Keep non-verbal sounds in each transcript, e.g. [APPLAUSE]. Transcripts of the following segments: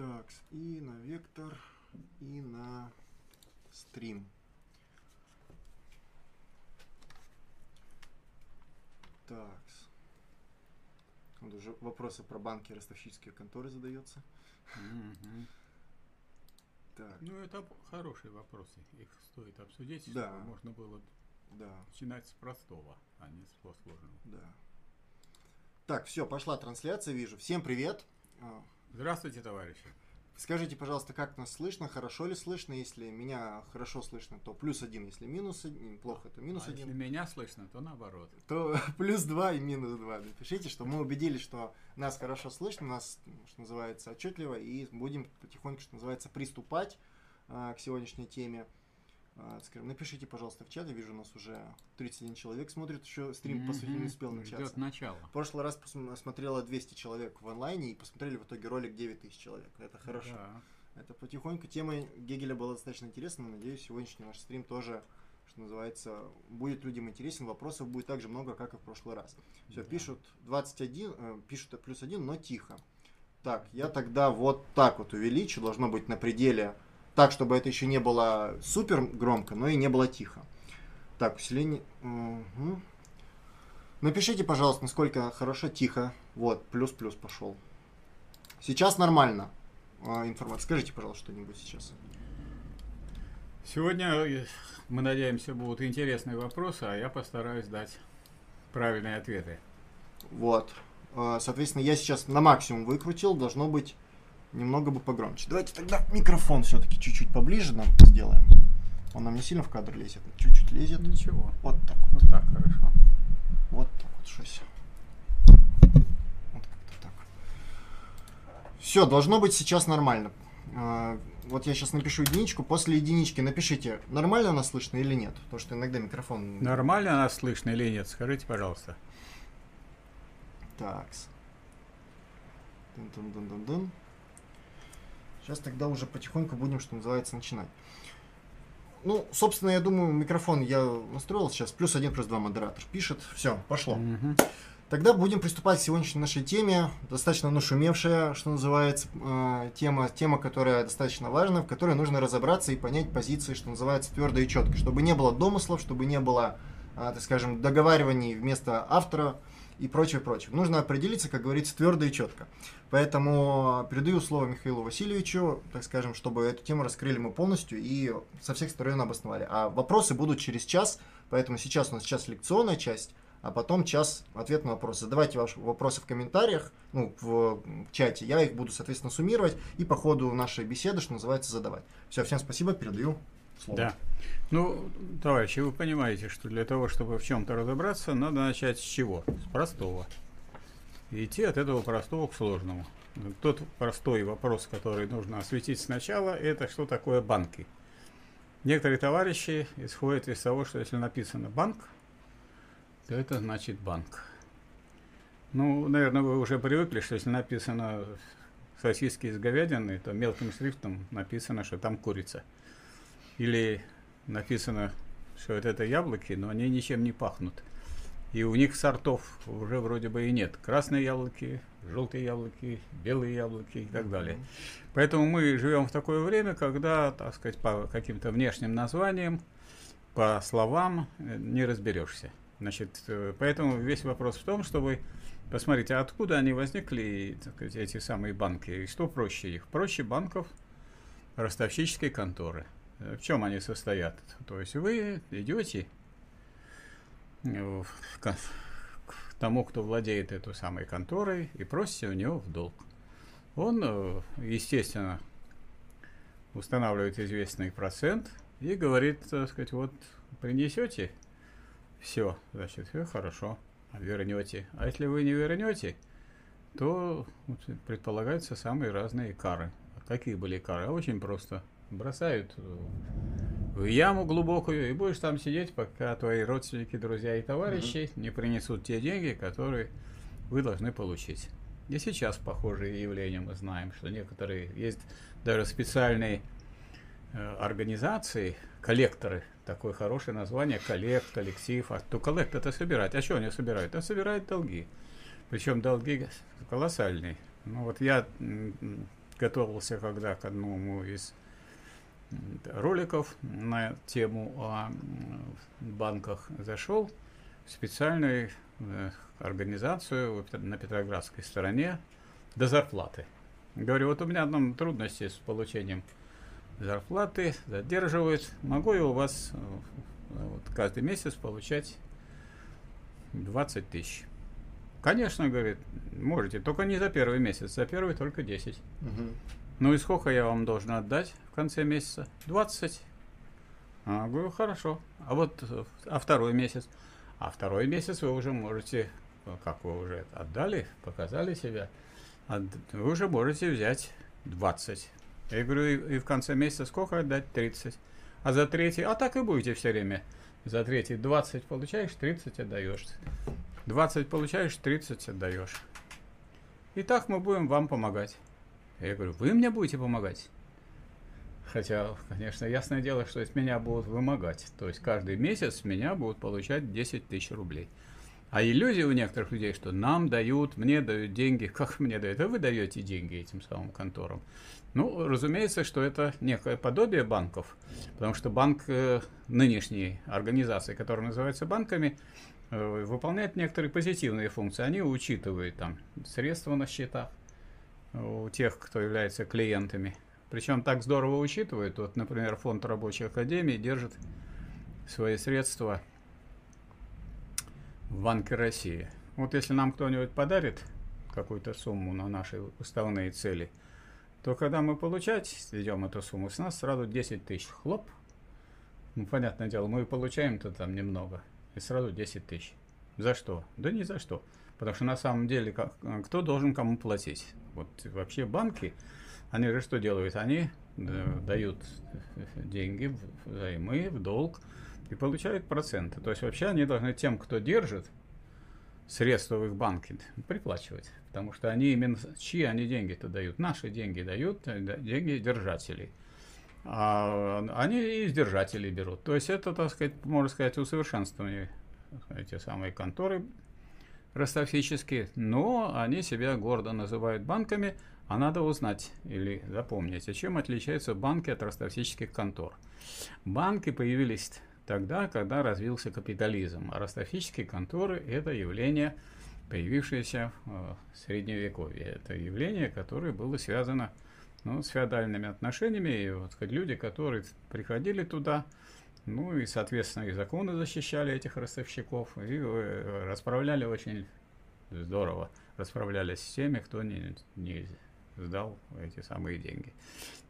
Так, и на вектор, и на стрим. Так. Вот уже вопросы про банки и ростовщические конторы задается. Мгм. Так, Ну, это хорошие вопросы. Их стоит обсудить, Да. чтобы можно было да, начинать с простого, а не с сложного. да. Так, все, пошла трансляция, вижу. Всем привет. Здравствуйте, товарищи. Скажите, пожалуйста, как нас слышно, хорошо ли слышно? Если меня хорошо слышно, то плюс один, если минус один, плохо, то минус а один. если меня слышно, то наоборот. то [LAUGHS] плюс 2 и минус 2. Напишите, что мы убедились, что нас хорошо слышно, нас, что называется, отчетливо, и будем потихоньку, что называется, приступать а, к сегодняшней теме. А, скажем, напишите, пожалуйста, в чат, я вижу, у нас уже 31 человек смотрит, еще стрим, по сути, не успел начаться. Ждет начала. В прошлый раз смотрело 200 человек в онлайне, и посмотрели в итоге ролик 9000 человек. Это хорошо. Да. Это потихоньку. Тема Гегеля была достаточно интересна. Надеюсь, сегодняшний наш стрим тоже, что называется, будет людям интересен. Вопросов будет так же много, как и в прошлый раз. Все, Да. пишут 21, э, пишут плюс один, но тихо. Так, я тогда вот так вот увеличу. Должно быть на пределе. Так, чтобы это еще не было супер громко, но и не было тихо. Так, усиление. Мгм. Напишите, пожалуйста, насколько хорошо тихо. Вот, плюс-плюс пошел. Сейчас нормально. А, информация. Скажите, пожалуйста, что-нибудь сейчас. Сегодня, э, мы надеемся, будут интересные вопросы, а я постараюсь дать правильные ответы. Вот. А, Соответственно, я сейчас на максимум выкрутил. Должно быть немного бы погромче. Давайте тогда микрофон все-таки чуть-чуть поближе нам сделаем. Он нам не сильно в кадр лезет. Чуть-чуть лезет. Ничего. Вот так вот. Вот так хорошо. Вот так вот, шось. Вот как-то так. Все, должно быть сейчас нормально. А, Вот я сейчас напишу единичку. После единички напишите, нормально нас слышно или нет. Потому что иногда микрофон... Нормально нас слышно или нет? Скажите, пожалуйста. Такс. Дын-дын-дын-дын-дын. Сейчас тогда уже потихоньку будем, что называется, начинать. Ну, собственно, я думаю, микрофон я настроил сейчас. Плюс один, плюс два модератор пишет. Все, пошло. Мгм. Тогда будем приступать к сегодняшней нашей теме. Достаточно нашумевшая, что называется, э, тема, тема, которая достаточно важна, в которой нужно разобраться и понять позиции, что называется, твердо и четко. Чтобы не было домыслов, чтобы не было, э, так скажем, договариваний вместо автора и прочее, прочее. Нужно определиться, как говорится, твердо и четко. Поэтому передаю слово Михаилу Васильевичу, так скажем, чтобы эту тему раскрыли мы полностью и со всех сторон обосновали. А вопросы будут через час, поэтому сейчас у нас сейчас лекционная часть, а потом час ответ на вопросы. Задавайте ваши вопросы в комментариях, ну, в чате. Я их буду, соответственно, суммировать и по ходу нашей беседы, что называется, задавать. Все, всем спасибо, передаю слово. Да. Ну, товарищи, вы понимаете, что для того, чтобы в чем-то разобраться, надо начать с чего? С простого. И идти от этого простого к сложному. Тот простой вопрос, который нужно осветить сначала, это что такое банки. Некоторые товарищи исходят из того, что если написано банк, то это значит банк. Ну, наверное, вы уже привыкли, что если написано сосиски из говядины, то мелким шрифтом написано, что там курица. Или написано, что вот это яблоки, но они ничем не пахнут. И у них сортов уже вроде бы и нет. Красные яблоки, желтые яблоки, белые яблоки и так далее. Поэтому мы живем в такое время, когда, так сказать, по каким-то внешним названиям, по словам э, не разберешься. Значит, э, поэтому весь вопрос в том, чтобы посмотреть, а откуда они возникли, так сказать, эти самые банки, и что проще их. Проще банков ростовщические конторы. Э, В чем они состоят? То есть вы идете э, к тому, кто владеет этой самой конторой, и просите у него в долг. Он, э, естественно, устанавливает известный процент и говорит, так сказать, вот принесете все, значит, все хорошо, а вернете. А если вы не вернете, то предполагаются самые разные кары. Какие были кары? Очень просто. Бросают э, в яму глубокую и будешь там сидеть, пока твои родственники, друзья и товарищи не принесут те деньги, которые вы должны получить. И сейчас похожие явления мы знаем, что некоторые есть даже специальные э, организации, коллекторы, такое хорошее название, коллект, коллектив. А то коллект это собирать. А что они собирают? А собирают долги. Причем долги колоссальные. Ну вот я готовился когда к одному из роликов на тему о банках, зашел в специальную э, организацию на Петроградской стороне до зарплаты. Говорю, вот у меня там трудности с получением зарплаты, задерживают. Могу я у вас э, вот, каждый месяц получать 20 тысяч? Конечно, говорит, можете, только не за первый месяц, за первый только 10. Угу. Ну и сколько я вам должен отдать в конце месяца? 20. А, говорю, хорошо. А вот, а второй месяц? А второй месяц вы уже можете, как вы уже отдали, показали себя, вы уже можете взять 20. Я говорю, и, и в конце месяца сколько отдать? 30. А за третий, а так и будете все время. За третий 20 получаешь, 30 отдаешь. 20 получаешь, 30 отдаешь. И так мы будем вам помогать. Я говорю, вы мне будете помогать? Хотя, конечно, ясное дело, что от меня будут вымогать. То есть каждый месяц с меня будут получать 10 тысяч рублей. А иллюзия у некоторых людей, что нам дают, мне дают деньги, [LAUGHS] как мне дают, а вы даете деньги этим самым конторам. Ну, разумеется, что это некое подобие банков, потому что банк э, нынешней организации, которая называется банками, э, выполняет некоторые позитивные функции. Они учитывают там средства на счетах у тех, кто является клиентами. Причем так здорово учитывают. Вот, например, фонд рабочей академии держит свои средства в Банке России. Вот если нам кто-нибудь подарит какую-то сумму на наши уставные цели, то когда мы получать ведем эту сумму, с нас сразу 10 тысяч. Хлоп. Ну, понятное дело, мы получаем-то там немного. И сразу 10 тысяч. За что? Да ни за что. Потому что на самом деле как, кто должен кому платить? Вот вообще банки, они же что делают? Они э, дают деньги, займы, в долг и получают проценты. То есть вообще они должны тем, кто держит средства в их банке, приплачивать. Потому что они именно, чьи они деньги-то дают? Наши деньги дают, э, деньги держателей. А они из держателей берут. То есть это, так сказать, можно сказать, усовершенствование эти самые конторы ростовсические, но они себя гордо называют банками, а надо узнать или запомнить, а чем отличаются банки от ростовсических контор. Банки появились тогда, когда развился капитализм, а ростовсические конторы – это явление, появившееся в Средневековье. Это явление, которое было связано ну, с феодальными отношениями, и вот, люди, которые приходили туда – ну и, соответственно, и законы защищали этих ростовщиков, и э, расправляли очень здорово. Расправлялись с теми, кто не, не сдал эти самые деньги.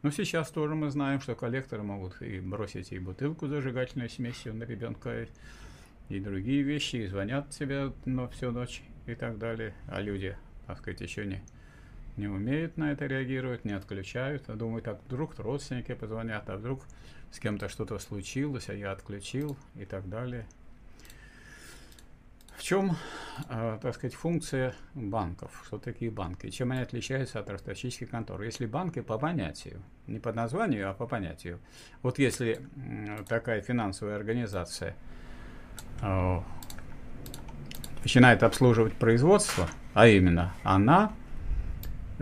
Но сейчас тоже мы знаем, что коллекторы могут и бросить и бутылку зажигательной смесью на ребенка, и другие вещи, и звонят тебе но всю ночь и так далее. А люди, так сказать, еще не, не умеют на это реагировать, не отключают, а думают, так вдруг родственники позвонят, а вдруг с кем-то что-то случилось, а я отключил и так далее. В чем, э, так сказать, функция банков? Что такие банки? Чем они отличаются от ростовщических контор? Если банки по понятию, не по названию, а по понятию. Вот если э, такая финансовая организация э, начинает обслуживать производство, а именно она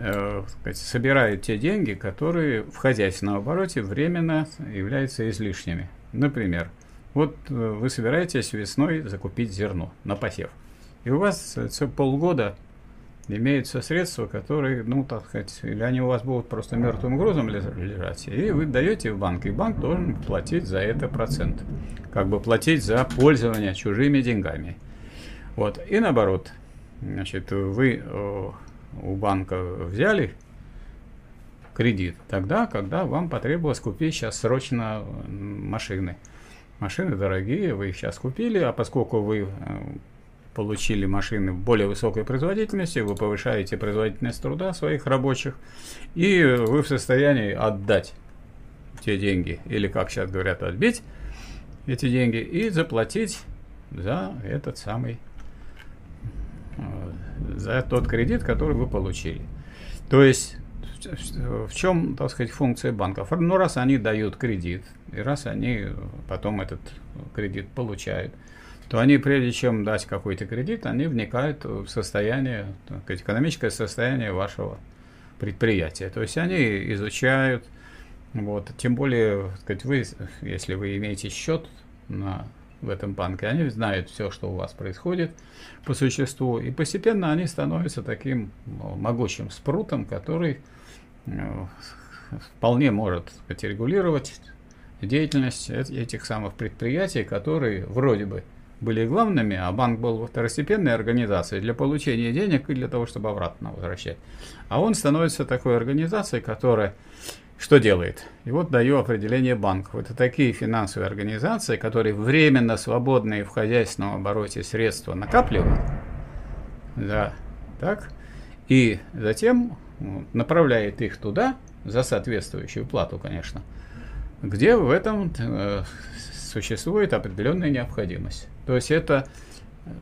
э, сказать, собирает те деньги, которые в хозяйственном обороте временно являются излишними. Например, вот э, вы собираетесь весной закупить зерно на посев. И у вас все полгода имеются средства, которые, ну, так сказать, или они у вас будут просто мертвым грузом лежать, и вы даете в банк, и банк должен платить за это процент. Как бы платить за пользование чужими деньгами. Вот. И наоборот, значит, вы у банка взяли кредит тогда, когда вам потребовалось купить сейчас срочно машины. Машины дорогие, вы их сейчас купили, а поскольку вы э, получили машины более высокой производительности, вы повышаете производительность труда своих рабочих, и вы в состоянии отдать те деньги, или, как сейчас говорят, отбить эти деньги и заплатить за этот самый за тот кредит, который вы получили. То есть в чем, так сказать, функция банков? Ну, раз они дают кредит, и раз они потом этот кредит получают, то они, прежде чем дать какой-то кредит, они вникают в состояние, так экономическое состояние вашего предприятия. То есть они изучают, вот, тем более, сказать, вы, если вы имеете счет на, в этом банке, они знают все, что у вас происходит по существу, и постепенно они становятся таким ну, могучим спрутом, который ну, вполне может регулировать деятельность этих самых предприятий, которые вроде бы были главными, а банк был второстепенной организацией для получения денег и для того, чтобы обратно возвращать. А он становится такой организацией, которая что делает? И вот даю определение банков. Это такие финансовые организации, которые временно свободные в хозяйственном обороте средства накапливают. Да, так. И затем направляет их туда, за соответствующую плату, конечно, где в этом э, существует определенная необходимость. То есть это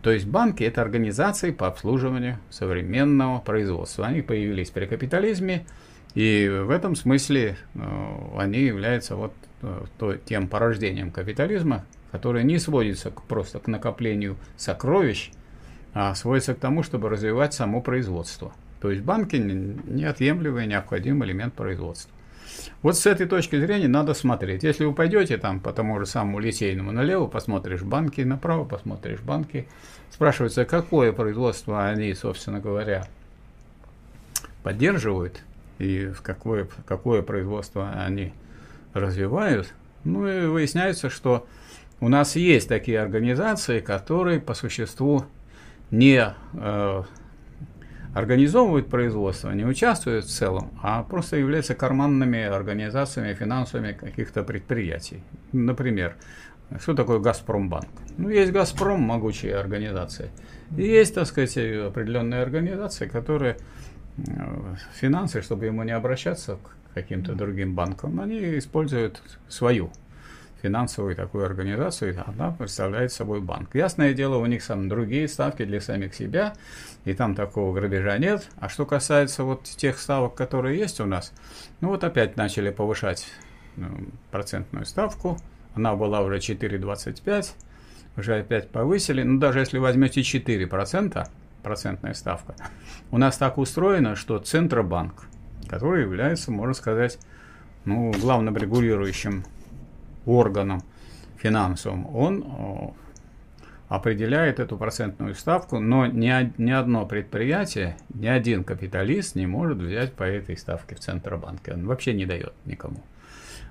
то есть банки это организации по обслуживанию современного производства. Они появились при капитализме, и в этом смысле э, они являются вот э, тем порождением капитализма, которое не сводится просто к накоплению сокровищ, а сводится к тому, чтобы развивать само производство. То есть банки неотъемлемый необходимый элемент производства. Вот с этой точки зрения надо смотреть. Если вы пойдете там по тому же самому Литейному налево, посмотришь банки, направо посмотришь банки, спрашивается, какое производство они, собственно говоря, поддерживают и в какое, какое производство они развивают. Ну и выясняется, что у нас есть такие организации, которые по существу не э, организовывают производство, не участвуют в целом, а просто являются карманными организациями финансовыми каких-то предприятий. Например, что такое Газпромбанк? Ну, есть Газпром, могучая организация. И есть, так сказать, определенные организации, которые финансы, чтобы ему не обращаться к каким-то другим банкам, они используют свою финансовую такую организацию, она представляет собой банк. Ясное дело, у них там другие ставки для самих себя, и там такого грабежа нет. А что касается вот тех ставок, которые есть у нас, ну вот опять начали повышать ну, процентную ставку, она была уже 4,25, уже опять повысили, ну даже если возьмете 4%, процентная ставка, у нас так устроено, что Центробанк, который является, можно сказать, ну, главным регулирующим органом финансовым, он определяет эту процентную ставку, но ни, ни одно предприятие, ни один капиталист не может взять по этой ставке в Центробанке. Он вообще не дает никому.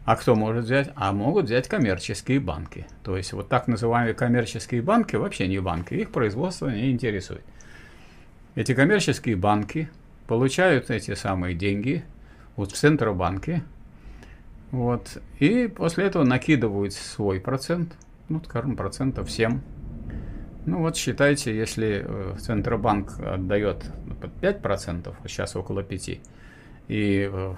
А кто может взять? А могут взять коммерческие банки. То есть вот так называемые коммерческие банки вообще не банки, их производство не интересует. Эти коммерческие банки получают эти самые деньги вот в Центробанке, вот. И после этого накидывают свой процент, ну, скажем, процентов 7. Ну вот считайте, если э, Центробанк отдает под 5%, сейчас около 5%, и э,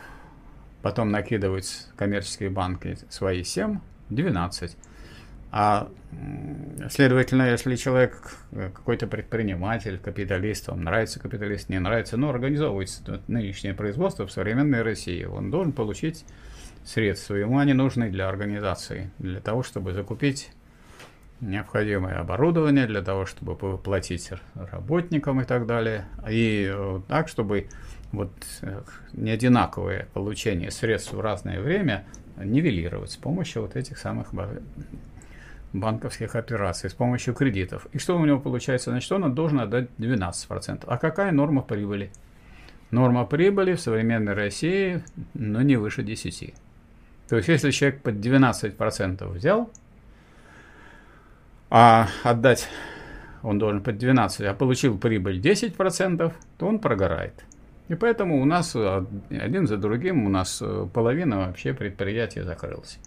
потом накидывают коммерческие банки свои 7, 12. А, следовательно, если человек э, какой-то предприниматель, капиталист, вам нравится капиталист, не нравится, но организовывается нынешнее производство в современной России, он должен получить средства. Ему они нужны для организации, для того, чтобы закупить необходимое оборудование, для того, чтобы платить работникам и так далее. И э, так, чтобы вот э, неодинаковое получение средств в разное время нивелировать с помощью вот этих самых банковских операций, с помощью кредитов. И что у него получается? Значит, он должен отдать 12%. А какая норма прибыли? Норма прибыли в современной России, ну, не выше 10%. То есть, если человек под 12% взял, а отдать он должен под 12, а получил прибыль 10%, то он прогорает. И поэтому у нас один за другим у нас э, половина вообще предприятия закрылась.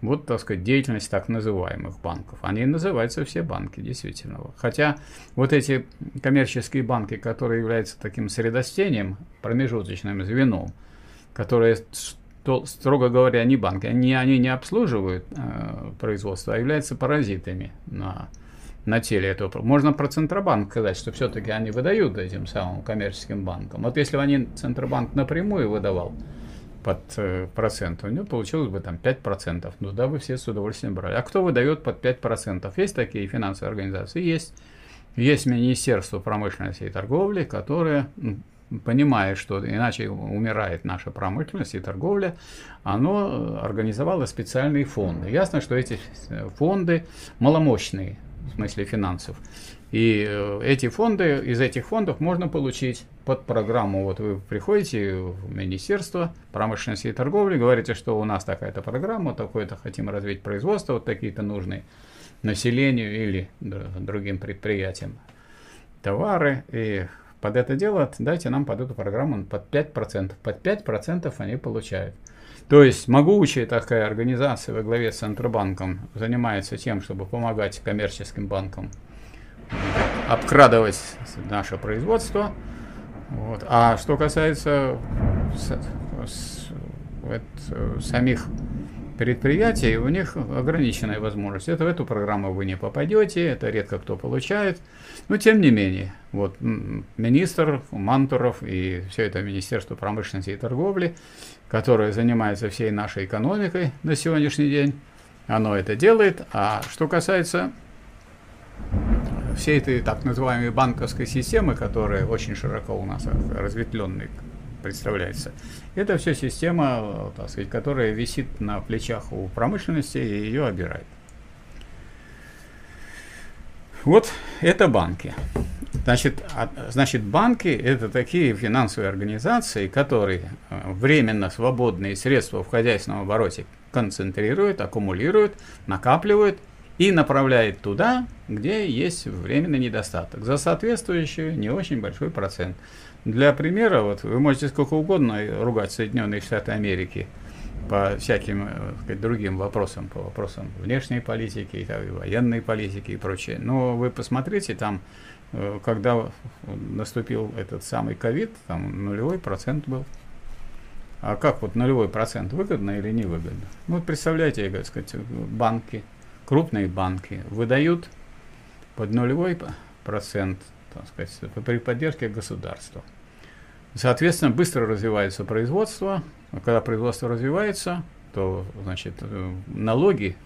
Вот, так сказать, деятельность так называемых банков. Они называются все банки, действительно. Хотя вот эти коммерческие банки, которые являются таким средостением, промежуточным звеном, которые то, строго говоря, не банки. Они, они не обслуживают э, производство, а являются паразитами на, на теле этого. Можно про Центробанк сказать, что все-таки они выдают этим самым коммерческим банкам. Вот если бы они Центробанк напрямую выдавал под э, процент, у него получилось бы там 5%. Ну да, вы все с удовольствием брали. А кто выдает под 5%? Есть такие финансовые организации? Есть. Есть Министерство промышленности и торговли, которое понимая, что иначе умирает наша промышленность и торговля, оно организовало специальные фонды. Ясно, что эти фонды маломощные в смысле финансов. И э, эти фонды, из этих фондов можно получить под программу. Вот вы приходите в Министерство промышленности и торговли, говорите, что у нас такая-то программа, такое-то хотим развить производство, вот такие-то нужные населению или другим предприятиям товары. И под это дело дайте нам под эту программу под 5%. Под 5% они получают. То есть могучая такая организация во главе с Центробанком занимается тем, чтобы помогать коммерческим банкам обкрадывать наше производство. Вот. А что касается с, вот, самих предприятий, у них ограниченная возможность. Это в эту программу вы не попадете, это редко кто получает. Но тем не менее, вот министр Мантуров и все это Министерство промышленности и торговли, которое занимается всей нашей экономикой на сегодняшний день, оно это делает. А что касается всей этой так называемой банковской системы, которая очень широко у нас разветвленной представляется, это все система, так сказать, которая висит на плечах у промышленности и ее обирает. Вот это банки. Значит, значит, банки это такие финансовые организации, которые э, временно свободные средства в хозяйственном обороте концентрируют, аккумулируют, накапливают и направляет туда, где есть временный недостаток, за соответствующий не очень большой процент. Для примера, вот вы можете сколько угодно ругать Соединенные Штаты Америки по всяким э, сказать, другим вопросам, по вопросам внешней политики, и, и военной политики и прочее. Но вы посмотрите, там, э, когда наступил этот самый ковид, там нулевой процент был. А как вот нулевой процент, выгодно или невыгодно? Ну, вот представляете, так сказать, банки, крупные банки выдают под нулевой процент, так сказать, при поддержке государства. Соответственно, быстро развивается производство. А когда производство развивается, то, значит, э, налоги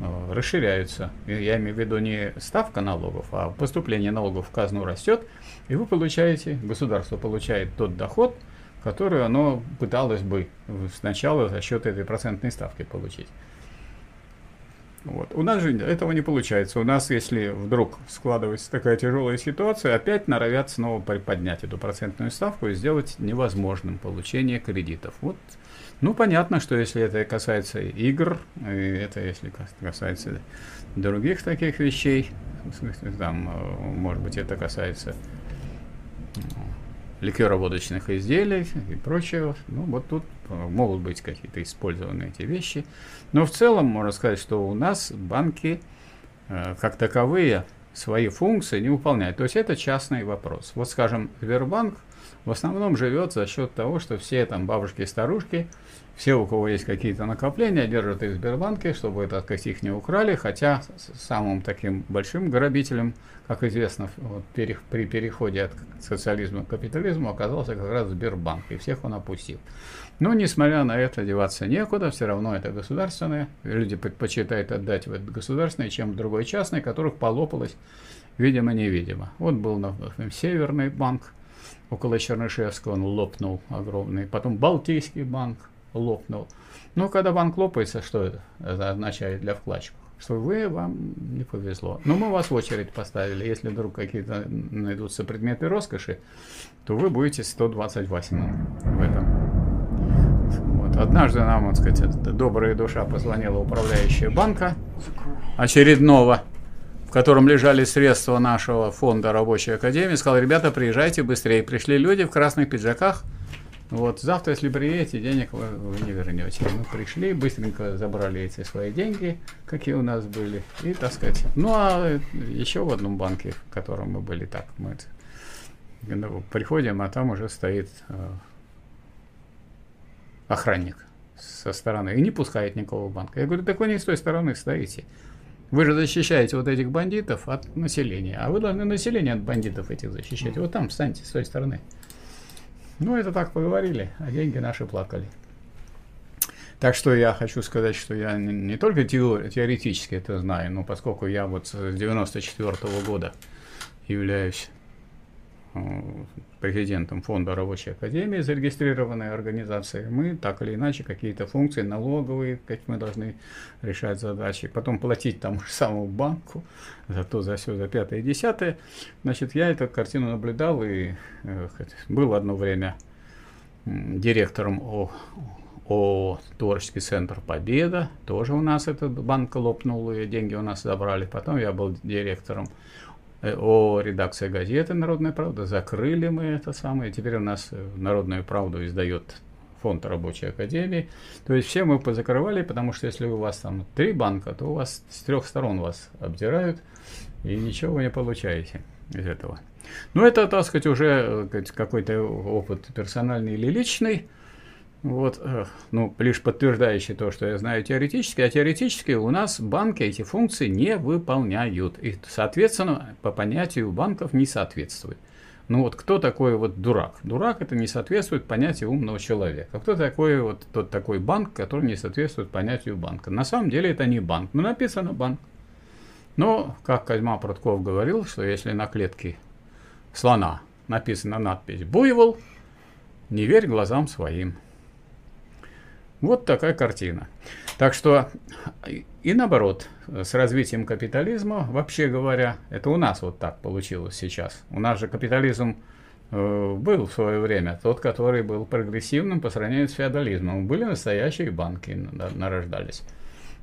э, расширяются. Я имею в виду не ставка налогов, а поступление налогов в казну растет, и вы получаете, государство получает тот доход, который оно пыталось бы сначала за счет этой процентной ставки получить. Вот. У нас же этого не получается. У нас, если вдруг складывается такая тяжелая ситуация, опять норовят снова поднять эту процентную ставку и сделать невозможным получение кредитов. Вот. Ну, понятно, что если это касается игр, и это если касается других таких вещей, там, э, может быть, это касается ликероводочных изделий и прочего. Ну, вот тут э, могут быть какие-то использованные эти вещи. Но в целом можно сказать, что у нас банки э, как таковые свои функции не выполняют. То есть это частный вопрос. Вот, скажем, Сбербанк в основном живет за счет того, что все там бабушки и старушки – все, у кого есть какие-то накопления, держат их в Сбербанке, чтобы, так сказать, их не украли, хотя самым таким большим грабителем, как известно, вот, пере, при переходе от социализма к капитализму оказался как раз Сбербанк, и всех он опустил. Но, несмотря на это, деваться некуда, все равно это государственное, люди предпочитают отдать в этот государственный, чем в другой частный, которых полопалось, видимо-невидимо. Вот был например, Северный банк, около Чернышевского он лопнул огромный, потом Балтийский банк, лопнул. Но когда банк лопается, что это означает для вкладчиков? Что вы, вам не повезло. Но мы вас в очередь поставили. Если вдруг какие-то найдутся предметы роскоши, то вы будете 128 в этом. Вот. Однажды нам, вот сказать, добрая душа позвонила управляющая банка очередного, в котором лежали средства нашего фонда рабочей академии, сказал, ребята, приезжайте быстрее. Пришли люди в красных пиджаках, вот, завтра, если приедете, денег вы, вы не вернете. Мы пришли, быстренько забрали эти свои деньги, какие у нас были, и, так сказать. Ну, а еще в одном банке, в котором мы были, так, мы ну, приходим, а там уже стоит э, охранник со стороны и не пускает никого в банк. Я говорю, так вы не с той стороны стоите. Вы же защищаете вот этих бандитов от населения, а вы должны население от бандитов этих защищать. Вот там встаньте с той стороны. Ну, это так поговорили, а деньги наши плакали. Так что я хочу сказать, что я не, только теоретически это знаю, но поскольку я вот с 94 -го года являюсь президентом Фонда рабочей академии, зарегистрированной организацией, мы так или иначе какие-то функции налоговые, как мы должны решать задачи, потом платить тому же самому банку за то, за все, за пятое и десятое. Значит, я эту картину наблюдал и э, был одно время директором о, о творческий центр Победа, тоже у нас этот банк лопнул, и деньги у нас забрали. Потом я был директором о редакции газеты «Народная правда». Закрыли мы это самое. Теперь у нас э, «Народную правду» издает фонд рабочей академии. То есть все мы позакрывали, потому что если у вас там три банка, то у вас с трех сторон вас обдирают, и ничего вы не получаете из этого. Но это, так сказать, уже э, какой-то опыт персональный или личный. Вот, э, ну, лишь подтверждающий то, что я знаю теоретически, а теоретически у нас банки эти функции не выполняют. И, соответственно, по понятию банков не соответствует. Ну вот кто такой вот дурак? Дурак это не соответствует понятию умного человека. А кто такой вот тот такой банк, который не соответствует понятию банка? На самом деле это не банк. Ну написано банк. Но, как Козьма Прутков говорил, что если на клетке слона написана надпись «Буйвол», не верь глазам своим. Вот такая картина. Так что и наоборот, с развитием капитализма, вообще говоря, это у нас вот так получилось сейчас. У нас же капитализм э, был в свое время, тот, который был прогрессивным по сравнению с феодализмом. Были настоящие банки, нарождались.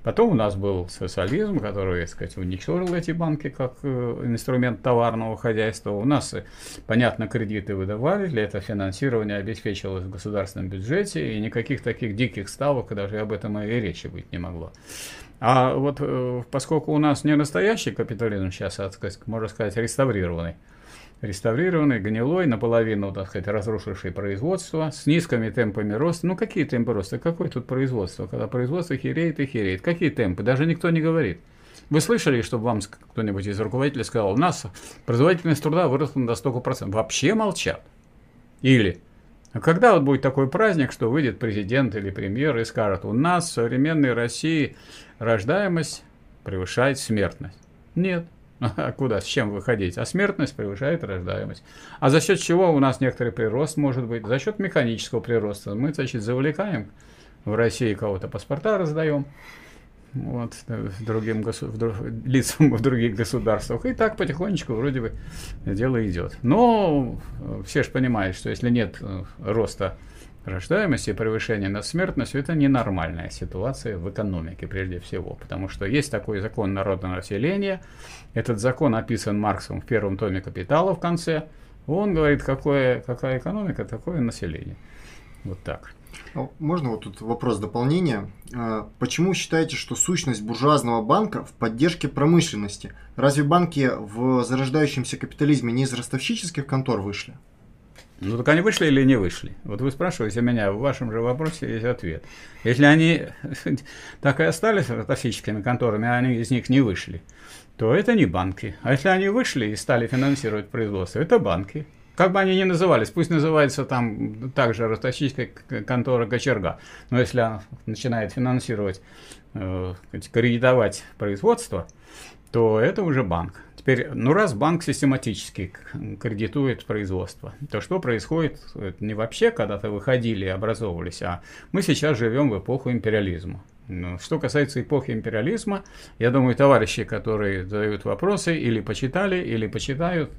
Потом у нас был социализм, который, так сказать, уничтожил эти банки как э, инструмент товарного хозяйства. У нас, э, понятно, кредиты выдавали, для этого финансирование обеспечивалось в государственном бюджете, и никаких таких диких ставок даже об этом и речи быть не могло. А вот э, поскольку у нас не настоящий капитализм сейчас, а, сказать, можно сказать, реставрированный, реставрированный, гнилой, наполовину, так сказать, разрушивший производство, с низкими темпами роста. Ну, какие темпы роста? Какое тут производство? Когда производство хереет и хереет. Какие темпы? Даже никто не говорит. Вы слышали, чтобы вам кто-нибудь из руководителей сказал, у нас производительность труда выросла до столько процентов? Вообще молчат. Или, а когда вот будет такой праздник, что выйдет президент или премьер и скажет, у нас в современной России рождаемость превышает смертность? Нет. [LAUGHS] А куда, с чем выходить? А смертность превышает рождаемость. А за счет чего у нас некоторый прирост может быть? За счет механического прироста. Мы, значит, завлекаем в России кого-то паспорта раздаем вот, другим госу... в [LAUGHS] лицам в других государствах. И так потихонечку вроде бы дело идет. Но все же понимают, что если нет э, роста рождаемости и превышения над смертностью, это ненормальная ситуация в экономике прежде всего, потому что есть такой закон народного населения, этот закон описан Марксом в первом томе «Капитала» в конце, он говорит, какое, какая экономика, такое население. Вот так. А можно вот тут вопрос дополнения. А, почему считаете, что сущность буржуазного банка в поддержке промышленности? Разве банки в зарождающемся капитализме не из ростовщических контор вышли? Ну так они вышли или не вышли? Вот вы спрашиваете меня, в вашем же вопросе есть ответ. Если они [LAUGHS] так и остались ростовщическими конторами, а они из них не вышли, то это не банки. А если они вышли и стали финансировать производство, это банки. Как бы они ни назывались, пусть называется там также ростовщическая контора Кочерга. Но если она начинает финансировать, э, кредитовать производство, то это уже банк. Теперь, ну раз банк систематически кредитует производство, то что происходит не вообще когда-то выходили и образовывались, а мы сейчас живем в эпоху империализма. Ну, что касается эпохи империализма, я думаю, товарищи, которые задают вопросы, или почитали, или почитают,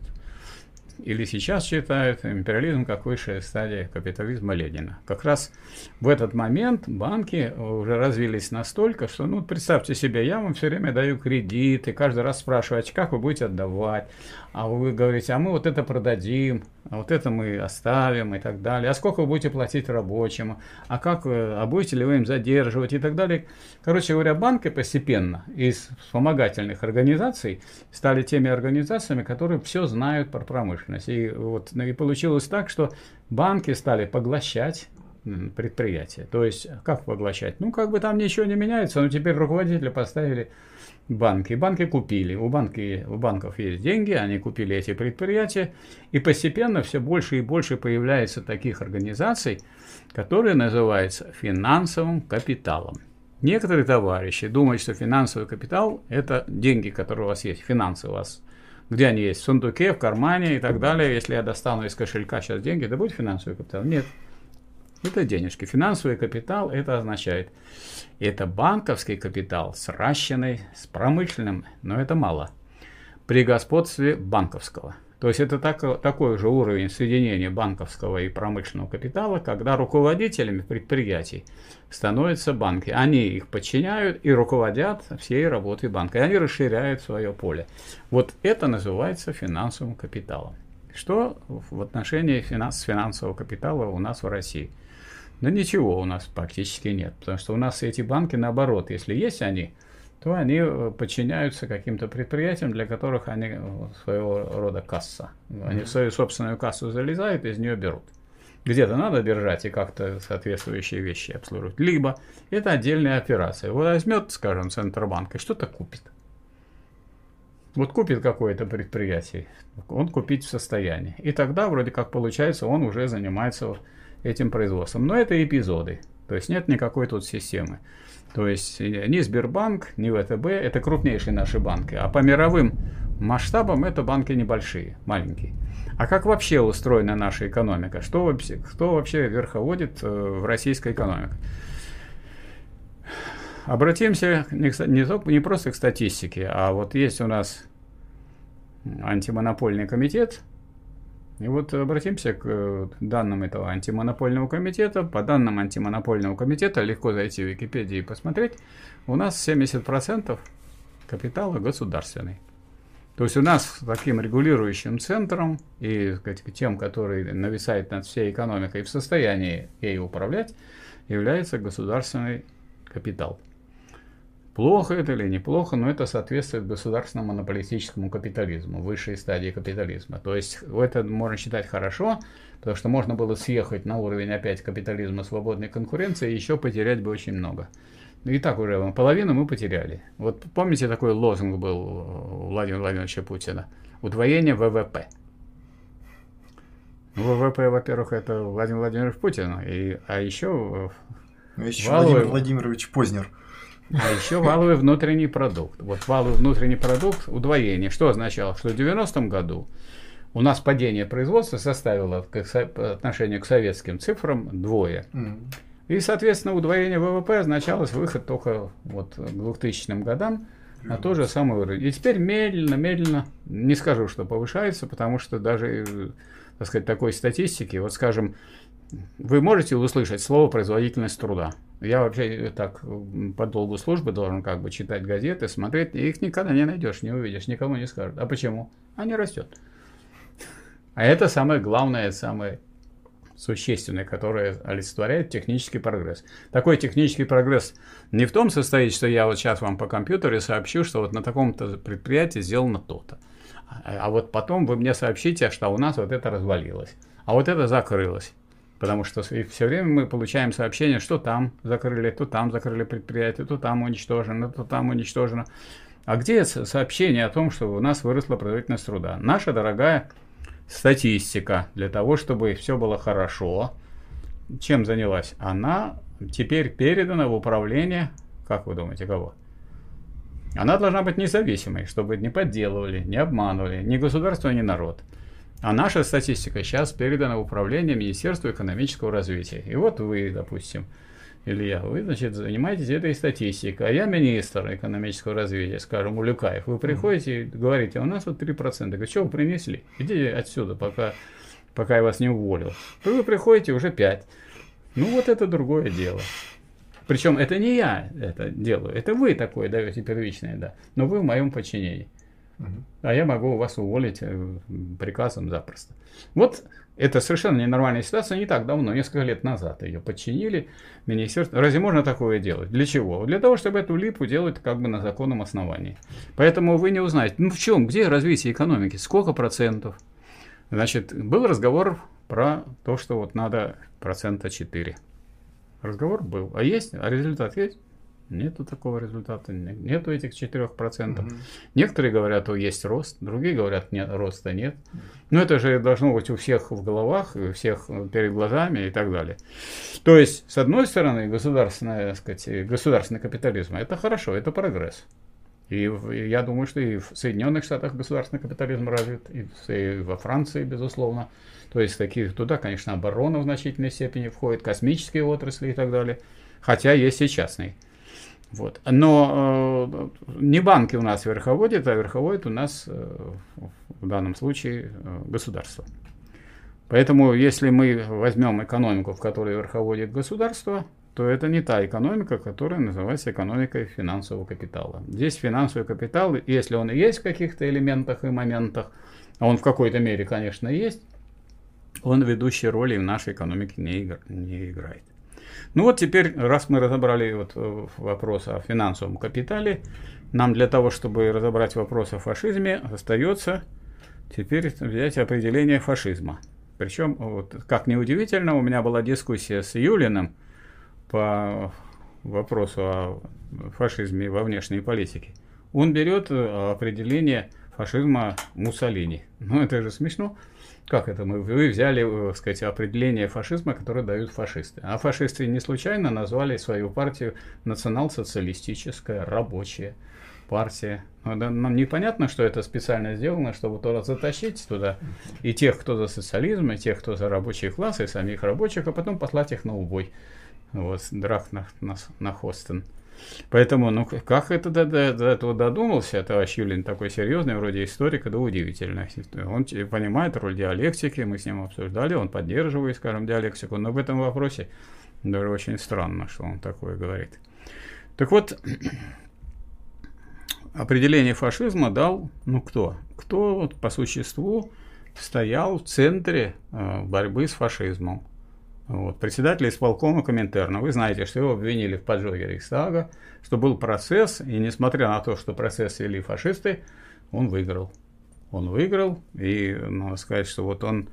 или сейчас считают империализм как высшая стадия капитализма Ленина. Как раз в этот момент банки уже развились настолько, что, ну, представьте себе, я вам все время даю кредиты, каждый раз спрашиваю, а как вы будете отдавать, а вы говорите, а мы вот это продадим, а вот это мы оставим и так далее, а сколько вы будете платить рабочему, а как вы, а будете ли вы им задерживать и так далее. Короче говоря, банки постепенно из вспомогательных организаций стали теми организациями, которые все знают про промышленность. И вот ну, и получилось так, что банки стали поглощать предприятия. То есть, как поглощать? Ну, как бы там ничего не меняется, но теперь руководители поставили банки. Банки купили. У, банки, у банков есть деньги, они купили эти предприятия. И постепенно все больше и больше появляется таких организаций, которые называются финансовым капиталом. Некоторые товарищи думают, что финансовый капитал – это деньги, которые у вас есть, финансы у вас Где они есть? В сундуке, в кармане и так далее. Если я достану из кошелька сейчас деньги, это будет финансовый капитал? Нет. Это денежки. Финансовый капитал это означает, это банковский капитал сращенный с промышленным, но это мало. При господстве банковского. То есть это так, такой же уровень соединения банковского и промышленного капитала, когда руководителями предприятий становятся банки. Они их подчиняют и руководят всей работой банка. И они расширяют свое поле. Вот это называется финансовым капиталом. Что в отношении финанс, финансового капитала у нас в России? Да ничего у нас практически нет, потому что у нас эти банки наоборот, если есть они, то они э, подчиняются каким-то предприятиям, для которых они э, своего рода касса. Они в свою собственную кассу залезают, из нее берут. Где-то надо держать и как-то соответствующие вещи обслуживать. Либо это отдельная операция. Вот возьмет, скажем, Центробанк и что-то купит. Вот купит какое-то предприятие, он купить в состоянии. И тогда вроде как получается, он уже занимается этим производством. Но это эпизоды. То есть нет никакой тут системы. То есть э, ни Сбербанк, ни ВТБ, это крупнейшие наши банки. А по мировым масштабам это банки небольшие, маленькие. А как вообще устроена наша экономика? Что вообще, кто вообще верховодит э, в российской экономике? Обратимся не, не, не просто к статистике, а вот есть у нас антимонопольный комитет, и вот обратимся к э, данным этого антимонопольного комитета. По данным антимонопольного комитета, легко зайти в Википедию и посмотреть, у нас 70% капитала государственный. То есть у нас таким регулирующим центром и сказать, тем, который нависает над всей экономикой и в состоянии ей управлять, является государственный капитал. Плохо это или неплохо, но это соответствует государственному монополистическому капитализму, высшей стадии капитализма. То есть это можно считать хорошо, потому что можно было съехать на уровень опять капитализма свободной конкуренции и еще потерять бы очень много. И так уже половину мы потеряли. Вот помните, такой лозунг был у Владимира Владимировича Путина? Удвоение ВВП. ВВП, во-первых, это Владимир Владимирович Путин, и, а еще... А еще валовый... Владимир Владимирович Познер. А еще валовый внутренний продукт. Вот валовый внутренний продукт удвоение. Что означало? Что в 90-м году у нас падение производства составило по отношению к советским цифрам двое. И, соответственно, удвоение ВВП означалось выход только вот к 2000 годам на тот же самый уровень. И теперь медленно, медленно, не скажу, что повышается, потому что даже, так сказать, такой статистики, вот скажем, вы можете услышать слово производительность труда. Я вообще так по долгу службы должен как бы читать газеты, смотреть, и их никогда не найдешь, не увидишь, никому не скажут. А почему? Они растет. А это самое главное, самое существенное, которое олицетворяет технический прогресс. Такой технический прогресс не в том состоит, что я вот сейчас вам по компьютеру сообщу, что вот на таком-то предприятии сделано то-то. А вот потом вы мне сообщите, что у нас вот это развалилось, а вот это закрылось. Потому что все время мы получаем сообщения, что там закрыли, то там закрыли предприятие, то там уничтожено, то там уничтожено. А где сообщение о том, что у нас выросла производительность труда? Наша дорогая статистика для того, чтобы все было хорошо. Чем занялась? Она теперь передана в управление, как вы думаете, кого? Она должна быть независимой, чтобы не подделывали, не обманывали ни государство, ни народ. А наша статистика сейчас передана в управление Министерства экономического развития. И вот вы, допустим, Илья, вы, значит, занимаетесь этой статистикой, а я министр экономического развития, скажем, Улюкаев. Вы приходите и говорите, а у нас вот 3%. Говорю, что вы принесли? Идите отсюда, пока, пока я вас не уволил. Вы приходите уже 5. Ну вот это другое дело. Причем это не я это делаю, это вы такое даете первичное, да. Но вы в моем подчинении. А я могу вас уволить э, приказом запросто. Вот это совершенно ненормальная ситуация. Не так давно, несколько лет назад ее подчинили министерство. Разве можно такое делать? Для чего? Для того, чтобы эту липу делать как бы на законном основании. Поэтому вы не узнаете, ну в чем, где развитие экономики, сколько процентов. Значит, был разговор про то, что вот надо процента 4. Разговор был. А есть? А результат есть? Нету такого результата, нету этих 4%. Угу. Некоторые говорят, что есть рост, другие говорят, нет, роста нет. Но это же должно быть у всех в головах, у всех перед глазами и так далее. То есть, с одной стороны, государственная, сказать, государственный капитализм – это хорошо, это прогресс. И я думаю, что и в Соединенных Штатах государственный капитализм развит, и во Франции, безусловно. То есть такие туда, конечно, оборона в значительной степени входит, космические отрасли и так далее. Хотя есть и частные. Вот. Но э, не банки у нас верховодят, а верховодит у нас э, в данном случае э, государство. Поэтому, если мы возьмем экономику, в которой верховодит государство, то это не та экономика, которая называется экономикой финансового капитала. Здесь финансовый капитал, если он и есть в каких-то элементах и моментах, а он в какой-то мере, конечно, есть, он ведущей роли в нашей экономике не, игр, не играет. Ну вот теперь, раз мы разобрали вот э, вопрос о финансовом капитале, нам для того, чтобы разобрать вопрос о фашизме, остается теперь взять определение фашизма. Причем, вот, как неудивительно, у меня была дискуссия с Юлиным по вопросу о фашизме во внешней политике. Он берет э, определение фашизма Муссолини. Ну, это же смешно. Как это мы? Вы взяли, так э, сказать, определение фашизма, которое дают фашисты. А фашисты не случайно назвали свою партию национал-социалистическая рабочая партия. Ну, нам непонятно, что это специально сделано, чтобы туда затащить туда и тех, кто за социализм, и тех, кто за рабочий класс, и самих рабочих, а потом послать их на убой. Вот, драк на, на, на Хостен. Поэтому, ну, как это до, до, до этого додумался, товарищ Юлин такой серьезный, вроде историка, да удивительно. Он понимает роль диалектики, мы с ним обсуждали, он поддерживает, скажем, диалектику, но в этом вопросе даже очень странно, что он такое говорит. Так вот, [CLEARS THROAT] определение фашизма дал, ну кто? Кто вот по существу стоял в центре э, борьбы с фашизмом? Вот. Председатель исполкома Коминтерна. Вы знаете, что его обвинили в поджоге Рейхстага, что был процесс, и несмотря на то, что процесс вели фашисты, он выиграл. Он выиграл, и надо сказать, что вот он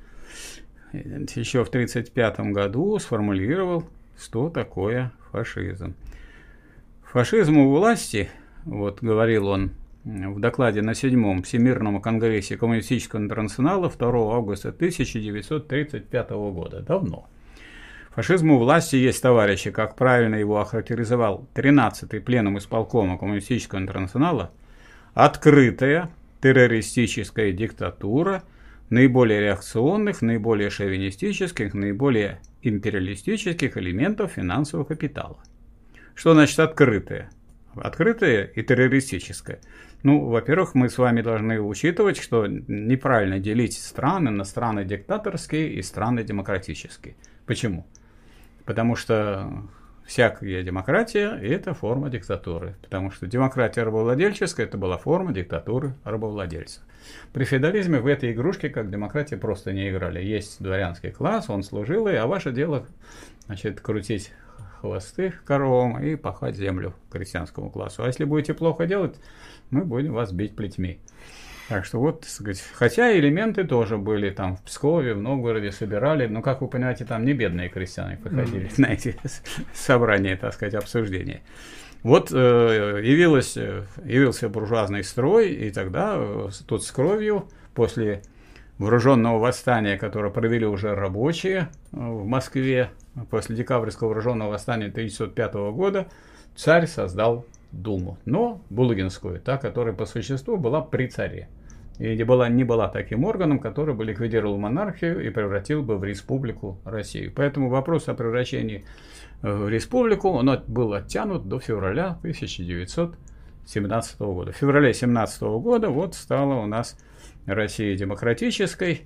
еще в 1935 году сформулировал, что такое фашизм. Фашизм у власти, вот говорил он в докладе на седьмом Всемирном конгрессе Коммунистического интернационала 2 августа 1935 года. Давно. Фашизму власти есть товарищи, как правильно его охарактеризовал 13-й пленум исполкома Коммунистического интернационала, открытая террористическая диктатура наиболее реакционных, наиболее шовинистических, наиболее империалистических элементов финансового капитала. Что значит открытая? Открытая и террористическая. Ну, во-первых, мы с вами должны учитывать, что неправильно делить страны на страны диктаторские и страны демократические. Почему? Потому что всякая демократия – это форма диктатуры. Потому что демократия рабовладельческая – это была форма диктатуры рабовладельцев. При феодализме в этой игрушке, как демократия, просто не играли. Есть дворянский класс, он служилый, а ваше дело значит, крутить хвосты коровам и пахать землю крестьянскому классу. А если будете плохо делать, мы будем вас бить плетьми. Так что вот, сказать, хотя элементы тоже были там в Пскове, в Новгороде собирали, но, как вы понимаете, там не бедные крестьяне приходили mm-hmm. на эти собрания, так сказать, обсуждения. Вот э, явилось, э, явился буржуазный строй, и тогда э, тут с кровью после вооруженного восстания, которое провели уже рабочие э, в Москве, после декабрьского вооруженного восстания 1905 года, царь создал Думу, но Булыгинскую, та, которая по существу была при царе и была, не была таким органом, который бы ликвидировал монархию и превратил бы в республику Россию. Поэтому вопрос о превращении э, в республику, он был оттянут до февраля 1917 года. В феврале 1917 года вот стала у нас Россия демократической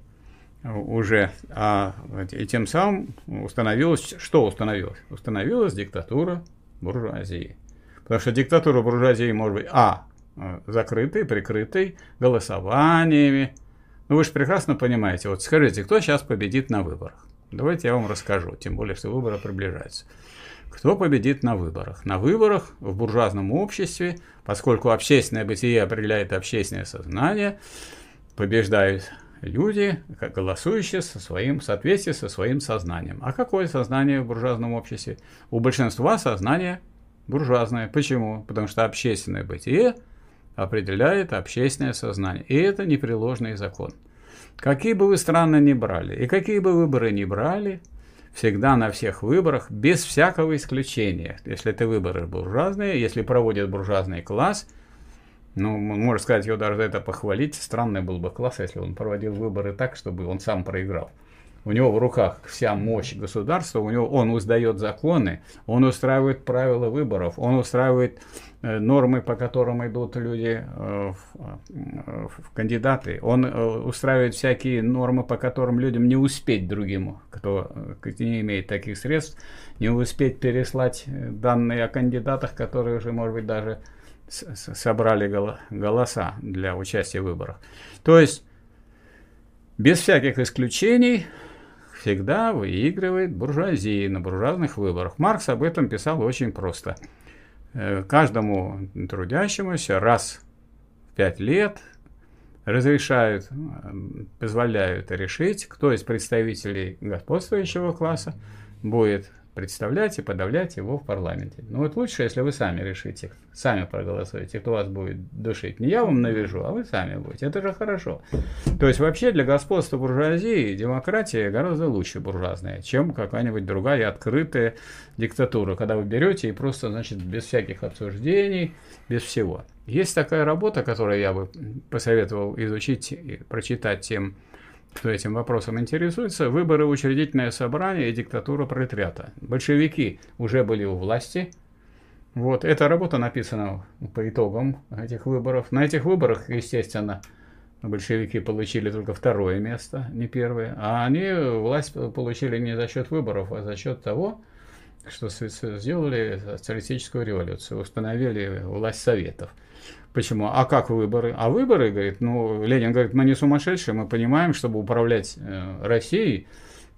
уже, а, и тем самым установилось, что установилось? Установилась диктатура буржуазии. Потому что диктатура буржуазии может быть, а, Э, закрытый, прикрытый голосованиями. Ну, вы же прекрасно понимаете. Вот скажите, кто сейчас победит на выборах? Давайте я вам расскажу, тем более, что выборы приближаются. Кто победит на выборах? На выборах в буржуазном обществе, поскольку общественное бытие определяет общественное сознание, побеждают люди, голосующие со своим, в соответствии со своим сознанием. А какое сознание в буржуазном обществе? У большинства сознание буржуазное. Почему? Потому что общественное бытие – определяет общественное сознание. И это непреложный закон. Какие бы вы страны ни брали, и какие бы выборы ни брали, всегда на всех выборах, без всякого исключения, если это выборы буржуазные, если проводит буржуазный класс, Ну, можно сказать, его даже за это похвалить. Странный был бы класс, если он проводил выборы так, чтобы он сам проиграл. У него в руках вся мощь государства, у него, он уздает законы, он устраивает правила выборов, он устраивает э, нормы, по которым идут люди э, в, э, в кандидаты, он устраивает всякие нормы, по которым людям не успеть другим, кто не имеет таких средств, не успеть переслать данные о кандидатах, которые уже, может быть, даже собрали голоса для участия в выборах. То есть, без всяких исключений, всегда выигрывает буржуазия на буржуазных выборах. Маркс об этом писал очень просто. Э, каждому трудящемуся раз в пять лет разрешают, позволяют решить, кто из представителей господствующего класса будет представлять и подавлять его в парламенте. Ну вот лучше, если вы сами решите, сами проголосуете, кто вас будет душить. Не я вам навяжу, а вы сами будете. Это же хорошо. То есть вообще для господства буржуазии демократия гораздо лучше буржуазная, чем какая-нибудь другая открытая диктатура, когда вы берете и просто, значит, без всяких обсуждений, без всего. Есть такая работа, которую я бы посоветовал изучить и прочитать тем, кто этим вопросом интересуется, выборы учредительное собрание и диктатура пролетариата. Большевики уже были у власти. Вот, эта работа написана по итогам этих выборов. На этих выборах, естественно, большевики получили только второе место, не первое. А они власть получили не за счет выборов, а за счет того, что сделали социалистическую революцию, установили власть советов. Почему? А как выборы? А выборы, говорит, ну, Ленин говорит, мы не сумасшедшие, мы понимаем, чтобы управлять э, Россией,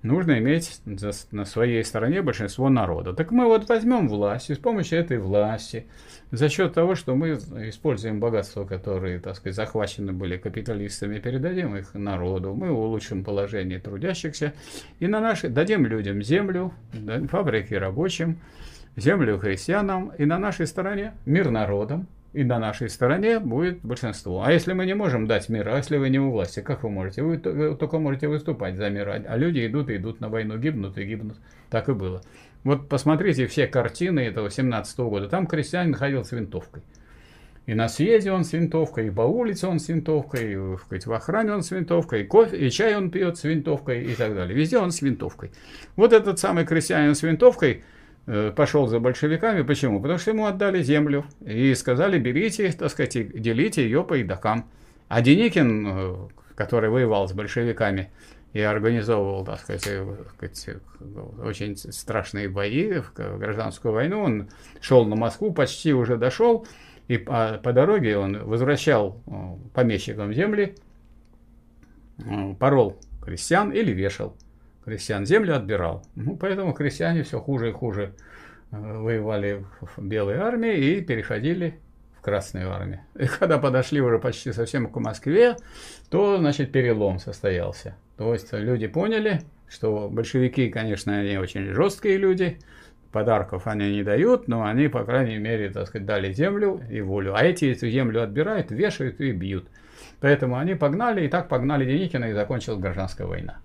нужно иметь за, на своей стороне большинство народа. Так мы вот возьмем власть, и с помощью этой власти, за счет того, что мы используем богатства, которые, так сказать, захвачены были капиталистами, передадим их народу, мы улучшим положение трудящихся, и на наши, дадим людям землю, фабрики рабочим, землю крестьянам, и на нашей стороне мир народам, и на нашей стороне будет большинство. А если мы не можем дать мир, а если вы не у власти, как вы можете? Вы только можете выступать за мир, а люди идут и идут на войну, гибнут и гибнут. Так и было. Вот посмотрите все картины этого 17 -го года. Там крестьянин ходил с винтовкой. И на съезде он с винтовкой, и по улице он с винтовкой, и сказать, в охране он с винтовкой, и кофе, и чай он пьет с винтовкой и так далее. Везде он с винтовкой. Вот этот самый крестьянин с винтовкой – Э, пошел за большевиками. Почему? Потому что ему отдали землю и сказали, берите, так сказать, делите ее по едокам. А Деникин, э, который воевал с большевиками и организовывал, так сказать, э, очень страшные бои в гражданскую войну, он шел на Москву, почти уже дошел, и по, по дороге он возвращал помещикам земли, порол крестьян или вешал крестьян землю отбирал. Ну, поэтому крестьяне все хуже и хуже э, воевали в Белой армии и переходили в Красную армию. И когда подошли уже почти совсем к Москве, то, значит, перелом состоялся. То есть люди поняли, что большевики, конечно, они очень жесткие люди, подарков они не дают, но они, по крайней мере, так сказать, дали землю и волю. А эти эту землю отбирают, вешают и бьют. Поэтому они погнали, и так погнали Деникина, и закончилась гражданская война.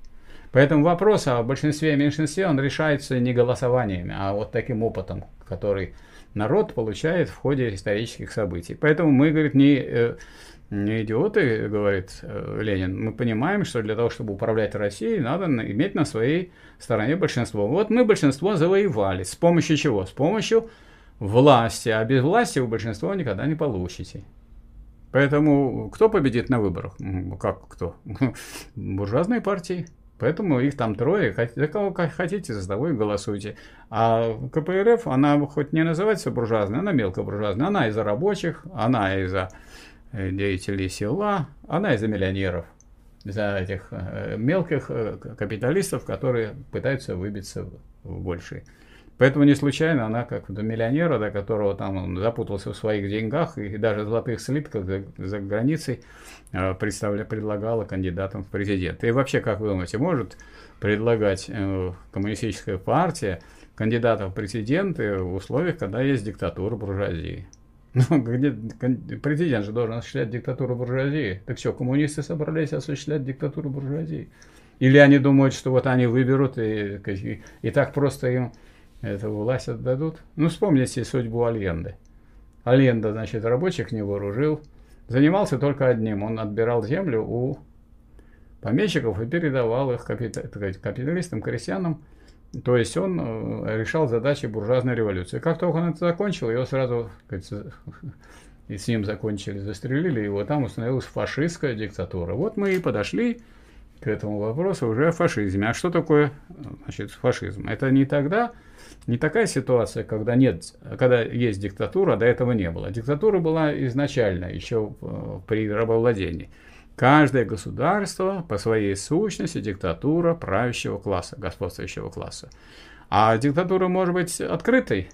Поэтому вопрос о большинстве и меньшинстве, он решается не голосованиями, а вот таким опытом, который народ получает в ходе исторических событий. Поэтому мы, говорит, не, э, не идиоты, говорит э, Ленин, мы понимаем, что для того, чтобы управлять Россией, надо иметь на своей стороне большинство. Вот мы большинство завоевали. С помощью чего? С помощью власти. А без власти вы большинство никогда не получите. Поэтому кто победит на выборах? Как кто? [LAUGHS] Буржуазные партии. Поэтому их там трое. За кого хотите, за того и голосуйте. А КПРФ, она хоть не называется буржуазной, она мелкобуржуазная. Она из-за рабочих, она из-за э, деятелей села, она из-за миллионеров. За этих э, мелких э, капиталистов, которые пытаются выбиться в большие. Поэтому не случайно она, как до миллионера, до которого там он запутался в своих деньгах и даже золотых слитках за, за границей, э, представля, предлагала кандидатам в президенты. И вообще, как вы думаете, может предлагать э, коммунистическая партия кандидатов в президенты в условиях, когда есть диктатура буржуазии? [LAUGHS] Ну, где, президент же должен осуществлять диктатуру буржуазии. Так что, коммунисты собрались осуществлять диктатуру буржуазии? Или они думают, что вот они выберут и, и, и так просто им эту власть отдадут. Ну, вспомните судьбу Альенды. Альенда, значит, рабочих не вооружил, занимался только одним. Он отбирал землю у помещиков и передавал их капиталистам, крестьянам. То есть он э, решал задачи буржуазной революции. Как только он это закончил, его сразу и с ним закончили, застрелили его, там установилась фашистская диктатура. Вот мы и подошли к этому вопросу уже о фашизме. А что такое значит, фашизм? Это не тогда, не такая ситуация, когда нет, когда есть диктатура, а до этого не было. Диктатура была изначально, еще э, при рабовладении. Каждое государство по своей сущности диктатура правящего класса, господствующего класса. А диктатура может быть открытой,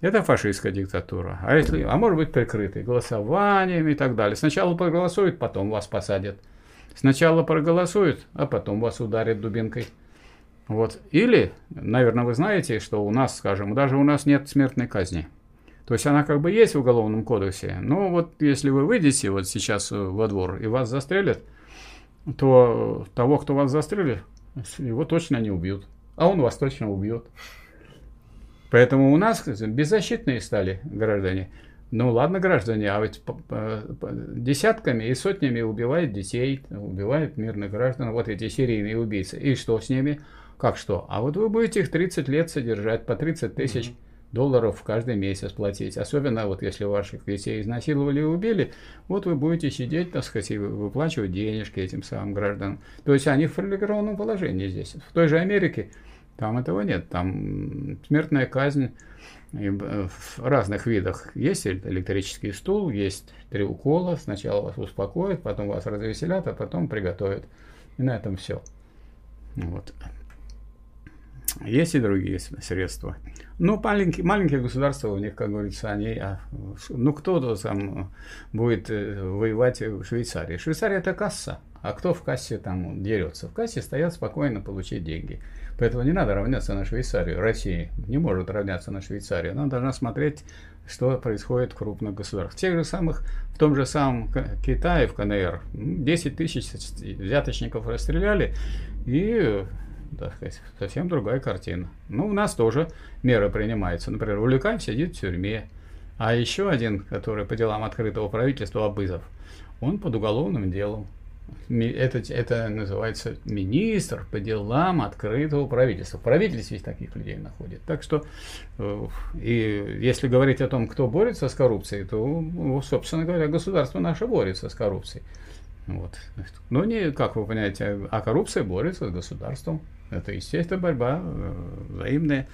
это фашистская диктатура. А, если, а может быть прикрытой голосованием и так далее. Сначала проголосуют, потом вас посадят. Сначала проголосуют, а потом вас ударят дубинкой. Вот. Или, наверное, вы знаете, что у нас, скажем, даже у нас нет смертной казни. То есть она как бы есть в Уголовном кодексе, но вот если вы выйдете вот сейчас э, во двор и вас застрелят, то того, кто вас застрелит, его точно не убьют. А он вас точно убьет. Поэтому у нас беззащитные стали граждане. Ну ладно, граждане, а ведь десятками и сотнями убивают детей, убивают мирных граждан, вот эти серийные убийцы. И что с ними? Как что? А вот вы будете их 30 лет содержать, по 30 тысяч долларов каждый месяц платить. Особенно вот если ваших детей изнасиловали и убили, вот вы будете сидеть, так сказать, и выплачивать денежки этим самым гражданам. То есть они в привилегированном положении здесь. В той же Америке там этого нет. Там смертная казнь в разных видах. Есть электрический стул, есть три укола. Сначала вас успокоят, потом вас развеселят, а потом приготовят. И на этом все. Вот. Есть и другие средства. Ну, маленькие, маленькие государства, у них, как говорится, они... А, ну, кто там будет э, воевать в Швейцарии? Швейцария – это касса. А кто в кассе там дерется? В кассе стоят спокойно получить деньги. Поэтому не надо равняться на Швейцарию. Россия не может равняться на Швейцарию. Она должна смотреть, что происходит в крупных государствах. В тех же самых, в том же самом Китае, в КНР, 10 тысяч взяточников расстреляли, и так сказать, совсем другая картина. Ну, у нас тоже меры принимаются. Например, Улюкаев сидит в тюрьме. А еще один, который по делам открытого правительства, Абызов, он под уголовным делом. Это, это называется министр по делам открытого правительства. В правительстве таких людей находит. Так что, э, и если говорить о том, кто борется с коррупцией, то, собственно говоря, государство наше борется с коррупцией. Вот. Но не, как вы понимаете, а коррупция борется с государством. Это, естественно, борьба э, взаимная.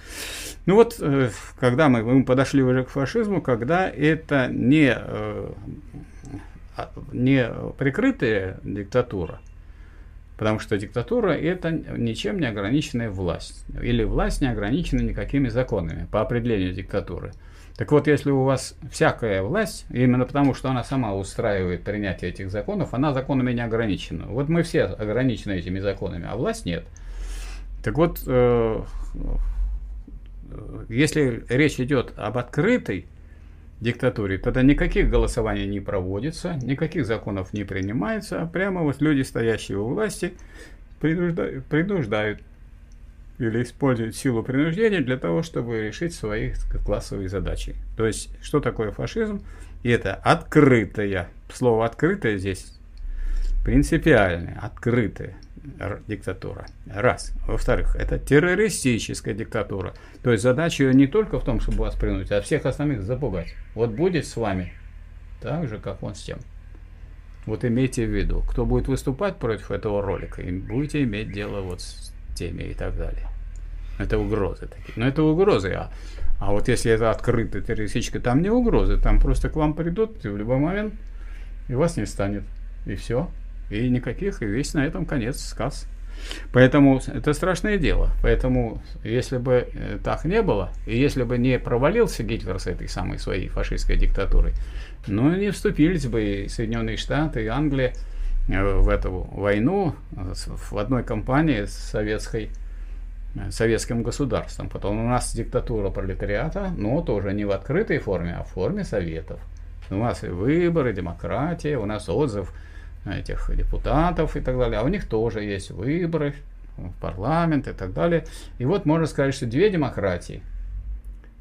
Ну вот, э, когда мы, мы подошли уже к фашизму, когда это не, э, не прикрытая диктатура, потому что диктатура – это ничем не ограниченная власть, или власть не ограничена никакими законами по определению диктатуры. Так вот, если у вас всякая власть, именно потому что она сама устраивает принятие этих законов, она законами не ограничена. Вот мы все ограничены этими законами, а власть нет – так вот, э, если речь идет об открытой диктатуре, тогда никаких голосований не проводится, никаких законов не принимается, а прямо вот люди, стоящие у власти, принуждают, принуждают или используют силу принуждения для того, чтобы решить свои классовые задачи. То есть, что такое фашизм? И это открытая, слово открытое здесь принципиальное, открытое диктатура. Раз. Во-вторых, это террористическая диктатура. То есть задача ее не только в том, чтобы вас принудить, а всех остальных запугать. Вот будет с вами так же, как он с тем. Вот имейте в виду, кто будет выступать против этого ролика, и будете иметь дело вот с теми и так далее. Это угрозы такие. Но это угрозы. А, а вот если это открытая террористическая, там не угрозы, там просто к вам придут в любой момент, и вас не станет. И все. И никаких, и весь на этом конец сказ. Поэтому это страшное дело. Поэтому, если бы э, так не было, и если бы не провалился Гитлер с этой самой своей фашистской диктатурой, ну, не вступились бы и Соединенные Штаты, и Англия э, в эту войну в одной компании с советской, э, советским государством. Потом у нас диктатура пролетариата, но тоже не в открытой форме, а в форме советов. У нас и выборы, демократия, у нас отзыв – этих депутатов и так далее, а у них тоже есть выборы в парламент и так далее. И вот можно сказать, что две демократии.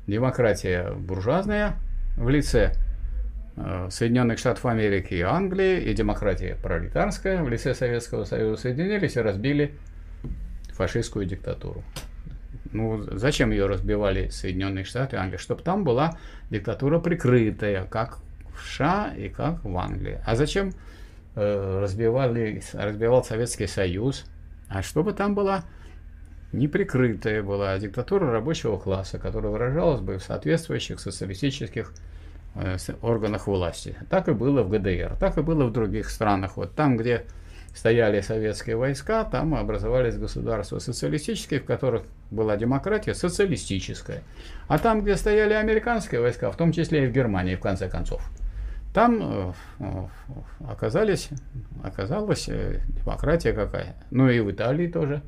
Демократия буржуазная в лице э, Соединенных Штатов Америки и Англии и демократия пролетарская в лице Советского Союза соединились и разбили фашистскую диктатуру. Ну, зачем ее разбивали Соединенные Штаты и Англия? Чтобы там была диктатура прикрытая, как в США и как в Англии. А зачем разбивали, разбивал Советский Союз? А чтобы там была неприкрытая была диктатура рабочего класса, которая выражалась бы в соответствующих социалистических э, органах власти. Так и было в ГДР, так и было в других странах. Вот там, где стояли советские войска, там образовались государства социалистические, в которых была демократия социалистическая. А там, где стояли американские войска, в том числе и в Германии, в конце концов, там э, оказались, оказалась э, демократия какая. Ну и в Италии тоже.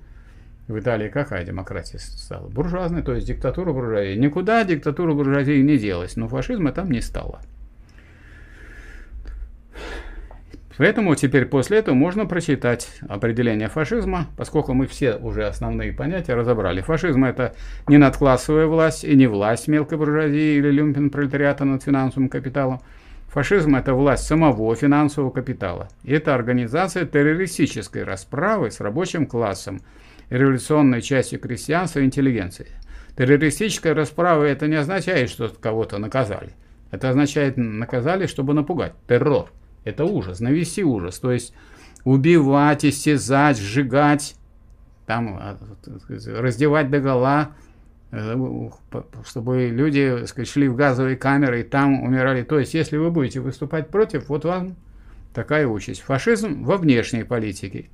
В Италии какая демократия стала? Буржуазная, то есть диктатура буржуазии. Никуда диктатура буржуазии не делась, но фашизма там не стало. Поэтому теперь после этого можно прочитать определение фашизма, поскольку мы все уже основные понятия разобрали. Фашизм это не надклассовая власть и не власть мелкой буржуазии или люмпен пролетариата над финансовым капиталом. Фашизм это власть самого финансового капитала. И это организация террористической расправы с рабочим классом, революционной частью крестьянства и интеллигенции. Террористическая расправа это не означает, что кого-то наказали. Это означает наказали, чтобы напугать. Террор. Это ужас, навести ужас. То есть убивать, истязать, сжигать, там, а, раздевать до гола, э, чтобы люди сказать, шли в газовые камеры и там умирали. То есть, если вы будете выступать против, вот вам такая участь. Фашизм во внешней политике.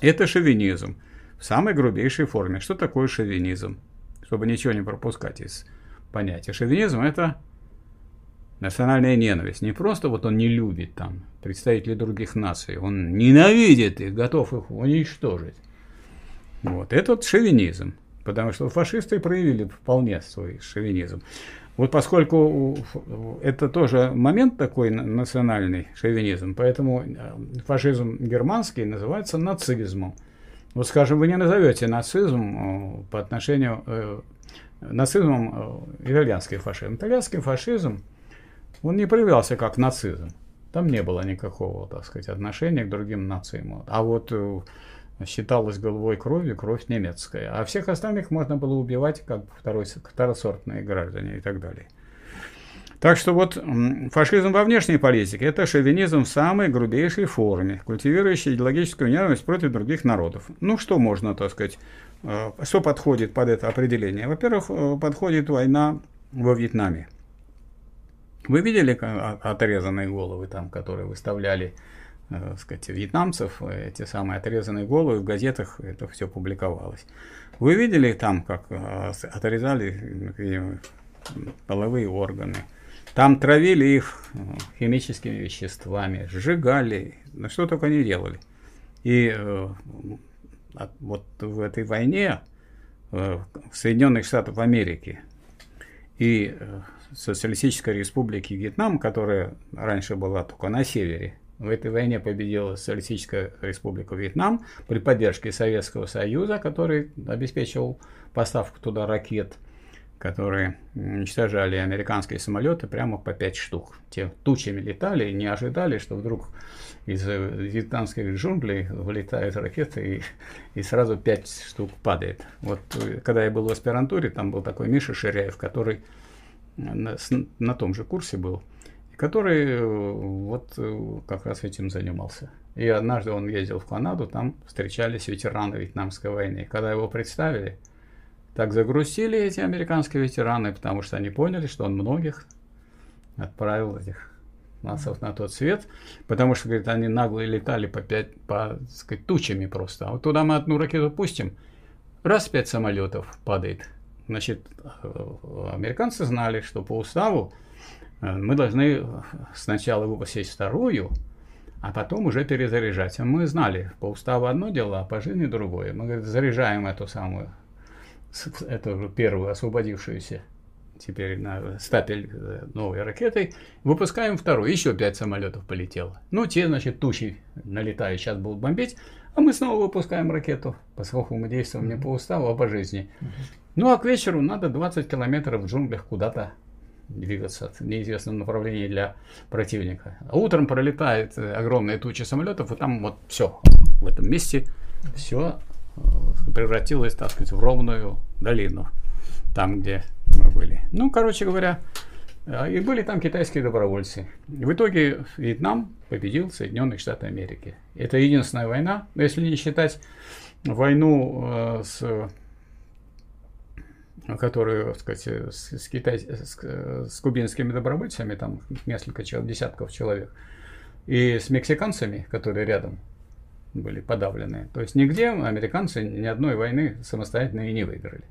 Это шовинизм в самой грубейшей форме. Что такое шовинизм? Чтобы ничего не пропускать из понятия. Шовинизм – это национальная ненависть. Не просто вот он не любит там представителей других наций, он ненавидит их, готов их уничтожить. Вот, это вот шовинизм, потому что фашисты проявили вполне свой шовинизм. Вот поскольку это тоже момент такой национальный шовинизм, поэтому э, фашизм германский называется нацизмом. Вот, скажем, вы не назовете нацизм э, по отношению э, нацизмом итальянский фашизм. Итальянский фашизм он не проявлялся как нацизм. Там не было никакого, так сказать, отношения к другим нациям. А вот э, считалось головой кровью кровь немецкая. А всех остальных можно было убивать как второй, второсортные граждане и так далее. Так что вот фашизм во внешней политике – это шовинизм в самой грубейшей форме, культивирующий идеологическую ненависть против других народов. Ну, что можно, так сказать, э, что подходит под это определение? Во-первых, э, подходит война во Вьетнаме. Вы видели отрезанные головы там, которые выставляли, э, сказать, вьетнамцев, эти самые отрезанные головы в газетах, это все публиковалось. Вы видели там, как э, отрезали э, половые органы? Там травили их э, химическими веществами, сжигали, ну что только не делали. И э, вот в этой войне э, Соединенных Штатах Америки и э, Социалистической Республики Вьетнам, которая раньше была только на севере, в этой войне победила Социалистическая Республика Вьетнам при поддержке Советского Союза, который обеспечивал поставку туда ракет, которые уничтожали американские самолеты прямо по пять штук. Те тучами летали и не ожидали, что вдруг из вьетнамских джунглей вылетают ракеты и, и сразу пять штук падает. Вот э, когда я был в аспирантуре, там был такой Миша Ширяев, который на, на том же курсе был, который э, вот э, как раз этим занимался. И однажды он ездил в Канаду, там встречались ветераны Вьетнамской войны. Когда его представили, так загрустили эти американские ветераны, потому что они поняли, что он многих отправил этих нацев на тот свет, потому что, говорит, они нагло летали по пять, по, сказать, тучами просто. А вот туда мы одну ракету пустим, раз пять самолетов падает – Значит, американцы знали, что по уставу э, мы должны сначала выпустить вторую, а потом уже перезаряжать. Мы знали, по уставу одно дело, а по жизни другое. Мы говорит, заряжаем эту самую, эту первую освободившуюся теперь на стапель э, новой ракетой, выпускаем вторую, еще пять самолетов полетело. Ну, те, значит, тучи налетают, сейчас будут бомбить, а мы снова выпускаем ракету, поскольку мы действуем не по уставу, а по жизни. Ну а к вечеру надо 20 километров в джунглях куда-то двигаться в неизвестном направлении для противника. А утром пролетает э, огромные тучи самолетов, и там вот все в этом месте все э, превратилось, так сказать, в ровную долину, там, где мы были. Ну, короче говоря, э, и были там китайские добровольцы. И в итоге Вьетнам победил Соединенные Штаты Америки. Это единственная война, если не считать войну с которую, так сказать, с, с, китай, с, с кубинскими добровольцами, там несколько человек, десятков человек, и с мексиканцами, которые рядом были подавлены. То есть нигде американцы ни одной войны самостоятельно и не выиграли.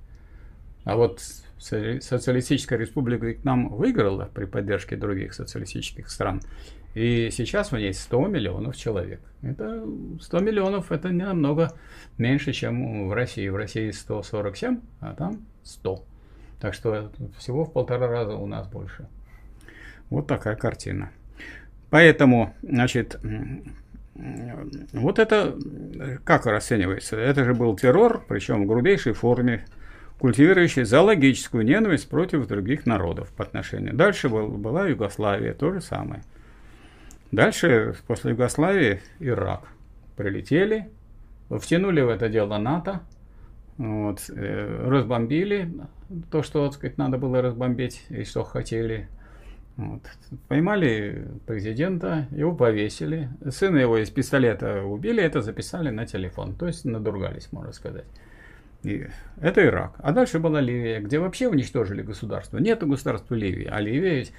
А вот социалистическая республика Вьетнам выиграла при поддержке других социалистических стран. И сейчас в ней 100 миллионов человек. Это 100 миллионов, это не намного меньше, чем в России. В России 147, а там 100. Так что всего в полтора раза у нас больше. Вот такая картина. Поэтому, значит, вот это как расценивается? Это же был террор, причем в грубейшей форме, культивирующий зоологическую ненависть против других народов по отношению. Дальше был, была Югославия, то же самое. Дальше, после Югославии, Ирак. Прилетели, втянули в это дело НАТО, вот, э, разбомбили то, что, так сказать, надо было разбомбить и что хотели. Вот. Поймали президента, его повесили. Сына его из пистолета убили, это записали на телефон. То есть надругались, можно сказать. И это Ирак. А дальше была Ливия, где вообще уничтожили государство. Нету государства Ливии, а Ливия ведь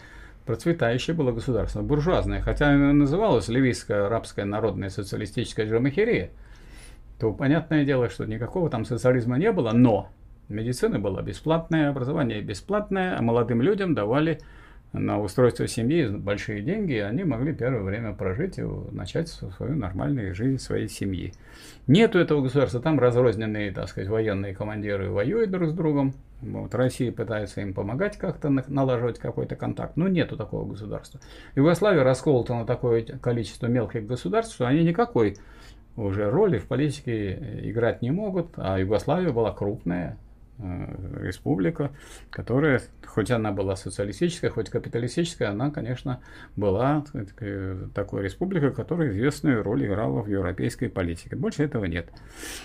процветающее было государство, буржуазное. Хотя оно называлось Ливийская арабская народная социалистическая джамахирия то понятное дело, что никакого там социализма не было, но медицина была бесплатная, образование бесплатное, а молодым людям давали на устройство семьи большие деньги, и они могли первое время прожить и начать свою нормальную жизнь своей семьи. Нету этого государства, там разрозненные, так сказать, военные командиры воюют друг с другом. Вот Россия пытается им помогать как-то налаживать какой-то контакт, но нету такого государства. Югославия расколота на такое количество мелких государств, что они никакой уже роли в политике играть не могут, а Югославия была крупная э, республика, которая, хоть она была социалистическая, хоть капиталистическая, она, конечно, была такой республикой, которая известную роль играла в европейской политике. Больше этого нет.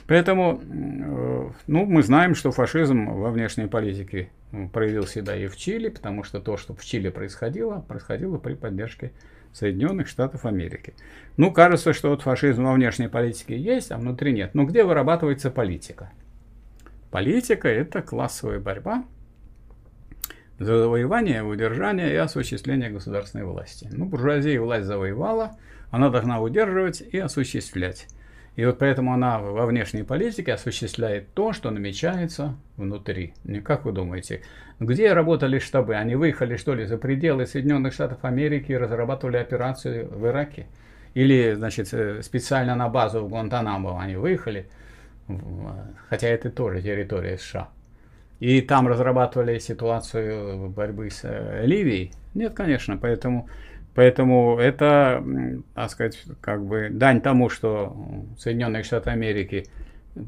Поэтому, э, ну, мы знаем, что фашизм во внешней политике проявил себя и в Чили, потому что то, что в Чили происходило, происходило при поддержке Соединенных Штатов Америки. Ну, кажется, что вот фашизм во внешней политике есть, а внутри нет. Но где вырабатывается политика? Политика – это классовая борьба за завоевание, удержание и осуществление государственной власти. Ну, буржуазия власть завоевала, она должна удерживать и осуществлять. И вот поэтому она во внешней политике осуществляет то, что намечается внутри. Как вы думаете, где работали штабы? Они выехали, что ли, за пределы Соединенных Штатов Америки и разрабатывали операции в Ираке? Или, значит, э, специально на базу в Гуантанамо они выехали, хотя это тоже территория США. И там разрабатывали ситуацию борьбы с э, Ливией? Нет, конечно, поэтому Поэтому это, так сказать, как бы дань тому, что Соединенные Штаты Америки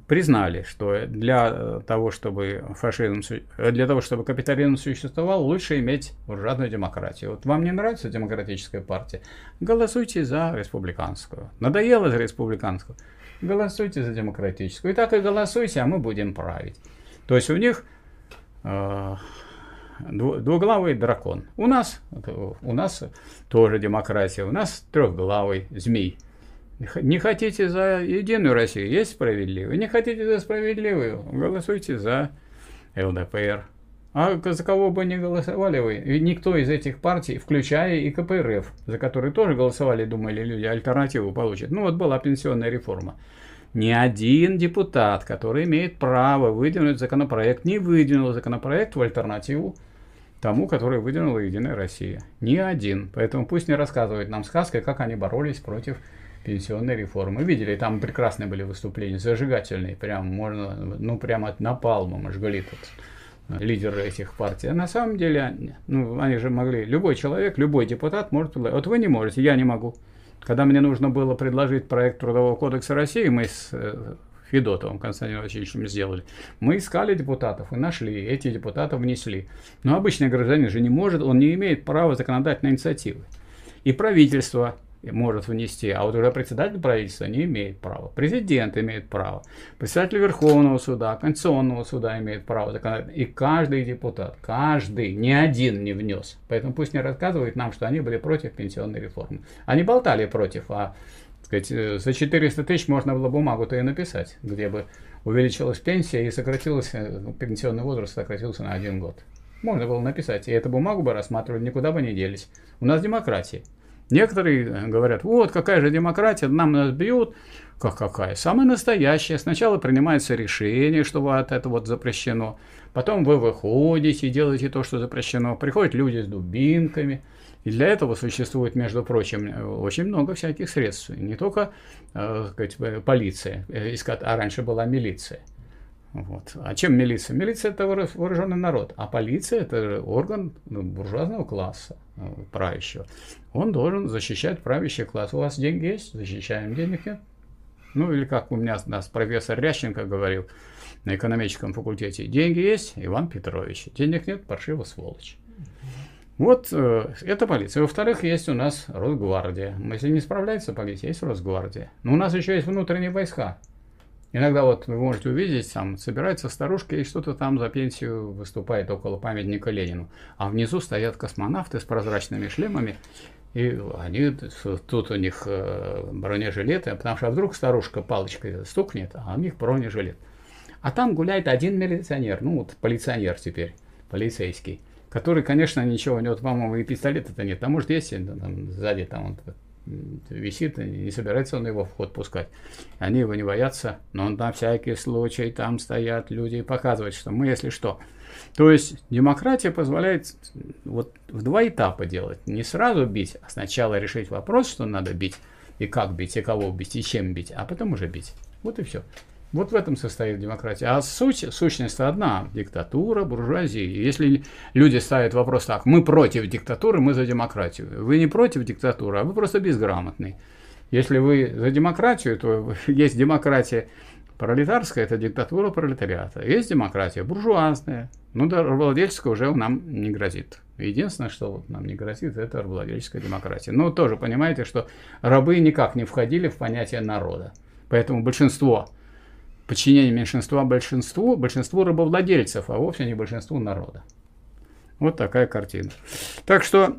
признали, что для того, чтобы фашизм, для того, чтобы капитализм существовал, лучше иметь буржуазную демократию. Вот вам не нравится демократическая партия? Голосуйте за республиканскую. Надоело за республиканскую? Голосуйте за демократическую. И так и голосуйте, а мы будем править. То есть у них э, двуглавый дракон. У нас, у нас тоже демократия, у нас трехглавый змей. Не хотите за Единую Россию, есть справедливый. Не хотите за справедливую, голосуйте за ЛДПР. А за кого бы не голосовали вы, никто из этих партий, включая и КПРФ, за которые тоже голосовали, думали люди, альтернативу получат. Ну вот была пенсионная реформа. Ни один депутат, который имеет право выдвинуть законопроект, не выдвинул законопроект в альтернативу тому, который выдвинула Единая Россия. Ни один. Поэтому пусть не рассказывает нам сказкой, как они боролись против пенсионной реформы. Видели, там прекрасные были выступления, зажигательные, прям можно, ну прямо от напалмом жгли тут э, лидеры этих партий. А на самом деле, ну, они же могли, любой человек, любой депутат может Вот вы не можете, я не могу. Когда мне нужно было предложить проект Трудового кодекса России, мы с э, Федотовым Константином Васильевичем сделали. Мы искали депутатов и нашли, эти депутаты внесли. Но обычный гражданин же не может, он не имеет права законодательной инициативы. И правительство может внести, а вот уже председатель правительства не имеет права. Президент имеет право. Председатель Верховного суда, Конституционного суда имеет право. И каждый депутат, каждый, ни один не внес. Поэтому пусть не рассказывает нам, что они были против пенсионной реформы. Они болтали против, а сказать, э, за 400 тысяч можно было бумагу-то и написать, где бы увеличилась пенсия и сократилась, э, пенсионный возраст сократился на один год. Можно было написать, и эту бумагу бы рассматривали, никуда бы не делись. У нас демократия. Некоторые э, говорят, вот какая же демократия, нам нас бьют. Как какая? Самая настоящая. Сначала принимается решение, что вот это вот запрещено. Потом вы выходите делаете то, что запрещено. Приходят люди с дубинками. И для этого существует, между прочим, очень много всяких средств. Не только э, сказать, полиция, э, а раньше была милиция. Вот. А чем милиция? Милиция – это вооруженный народ, а полиция – это орган ну, буржуазного класса, э, правящего. Он должен защищать правящий класс. У вас деньги есть? Защищаем. Денег? Ну, или как у меня нас профессор Рященко говорил на экономическом факультете. Деньги есть, Иван Петрович. Денег нет, паршиво сволочь. Вот э, это полиция. Во-вторых, есть у нас Росгвардия. Если не справляется полиция, есть Росгвардия. Но у нас еще есть внутренние войска. Иногда вот вы можете увидеть, там собирается старушка и что-то там за пенсию выступает около памятника Ленину. А внизу стоят космонавты с прозрачными шлемами. И они, тут у них э, бронежилеты, потому что вдруг старушка палочкой стукнет, а у них бронежилет. А там гуляет один милиционер, ну вот полиционер теперь, полицейский который, конечно, ничего, у него, по-моему, и пистолета-то нет, а может есть, там, сзади там он висит, не собирается он его в ход пускать. Они его не боятся, но он на всякий случай там стоят люди и показывают, что мы, если что. То есть демократия позволяет вот в два этапа делать. Не сразу бить, а сначала решить вопрос, что надо бить, и как бить, и кого бить, и чем бить, а потом уже бить. Вот и все. Вот в этом состоит демократия. А суть, сущность одна – диктатура, буржуазия. Если люди ставят вопрос так, мы против диктатуры, мы за демократию. Вы не против диктатуры, а вы просто безграмотный. Если вы за демократию, то [LAUGHS] есть демократия пролетарская, это диктатура пролетариата. Есть демократия буржуазная, ну рабовладельческая уже нам не грозит. Единственное, что вот нам не грозит, это рабовладельческая демократия. Но тоже понимаете, что рабы никак не входили в понятие народа. Поэтому большинство подчинение меньшинства большинству, большинству рабовладельцев, а вовсе не большинству народа. Вот такая картина. Так что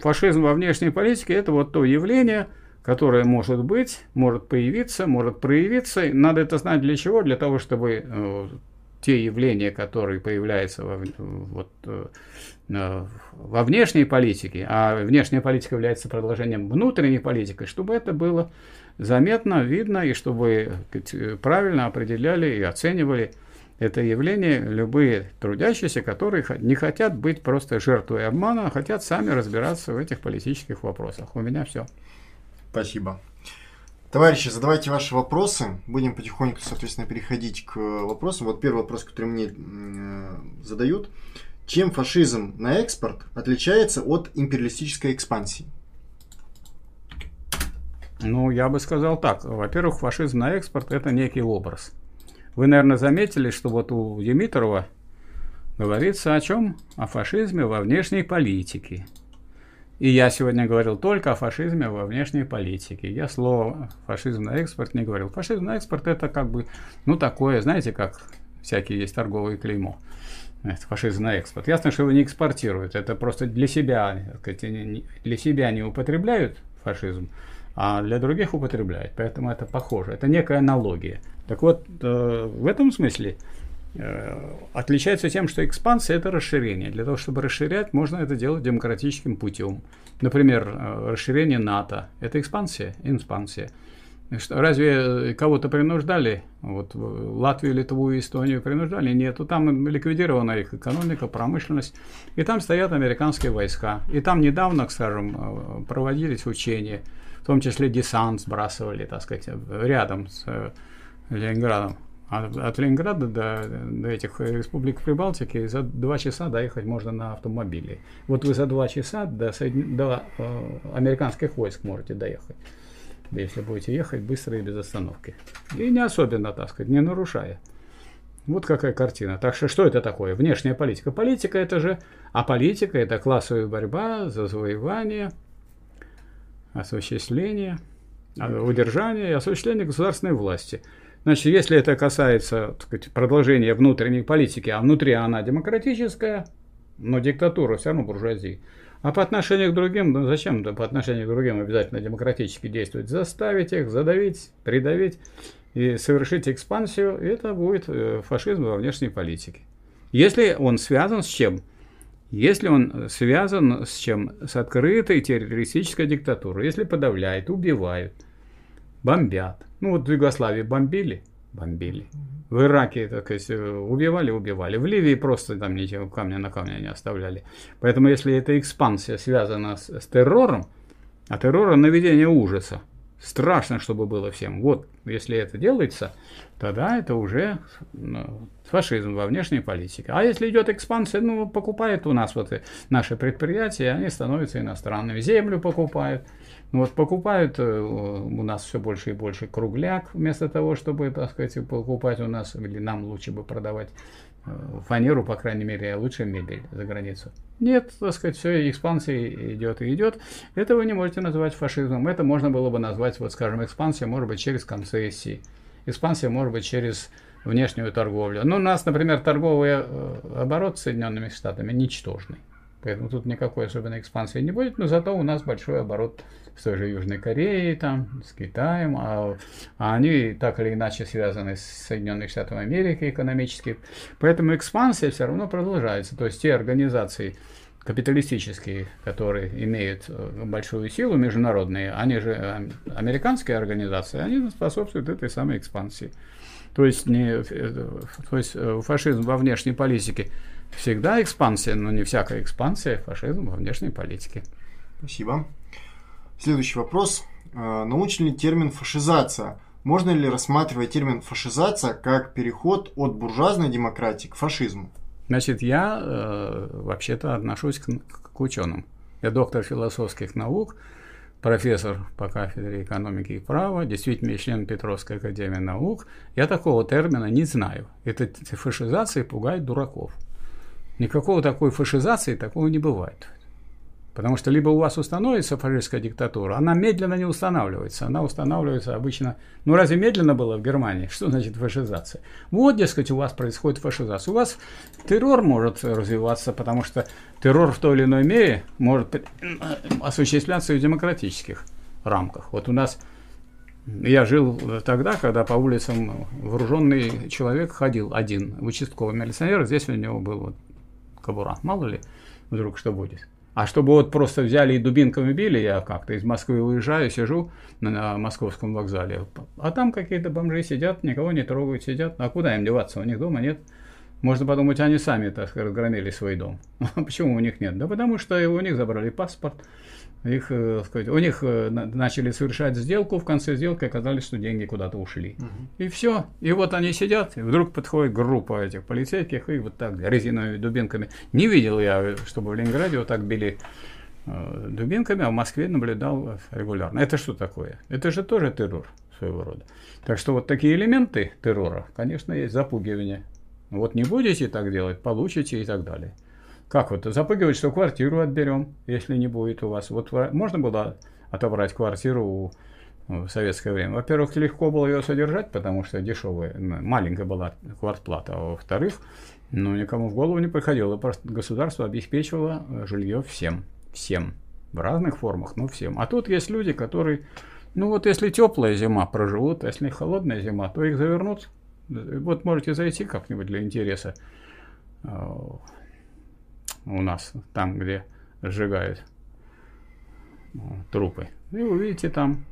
фашизм во внешней политике – это вот то явление, которое может быть, может появиться, может проявиться. Надо это знать для чего? Для того, чтобы э, те явления, которые появляются во, вот, э, во внешней политике, а внешняя политика является продолжением внутренней политики, чтобы это было заметно, видно, и чтобы правильно определяли и оценивали это явление любые трудящиеся, которые не хотят быть просто жертвой обмана, а хотят сами разбираться в этих политических вопросах. У меня все. Спасибо. Товарищи, задавайте ваши вопросы. Будем потихоньку, соответственно, переходить к вопросам. Вот первый вопрос, который мне э, задают. Чем фашизм на экспорт отличается от империалистической экспансии? Ну, я бы сказал так. Во-первых, фашизм на экспорт – это некий образ. Вы, наверное, заметили, что вот у Димитрова говорится о чем? О фашизме во внешней политике. И я сегодня говорил только о фашизме во внешней политике. Я слово фашизм на экспорт не говорил. Фашизм на экспорт это как бы, ну такое, знаете, как всякие есть торговые клеймо. Это фашизм на экспорт. Ясно, что его не экспортируют. Это просто для себя, для себя не употребляют фашизм, а для других употребляют. Поэтому это похоже. Это некая аналогия. Так вот, э, в этом смысле э, отличается тем, что экспансия – это расширение. Для того, чтобы расширять, можно это делать демократическим путем. Например, э, расширение НАТО – это экспансия, экспансия. Разве кого-то принуждали? Вот Латвию, Литву и Эстонию принуждали? Нет, там ликвидирована их экономика, промышленность. И там стоят американские войска. И там недавно, скажем, проводились учения – в том числе десант сбрасывали, так сказать, рядом с э, Ленинградом. От, от Ленинграда до, до этих республик Прибалтики за два часа доехать можно на автомобиле. Вот вы за два часа до, до э, американских войск можете доехать. если будете ехать быстро и без остановки. И не особенно, так сказать, не нарушая. Вот какая картина. Так что что это такое? Внешняя политика. Политика это же, а политика это классовая борьба за завоевание, осуществление, а, удержание и осуществление государственной власти. Значит, если это касается сказать, продолжения внутренней политики, а внутри она демократическая, но диктатура все равно буржуазии. А по отношению к другим, ну зачем да, по отношению к другим обязательно демократически действовать? Заставить их, задавить, придавить и совершить экспансию, это будет э, фашизм во внешней политике. Если он связан с чем? Если он связан с чем? С открытой террористической диктатурой. Если подавляют, убивают, бомбят. Ну вот в Югославии бомбили, бомбили. В Ираке, так сказать, убивали, убивали. В Ливии просто там ничего, камня на камне не оставляли. Поэтому если эта экспансия связана с, с террором, а террор – наведение ужаса, страшно, чтобы было всем. Вот, если это делается, тогда это уже ну, фашизм во внешней политике. А если идет экспансия, ну, покупают у нас вот наши предприятия, они становятся иностранными. Землю покупают. Ну, вот покупают э, у нас все больше и больше кругляк, вместо того, чтобы, так сказать, покупать у нас, или нам лучше бы продавать э, фанеру, по крайней мере, а лучше мебель за границу. Нет, так сказать, все, экспансия идет и идет. Это вы не можете назвать фашизмом. Это можно было бы назвать, вот скажем, экспансия может быть через концессии. Экспансия может быть через внешнюю торговлю. Ну, у нас, например, торговый э, оборот с Соединенными Штатами ничтожный. Поэтому тут никакой особенной экспансии не будет, но зато у нас большой оборот с той же Южной Кореей, там, с Китаем, а, а они так или иначе связаны с Соединенными Штатами Америки экономически. Поэтому экспансия все равно продолжается. То есть те организации, капиталистические, которые имеют э, большую силу международные, они же э, американские организации, они способствуют этой самой экспансии. То есть, не, э, то есть фашизм во внешней политике всегда экспансия, но не всякая экспансия, фашизм во внешней политике. Спасибо. Следующий вопрос. Научен ли термин фашизация? Можно ли рассматривать термин фашизация как переход от буржуазной демократии к фашизму? Значит, я э, вообще-то отношусь к, к ученым. Я доктор философских наук, профессор по кафедре экономики и права, действительно член Петровской академии наук. Я такого термина не знаю. Это фашизация пугает дураков. Никакого такой фашизации такого не бывает. Потому что либо у вас установится фашистская диктатура, она медленно не устанавливается. Она устанавливается обычно... Ну, разве медленно было в Германии? Что значит фашизация? Вот, дескать, у вас происходит фашизация. У вас террор может развиваться, потому что террор в той или иной мере может осуществляться и в демократических рамках. Вот у нас... Я жил тогда, когда по улицам вооруженный человек ходил один, участковый милиционер, здесь у него был вот кобура. Мало ли, вдруг что будет. А чтобы вот просто взяли и дубинками били, я как-то из Москвы уезжаю, сижу на, на московском вокзале, а там какие-то бомжи сидят, никого не трогают, сидят. А куда им деваться? У них дома нет. Можно подумать, они сами, так сказать, разгромили свой дом. [LAUGHS] А почему у них нет? Да потому что у них забрали паспорт, их, э, сказать, у них э, начали совершать сделку, в конце сделки оказалось, что деньги куда-то ушли. Угу. И все. И вот они сидят, и вдруг подходит группа этих полицейских, и вот так резиновыми дубинками. Не видел я, чтобы в Ленинграде вот так били э, дубинками, а в Москве наблюдал регулярно. Это что такое? Это же тоже террор своего рода. Так что вот такие элементы террора, конечно, есть запугивание. Вот не будете так делать, получите и так далее. Как вот запугивать, что квартиру отберем, если не будет у вас. Вот можно было отобрать квартиру в советское время. Во-первых, легко было ее содержать, потому что дешевая, маленькая была квартплата. А во-вторых, ну, никому в голову не приходило. Просто государство обеспечивало жилье всем. Всем. В разных формах, но всем. А тут есть люди, которые, ну вот если теплая зима проживут, а если холодная зима, то их завернут. Вот можете зайти как-нибудь для интереса а, у нас, там, где сжигают трупы. И увидите там,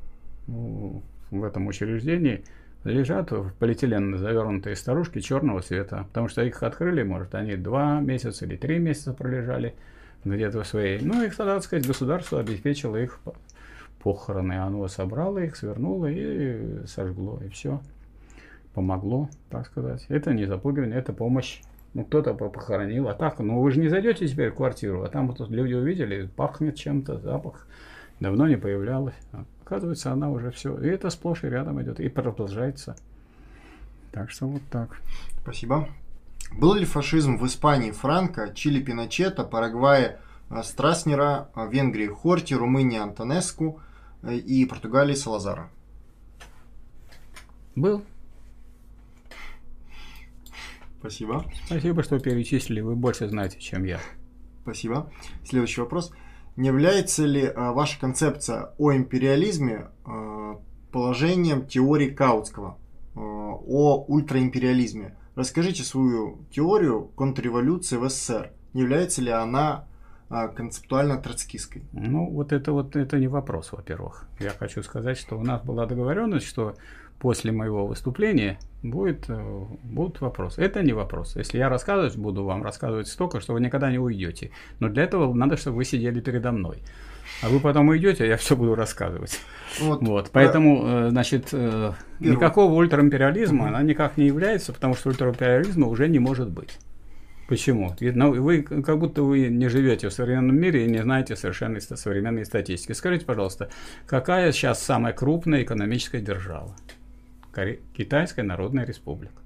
в этом учреждении, лежат в полиэтилен завернутые старушки черного цвета, потому что их открыли, может, они два месяца или три месяца пролежали где-то в своей. Ну, их тогда, так сказать, государство обеспечило их похороны. Оно собрало их, свернуло и сожгло, и все. Помогло, так сказать. Это не запугивание, это помощь ну, кто-то похоронил, а так, ну, вы же не зайдете теперь в квартиру, а там вот люди увидели, пахнет чем-то, запах давно не появлялось. Оказывается, она уже все. И это сплошь и рядом идет, и продолжается. Так что вот так. Спасибо. Был ли фашизм в Испании Франко, Чили Пиночета, Парагвае э, Страснера, э, Венгрии Хорти, Румынии Антонеску э, и Португалии Салазара? Был. Спасибо. Спасибо, что перечислили. Вы больше знаете, чем я. Спасибо. Следующий вопрос. Не является ли а, ваша концепция о империализме а, положением теории Каутского а, о ультраимпериализме? Расскажите свою теорию контрреволюции в СССР. Не является ли она концептуально троцкистской? Ну, вот это вот это не вопрос, во-первых. Я хочу сказать, что у нас была договоренность, что после моего выступления будет, э, будут вопросы. Это не вопрос. Если я рассказывать буду вам рассказывать столько, что вы никогда не уйдете. Но для этого надо, чтобы вы сидели передо мной. А вы потом уйдете, а я все буду рассказывать. Вот, вот. Поэтому, э, значит, э, никакого ультраимпериализма угу. она никак не является, потому что ультраимпериализма уже не может быть. Почему? Ну, вы как будто вы не живете в современном мире и не знаете совершенно современной статистики. Скажите, пожалуйста, какая сейчас самая крупная экономическая держава? Китайская Народная Республика.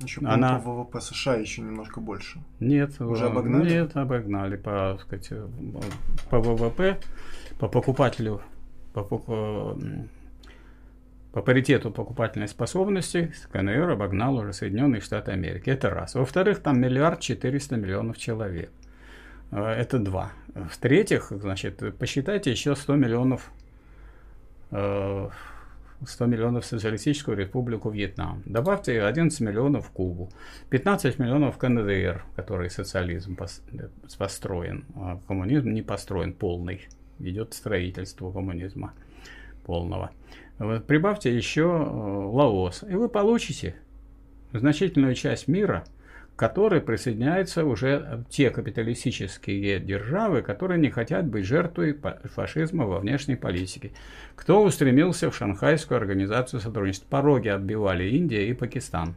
Еще Она... по ВВП США еще немножко больше. Нет, уже обогнали? Нет, обогнали по, сказать, по ВВП, по покупателю, по, по, по паритету покупательной способности КНР обогнал уже Соединенные Штаты Америки. Это раз. Во-вторых, там миллиард четыреста миллионов человек. Э, это два. В-третьих, значит, посчитайте еще 100 миллионов э, 100 миллионов в Социалистическую Республику Вьетнам. Добавьте 11 миллионов в Кубу, 15 миллионов в КНДР, который социализм построен, а коммунизм не построен полный. Идет строительство коммунизма полного. Прибавьте еще э, Лаос, и вы получите значительную часть мира – которой присоединяются уже те капиталистические державы, которые не хотят быть жертвой фашизма во внешней политике. Кто устремился в Шанхайскую организацию сотрудничества? Пороги отбивали Индия и Пакистан.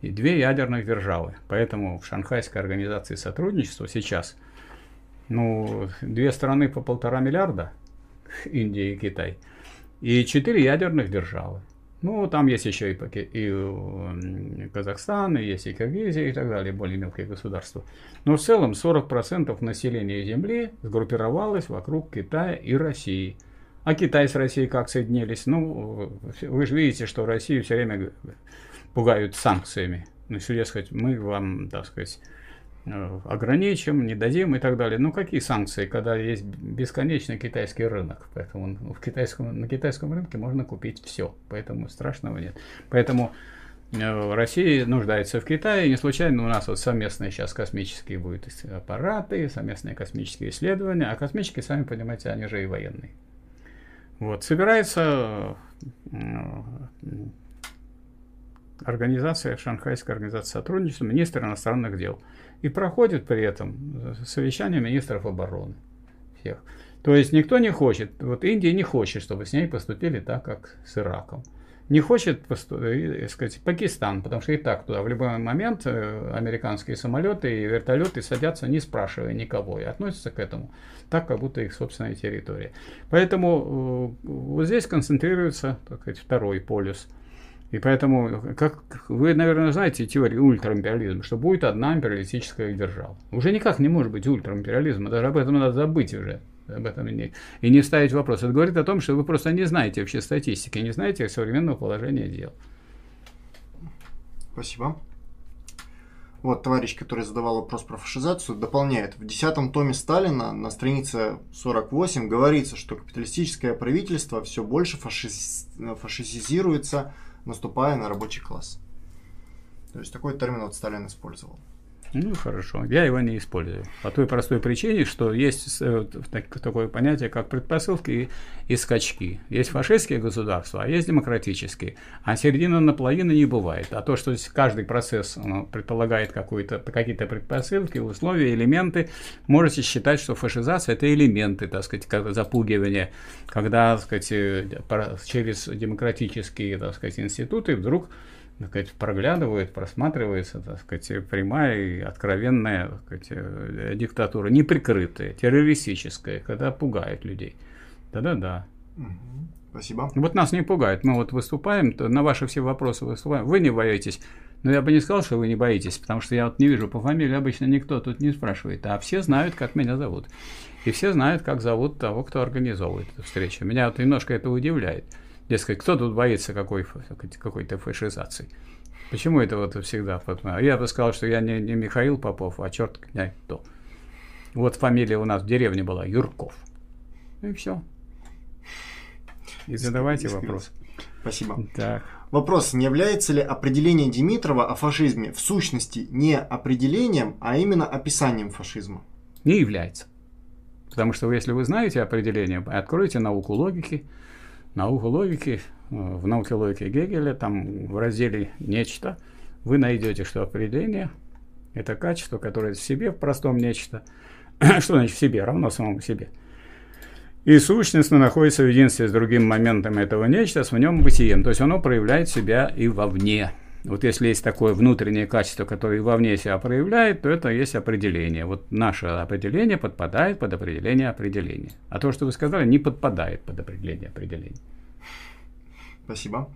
И две ядерных державы. Поэтому в Шанхайской организации сотрудничества сейчас ну, две страны по полтора миллиарда, [LAUGHS] Индия и Китай, и четыре ядерных державы. Ну, там есть еще и, и Казахстан, и есть и Киргизия и так далее, более мелкие государства. Но в целом 40% населения Земли сгруппировалось вокруг Китая и России. А Китай с Россией как соединились? Ну, вы же видите, что Россию все время пугают санкциями. Ну, если, дескать, мы вам, так сказать, Э, ограничим, не дадим и так далее. Ну, какие санкции, когда есть бесконечный китайский рынок? Поэтому ну, в китайском, на китайском рынке можно купить все, поэтому страшного нет. Поэтому э, Россия нуждается в Китае. Не случайно у нас вот совместные сейчас космические будут аппараты, совместные космические исследования. А космические, сами понимаете, они же и военные. Вот, собирается э, организация, Шанхайская организация сотрудничества, министр иностранных дел – и проходит при этом совещание министров обороны всех. То есть никто не хочет, вот Индия не хочет, чтобы с ней поступили так, как с Ираком. Не хочет поступить, сказать, Пакистан, потому что и так туда в любой момент э, американские самолеты и вертолеты садятся, не спрашивая никого, и относятся к этому так, как будто их собственная территория. Поэтому э, вот здесь концентрируется так сказать, второй полюс – и поэтому, как вы, наверное, знаете теорию ультраимпериализма, что будет одна империалистическая держава. Уже никак не может быть ультраимпериализма, даже об этом надо забыть уже. Об этом и не, и не ставить вопрос. Это говорит о том, что вы просто не знаете вообще статистики, не знаете современного положения дел. Спасибо. Вот товарищ, который задавал вопрос про фашизацию, дополняет. В десятом томе Сталина на странице 48 говорится, что капиталистическое правительство все больше фашиз... фашизируется наступая на рабочий класс. То есть такой термин вот Сталин использовал. Ну, хорошо. Я его не использую. По той простой причине, что есть э, такое понятие, как предпосылки и, и скачки. Есть фашистские государства, а есть демократические. А середина наполовину не бывает. А то, что каждый процесс ну, предполагает какие-то предпосылки, условия, элементы, можете считать, что фашизация – это элементы, так сказать, запугивания, когда, так сказать, э, через демократические, так сказать, институты вдруг так сказать, проглядывает, просматривается, так сказать, прямая и откровенная так сказать, э, диктатура, неприкрытая, террористическая, когда пугает людей. Да-да-да. Спасибо. Вот нас не пугает. Мы вот выступаем, на ваши все вопросы выступаем. Вы не боитесь. Но я бы не сказал, что вы не боитесь, потому что я вот не вижу по фамилии, обычно никто тут не спрашивает. А все знают, как меня зовут. И все знают, как зовут того, кто организовывает эту встречу. Меня вот немножко это удивляет. Дескать, кто тут боится какой, какой-то фашизации? Почему это вот всегда? Я бы сказал, что я не, не Михаил Попов, а черт меня кто. Вот фамилия у нас в деревне была Юрков. И все. И задавайте вопрос. Спасибо. Так. Вопрос, не является ли определение Димитрова о фашизме в сущности не определением, а именно описанием фашизма? Не является. Потому что если вы знаете определение, откройте науку логики, науку логики, э, в науке логики Гегеля, там в разделе «Нечто», вы найдете, что определение – это качество, которое в себе, в простом нечто. [COUGHS] что значит в себе? Равно самому себе – и сущностно находится в единстве с другим моментом этого нечто, с в нем бытием. То есть оно проявляет себя и вовне. Вот если есть такое внутреннее качество, которое вовне себя проявляет, то это есть определение. Вот наше определение подпадает под определение определения. А то, что вы сказали, не подпадает под определение определения. Спасибо.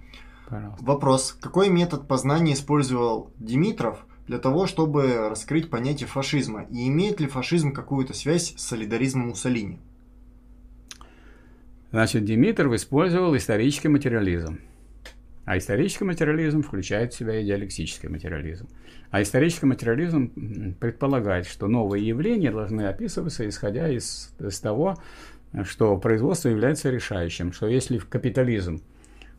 Пожалуйста. Вопрос. Какой метод познания использовал Димитров для того, чтобы раскрыть понятие фашизма? И имеет ли фашизм какую-то связь с солидаризмом Муссолини? Значит, Димитров использовал исторический материализм. А исторический материализм включает в себя и диалектический материализм. А исторический материализм предполагает, что новые явления должны описываться, исходя из, из того, что производство является решающим, что если в капитализм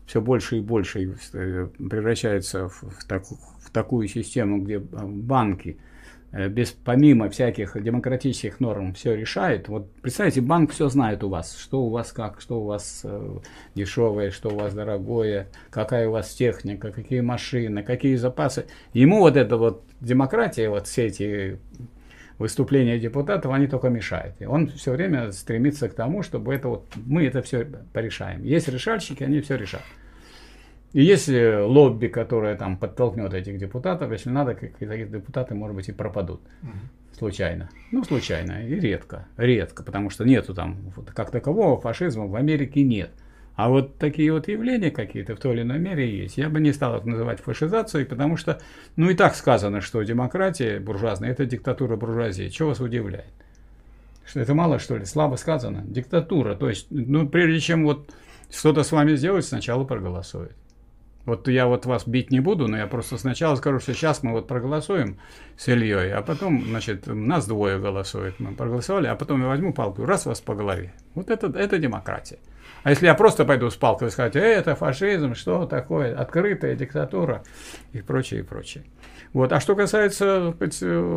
все больше и больше э, превращается в, в, так, в такую систему, где банки – Э, без, помимо всяких демократических норм все решает. Вот представьте, банк все знает у вас, что у вас как, что у вас э, дешевое, что у вас дорогое, какая у вас техника, какие машины, какие запасы. Ему вот эта вот демократия, вот все эти выступления депутатов, они только мешают. И он все время стремится к тому, чтобы это вот, мы это все порешаем. Есть решальщики, они все решат. И если лобби, которое там подтолкнет этих депутатов, если надо, какие-то депутаты, может быть, и пропадут. Угу. Случайно. Ну, случайно. И редко. Редко. Потому что нету там, как такового фашизма в Америке нет. А вот такие вот явления какие-то в той или иной мере есть. Я бы не стал это называть фашизацией, потому что, ну и так сказано, что демократия буржуазная – это диктатура буржуазии. Чего вас удивляет? Что это мало, что ли? Слабо сказано. Диктатура. То есть, ну, прежде чем вот что-то с вами сделать, сначала проголосует. Вот я вот вас бить не буду, но я просто сначала скажу, что сейчас мы вот проголосуем с Ильей, а потом, значит, нас двое голосует, мы проголосовали, а потом я возьму палку, раз вас по голове. Вот это, это демократия. А если я просто пойду с палкой и сказать, э, это фашизм, что такое, открытая диктатура и прочее, и прочее. Вот. А что касается э,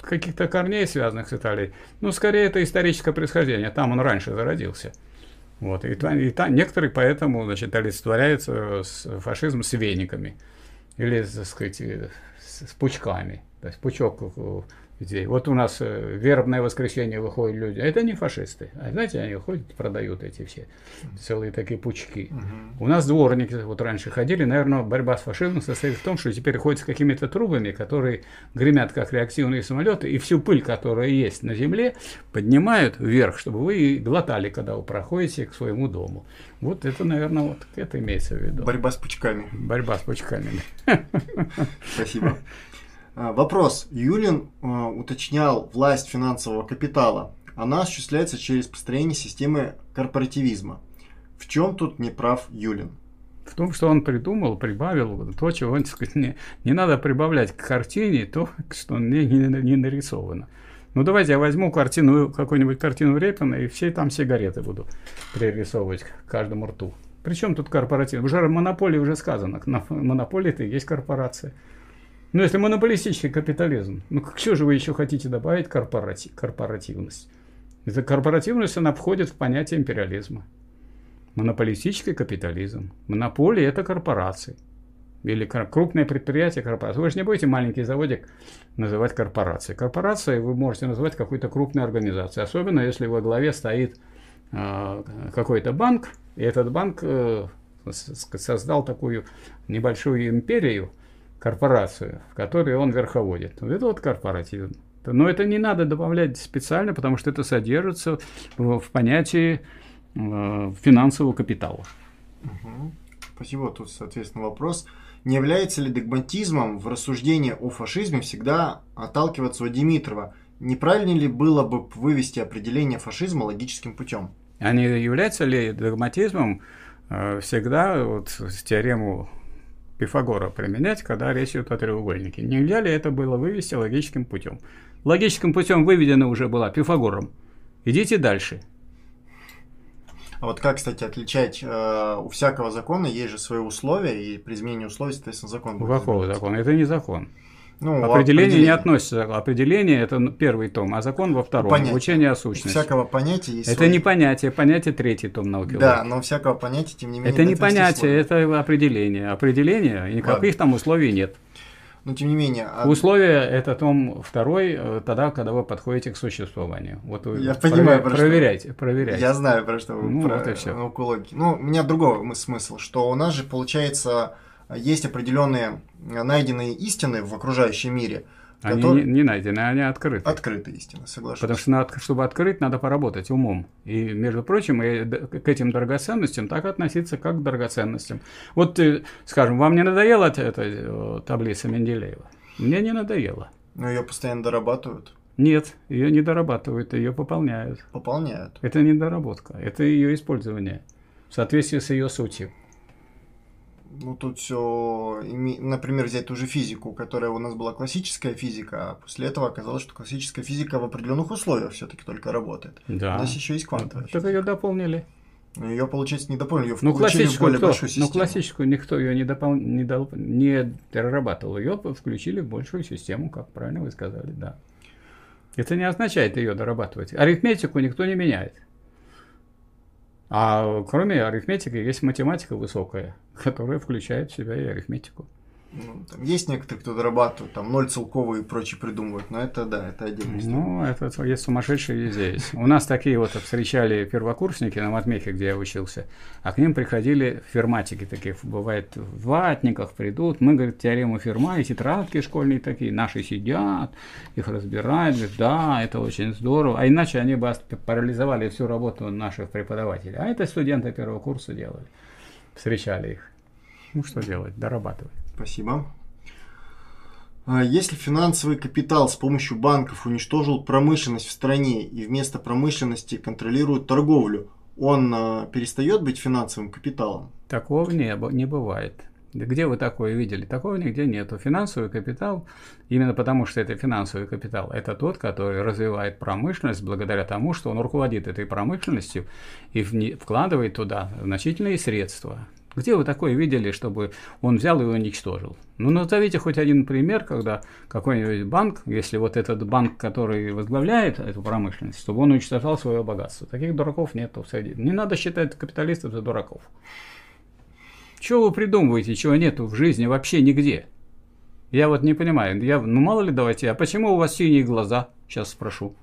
каких-то корней, связанных с Италией, ну, скорее, это историческое происхождение. Там он раньше зародился. Вот, и, и там некоторые поэтому значит, олицетворяются с фашизм с вениками или, так сказать, с, с пучками. То есть пучок идей. Вот у нас э, вербное воскресенье выходят люди. Это не фашисты. А знаете, они ходят, продают эти все целые такие пучки. Угу. У нас дворники вот раньше ходили. Наверное, борьба с фашизмом состоит в том, что теперь ходят с какими-то трубами, которые гремят как реактивные самолеты, и всю пыль, которая есть на земле, поднимают вверх, чтобы вы глотали, когда вы проходите к своему дому. Вот это, наверное, вот это имеется в виду. Борьба с пучками. Борьба с пучками. Спасибо. [LAUGHS] А, вопрос. Юлин а, уточнял власть финансового капитала. Она осуществляется через построение системы корпоративизма. В чем тут не прав Юлин? В том, что он придумал, прибавил то, чего он, [LAUGHS] сказать, не, не надо прибавлять к картине, то, что не, не, не нарисовано. Ну, давайте я возьму картину, какую-нибудь картину Репина и все там сигареты буду пририсовывать к каждому рту. Причем тут корпоратив? Уже монополия уже сказано. Монополия это и есть корпорация. Ну, если монополистический капитализм, ну, к чему же вы еще хотите добавить корпоратив, корпоративность? Эта корпоративность, она входит в понятие империализма. Монополистический капитализм. Монополия – это корпорации. Или крупное предприятие корпорации. Вы же не будете маленький заводик называть корпорацией. Корпорацией вы можете называть какой-то крупной организацией. Особенно, если во главе стоит э, какой-то банк, и этот банк э, создал такую небольшую империю – корпорацию, в которой он верховодит. Это вот корпоративно. Но это не надо добавлять специально, потому что это содержится в, в понятии э, финансового капитала. Угу. Спасибо. Тут, соответственно, вопрос. Не является ли догматизмом в рассуждении о фашизме всегда отталкиваться от Димитрова? Неправильно ли было бы вывести определение фашизма логическим путем? А не является ли догматизмом э, всегда вот теорему Пифагора применять, когда речь идет о треугольнике? Нельзя ли это было вывести логическим путем? Логическим путем выведена уже была Пифагором. Идите дальше. А вот как, кстати, отличать э, у всякого закона есть же свои условия, и при изменении условий, соответственно, закон будет. Какого закона? Это не закон. Ну, определение, определение не относится. Определение это первый том, а закон во втором. Понятие. Учение о сущности. Всякого понятия есть. Это свои... не понятие, понятие третий том науки. Да, но всякого понятия, тем не менее. Это не понятие, это определение. Определение, и никаких Ладно. там условий нет. Но тем не менее. А... Условия это том второй, э, тогда, когда вы подходите к существованию. Вот вы Я понимаю, про проверяйте, что... проверяйте. Я знаю, про что вы ну, про вот и все. наукологи. Ну, у меня другой смысл, что у нас же получается есть определенные найденные истины в окружающем мире. Они которые... не, не найдены, они открыты. Открыты истины, соглашусь. Потому что, надо, чтобы открыть, надо поработать умом. И, между прочим, и к этим драгоценностям так относиться, как к драгоценностям. Вот, э, скажем, вам не надоела эта э, таблица Менделеева? Мне не надоело. Но ее постоянно дорабатывают. Нет, ее не дорабатывают, ее пополняют. Пополняют. Это не доработка, это ее использование в соответствии с ее сутью ну, тут все, например, взять ту же физику, которая у нас была классическая физика, а после этого оказалось, что классическая физика в определенных условиях все-таки только работает. Да. У нас еще есть квантовая. Так ее дополнили. Но ее, получается, не дополнили, ее ну, включили в более кто? большую систему. Ну, классическую никто ее не, допол... не, дол... не дорабатывал. Ее включили в большую систему, как правильно вы сказали, да. Это не означает ее дорабатывать. Арифметику никто не меняет. А кроме арифметики есть математика высокая, [LAUGHS] которая включает в себя и арифметику. Ну, там есть некоторые, кто дорабатывают, там ноль целковые и прочее придумывают, но это да, это отдельно. Ну, это есть сумасшедшие везде есть. У нас такие вот встречали первокурсники на матмехе, где я учился, а к ним приходили ферматики такие, бывает в ватниках придут, мы, говорит, теорему Ферма и тетрадки школьные такие, наши сидят, их разбирают, говорят, да, это очень здорово, а иначе они бы парализовали всю работу наших преподавателей. А это студенты первого курса делали, встречали их. Ну, что делать, дорабатывать. Спасибо. А если финансовый капитал с помощью банков уничтожил промышленность в стране и вместо промышленности контролирует торговлю, он э, перестает быть финансовым капиталом? Такого не, не бывает. Где вы такое видели? Такого нигде нету. Финансовый капитал, именно потому что это финансовый капитал, это тот, который развивает промышленность благодаря тому, что он руководит этой промышленностью и вкладывает туда значительные средства. Где вы такое видели, чтобы он взял и уничтожил? Ну, назовите хоть один пример, когда какой-нибудь банк, если вот этот банк, который возглавляет эту промышленность, чтобы он уничтожал свое богатство. Таких дураков нет в среде. Не надо считать капиталистов за дураков. Чего вы придумываете, чего нету в жизни вообще нигде? Я вот не понимаю. Я, ну, мало ли давайте, а почему у вас синие глаза? Сейчас спрошу.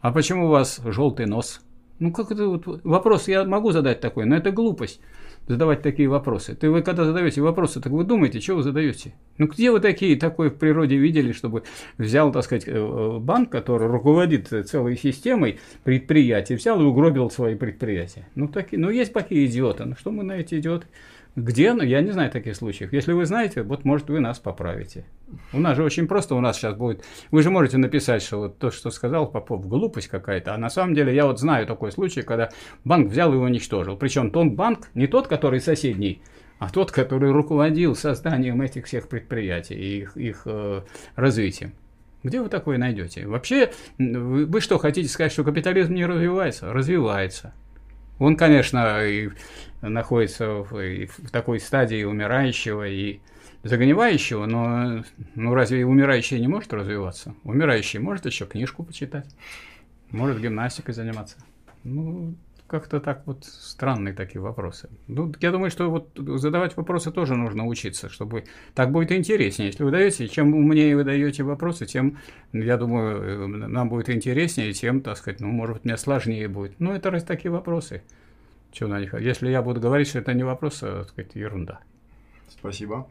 А почему у вас желтый нос? Ну, как это вот вопрос я могу задать такой, но это глупость задавать такие вопросы. Ты вы когда задаете вопросы, так вы думаете, что вы задаете? Ну где вы такие такое в природе видели, чтобы взял, так сказать, э, э, банк, который руководит целой системой предприятий, взял и угробил свои предприятия? Ну, такие, ну есть такие идиоты. Ну что мы на эти идиоты? Где? Ну, я не знаю таких случаев. Если вы знаете, вот, может, вы нас поправите. У нас же очень просто, у нас сейчас будет... Вы же можете написать, что вот то, что сказал Попов, глупость какая-то. А на самом деле я вот знаю такой случай, когда банк взял и уничтожил. Причем тот банк, не тот, который соседний, а тот, который руководил созданием этих всех предприятий и их, их э, развитием. Где вы такое найдете? Вообще, вы, вы что, хотите сказать, что капитализм не развивается? Развивается. Он, конечно, и находится в, в такой стадии умирающего и загнивающего, но ну разве умирающий не может развиваться? Умирающий может еще книжку почитать, может гимнастикой заниматься. Ну, как-то так вот странные такие вопросы. Ну, я думаю, что вот задавать вопросы тоже нужно учиться, чтобы так будет интереснее. Если вы даете, чем умнее вы даете вопросы, тем, я думаю, нам будет интереснее, тем, так сказать, ну, может быть, мне сложнее будет. Ну, это раз такие вопросы. Чего на них? Если я буду говорить, что это не вопрос, а, так сказать, ерунда. Спасибо.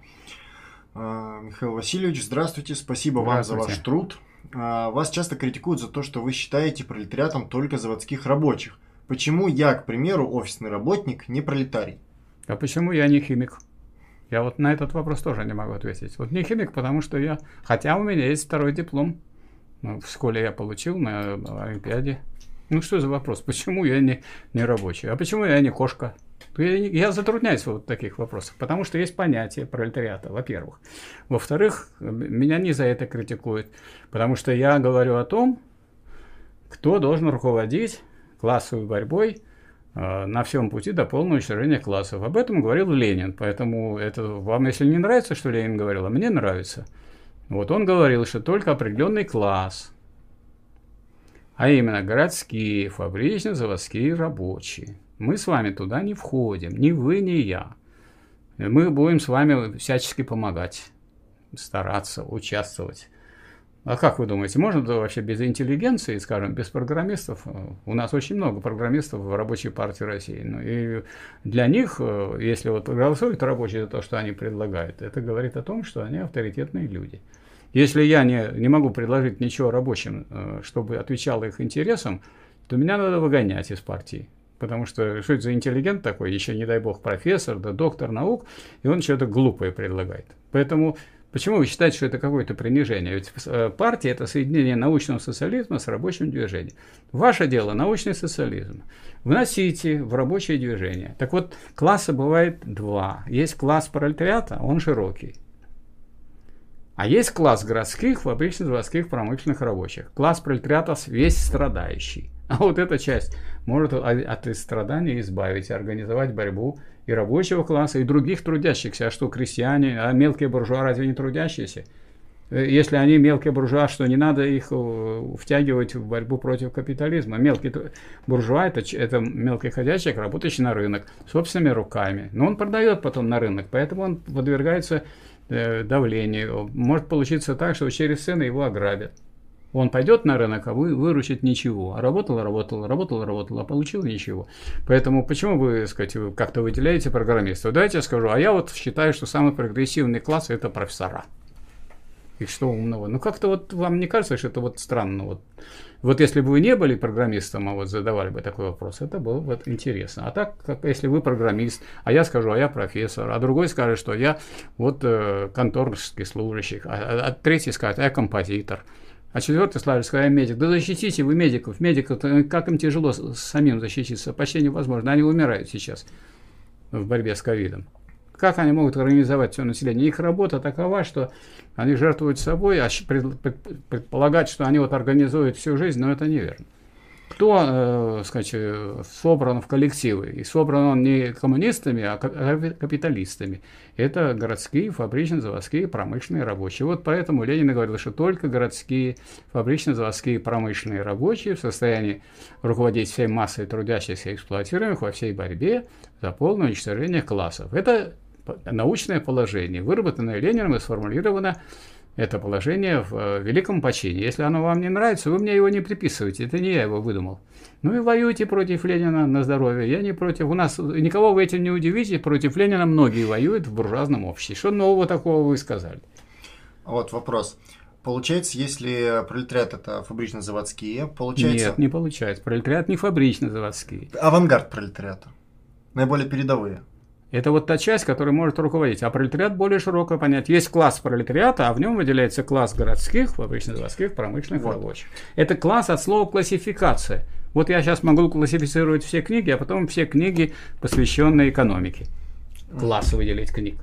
А, Михаил Васильевич, здравствуйте. Спасибо здравствуйте. вам за ваш труд. А, вас часто критикуют за то, что вы считаете пролетариатом только заводских рабочих. Почему я, к примеру, офисный работник, не пролетарий? А почему я не химик? Я вот на этот вопрос тоже не могу ответить. Вот не химик, потому что я... Хотя у меня есть второй диплом. Ну, в школе я получил на Олимпиаде. Ну что за вопрос? Почему я не, не рабочий? А почему я не кошка? Я, я затрудняюсь в вот таких вопросах, потому что есть понятие пролетариата, во-первых. Во-вторых, меня не за это критикуют, потому что я говорю о том, кто должен руководить классовой борьбой э, на всем пути до полного уничтожения классов. Об этом говорил Ленин, поэтому это вам, если не нравится, что Ленин говорил, а мне нравится. Вот он говорил, что только определенный класс, а именно городские, фабрично-заводские рабочие, мы с вами туда не входим, ни вы, ни я. Мы будем с вами всячески помогать, стараться, участвовать. А как вы думаете, можно вообще без интеллигенции, скажем, без программистов? У нас очень много программистов в рабочей партии России. Ну, и для них, э, если вот голосуют рабочие за то, что они предлагают, это говорит о том, что они авторитетные люди. Если я не, не могу предложить ничего рабочим, э, чтобы отвечало их интересам, то меня надо выгонять из партии. Потому что что это за интеллигент такой, еще не дай бог профессор, да доктор наук, и он что-то глупое предлагает. Поэтому Почему вы считаете, что это какое-то принижение? Ведь э, партия – это соединение научного социализма с рабочим движением. Ваше дело – научный социализм. Вносите в рабочее движение. Так вот, класса бывает два. Есть класс пролетариата, он широкий. А есть класс городских, фабрично-заводских, промышленных рабочих. Класс пролетариата весь страдающий. А вот эта часть может от страдания избавить, организовать борьбу и рабочего класса, и других трудящихся. А что, крестьяне, а мелкие буржуа разве не трудящиеся? Э, если они мелкие буржуа, что не надо их э, втягивать в борьбу против капитализма. Мелкий буржуа это, это мелкий ходячий, работающий на рынок собственными руками. Но он продает потом на рынок, поэтому он подвергается э, давлению. Может получиться так, что через цены его ограбят. Он пойдет на рынок, а вы выручит ничего. А работал, работал, работал, работал, а получил ничего. Поэтому почему вы, сказать, как-то выделяете программистов? Давайте я скажу, а я вот считаю, что самый прогрессивный класс – это профессора. И что умного? Ну, как-то вот вам не кажется, что это вот странно? Вот, вот если бы вы не были программистом, а вот задавали бы такой вопрос, это было бы интересно. А так, как если вы программист, а я скажу, а я профессор, а другой скажет, что я вот э, конторский служащий, а, а, а третий скажет, а я композитор. А четвертый славится, я медик. Да защитите вы медиков. Медиков, как им тяжело самим защититься. Почти невозможно. Они умирают сейчас в борьбе с ковидом. Как они могут организовать все население? Их работа такова, что они жертвуют собой, а предполагать, что они вот организуют всю жизнь, но это неверно кто, э, сказать, э, собран в коллективы. И собран он не коммунистами, а, капиталистами. Это городские, фабрично-заводские, промышленные рабочие. Вот поэтому Ленин говорил, что только городские, фабрично-заводские, промышленные рабочие в состоянии руководить всей массой трудящихся и эксплуатируемых во всей борьбе за полное уничтожение классов. Это научное положение, выработанное Лениным и сформулировано это положение в э, великом почине. Если оно вам не нравится, вы мне его не приписывайте. Это не я его выдумал. Ну и воюйте против Ленина на здоровье. Я не против. У нас никого вы этим не удивите. Против Ленина многие воюют в буржуазном обществе. Что нового такого вы сказали? Вот вопрос. Получается, если пролетариат это фабрично-заводские, получается... Нет, не получается. Пролетариат не фабрично-заводские. Авангард пролетариата. Наиболее передовые. Это вот та часть, которая может руководить. А пролетариат более широкое понятие. Есть класс пролетариата, а в нем выделяется класс городских, фабрично-заводских, промышленных вот. рабочих. Это класс от слова классификация. Вот я сейчас могу классифицировать все книги, а потом все книги, посвященные экономике класс выделить книг.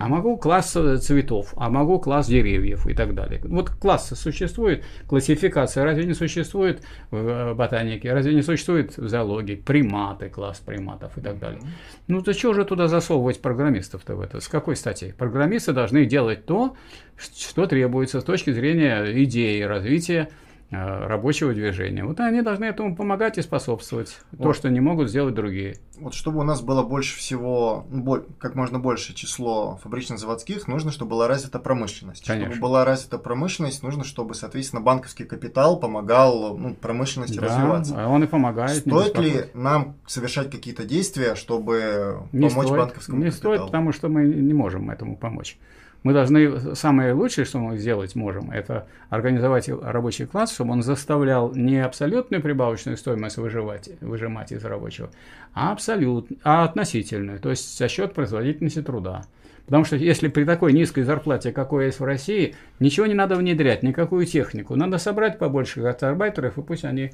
А могу класс э, цветов, а могу класс деревьев и так далее. Вот классы существует, классификация разве не существует в э, ботанике, разве не существует в зоологии, приматы, класс приматов и так далее. Ну то что же туда засовывать программистов-то в это? С какой стати? Программисты должны делать то, что требуется с точки зрения идеи развития рабочего движения. Вот они должны этому помогать и способствовать. Вот. То, что не могут сделать другие. Вот чтобы у нас было больше всего, ну, как можно больше число фабрично-заводских, нужно, чтобы была развита промышленность. Конечно. Чтобы была развита промышленность, нужно, чтобы, соответственно, банковский капитал помогал ну, промышленности да, развиваться. А он и помогает. Стоит ли нам совершать какие-то действия, чтобы не помочь стоит, банковскому не капиталу? Не стоит, потому что мы не можем этому помочь. Мы должны, самое лучшее, что мы сделать можем, это организовать рабочий класс, чтобы он заставлял не абсолютную прибавочную стоимость выживать, выжимать из рабочего, а абсолютно, а относительную, то есть за счет производительности труда. Потому что если при такой низкой зарплате, какой есть в России, ничего не надо внедрять, никакую технику. Надо собрать побольше гастарбайтеров, и пусть они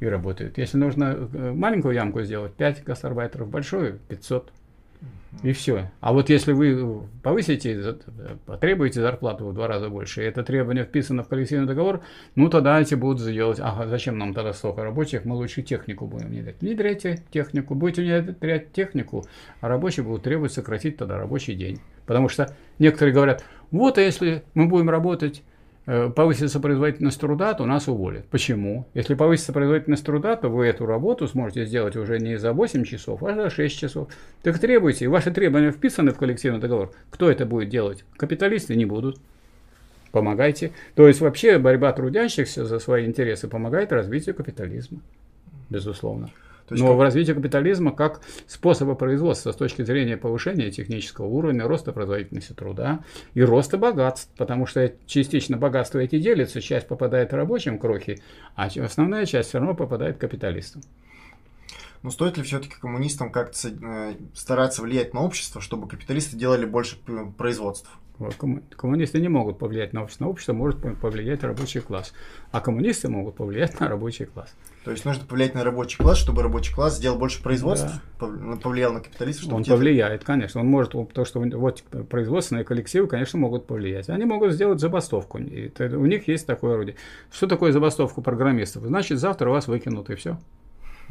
и работают. Если нужно э, маленькую ямку сделать, 5 гастарбайтеров, большую 500. И все. А вот если вы повысите, потребуете зарплату в два раза больше, и это требование вписано в коллективный договор, ну тогда эти будут делать, ага, зачем нам тогда столько рабочих, мы лучше технику будем внедрять. Внедряйте технику, будете внедрять технику, а рабочие будут требовать сократить тогда рабочий день. Потому что некоторые говорят, вот а если мы будем работать повысится производительность труда, то нас уволят. Почему? Если повысится производительность труда, то вы эту работу сможете сделать уже не за 8 часов, а за 6 часов. Так требуйте, ваши требования вписаны в коллективный договор. Кто это будет делать? Капиталисты не будут. Помогайте. То есть вообще борьба трудящихся за свои интересы помогает развитию капитализма. Безусловно. То есть Но как... в развитии капитализма как способа производства с точки зрения повышения технического уровня, роста производительности труда и роста богатств, потому что частично богатство эти делятся, часть попадает рабочим крохи, а основная часть все равно попадает капиталистам. Но стоит ли все-таки коммунистам как-то э, стараться влиять на общество, чтобы капиталисты делали больше производств? Коммунисты не могут повлиять на общество, на общество может повлиять рабочий класс, а коммунисты могут повлиять на рабочий класс. То есть нужно повлиять на рабочий класс, чтобы рабочий класс сделал больше производств, да. Ну, повлиял на капиталистов. Чтобы Он те... повлияет, конечно. Он может, то, что вот производственные коллективы, конечно, могут повлиять. Они могут сделать забастовку. И у них есть такое орудие. Что такое забастовку программистов? Значит, завтра вас выкинут, и все.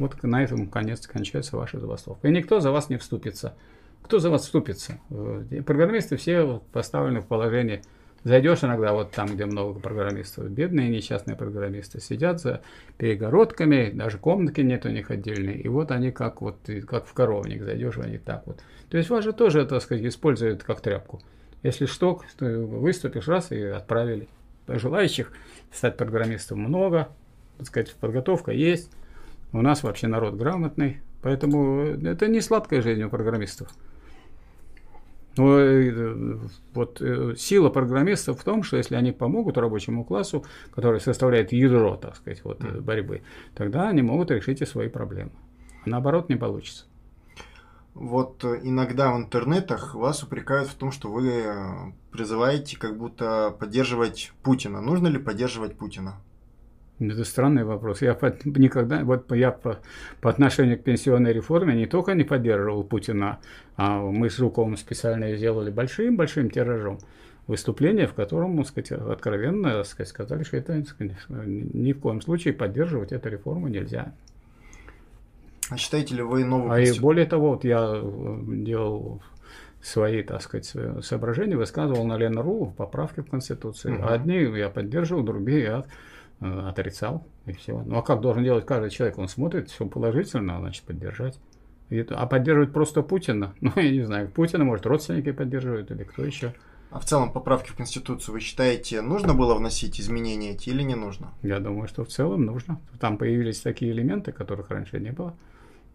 Вот на этом конец кончается ваша забастовка. И никто за вас не вступится. Кто за вас вступится? Э, программисты все поставлены в положение. Зайдешь иногда вот там, где много программистов, бедные несчастные программисты сидят за перегородками, даже комнатки нет у них отдельной, и вот они как вот как в коровник, зайдешь они так вот. То есть вас же тоже, так сказать, используют как тряпку. Если что, то выступишь раз и отправили. Желающих стать программистом много, так сказать, подготовка есть. У нас вообще народ грамотный, поэтому это не сладкая жизнь у программистов. Но э, вот э, сила программистов в том, что если они помогут рабочему классу, который составляет ядро, так сказать, вот, mm. борьбы, тогда они могут решить и свои проблемы. А наоборот не получится. Вот иногда в интернетах вас упрекают в том, что вы призываете как будто поддерживать Путина. Нужно ли поддерживать Путина? Это странный вопрос. Я по, никогда, вот я по, по отношению к пенсионной реформе не только не поддерживал Путина, а мы с Жуковым специально сделали большим-большим тиражом выступление, в котором, так сказать, откровенно так сказать, сказали, что это сказать, ни в коем случае поддерживать эту реформу нельзя. А считаете ли вы новую А и более того, вот я э, делал свои, так сказать, соображения, высказывал на Ленру поправки в Конституцию. Угу. Одни я поддерживал, другие я отрицал, и все. Ну а как должен делать каждый человек? Он смотрит, все положительно, значит, поддержать. а поддерживать просто Путина? [LAUGHS] Ну, я не знаю, Путина, может, родственники поддерживают или кто еще. А в целом поправки в Конституцию вы считаете, нужно было вносить изменения эти или не нужно? Я думаю, что в целом нужно. Там появились такие элементы, которых раньше не было.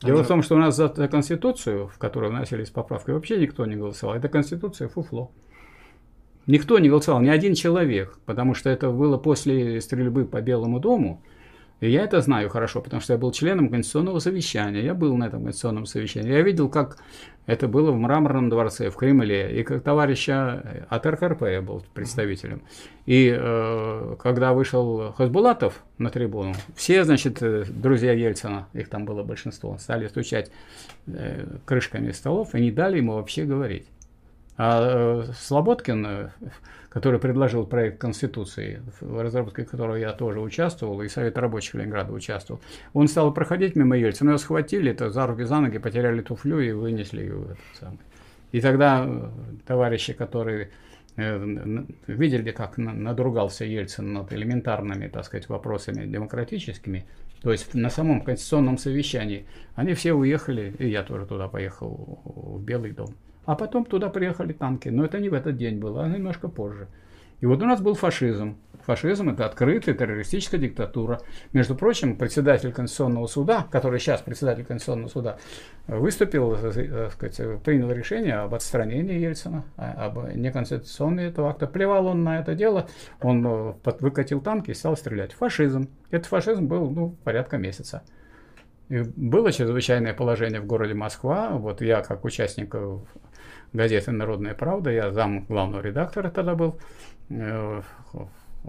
Дело Они... в том, что у нас за, за Конституцию, в которую вносились поправки, вообще никто не голосовал. Это Конституция фуфло. Никто не голосовал, ни один человек, потому что это было после стрельбы по Белому дому. И я это знаю хорошо, потому что я был членом Конституционного совещания. Я был на этом Конституционном совещании. Я видел, как это было в Мраморном дворце, в Кремле. И как товарища от РКРП я был представителем. И э, когда вышел Хасбулатов на трибуну, все, значит, э, друзья Ельцина, их там было большинство, стали стучать э, крышками столов и не дали ему вообще говорить. А э, Слободкин, э, который предложил проект Конституции, в разработке которого я тоже участвовал, и Совет рабочих Ленинграда участвовал, он стал проходить мимо Ельцина, его схватили, это за руки, за ноги, потеряли туфлю и вынесли его. И тогда э, товарищи, которые видели, как надругался Ельцин над элементарными, так сказать, вопросами демократическими, то есть на самом конституционном совещании, они все уехали, и я тоже туда поехал, в Белый дом. А потом туда приехали танки. Но это не в этот день было, а немножко позже. И вот у нас был фашизм. Фашизм – это открытая террористическая диктатура. Между прочим, председатель Конституционного суда, который сейчас председатель Конституционного суда, выступил, так э, сказать, принял решение об отстранении Ельцина, а, об неконституционности этого акта. Плевал он на это дело, он э, выкатил танки и стал стрелять. Фашизм. Этот фашизм был ну, порядка месяца. И было чрезвычайное положение в городе Москва. Вот я, как участник э, газеты «Народная правда», я зам главного редактора тогда был,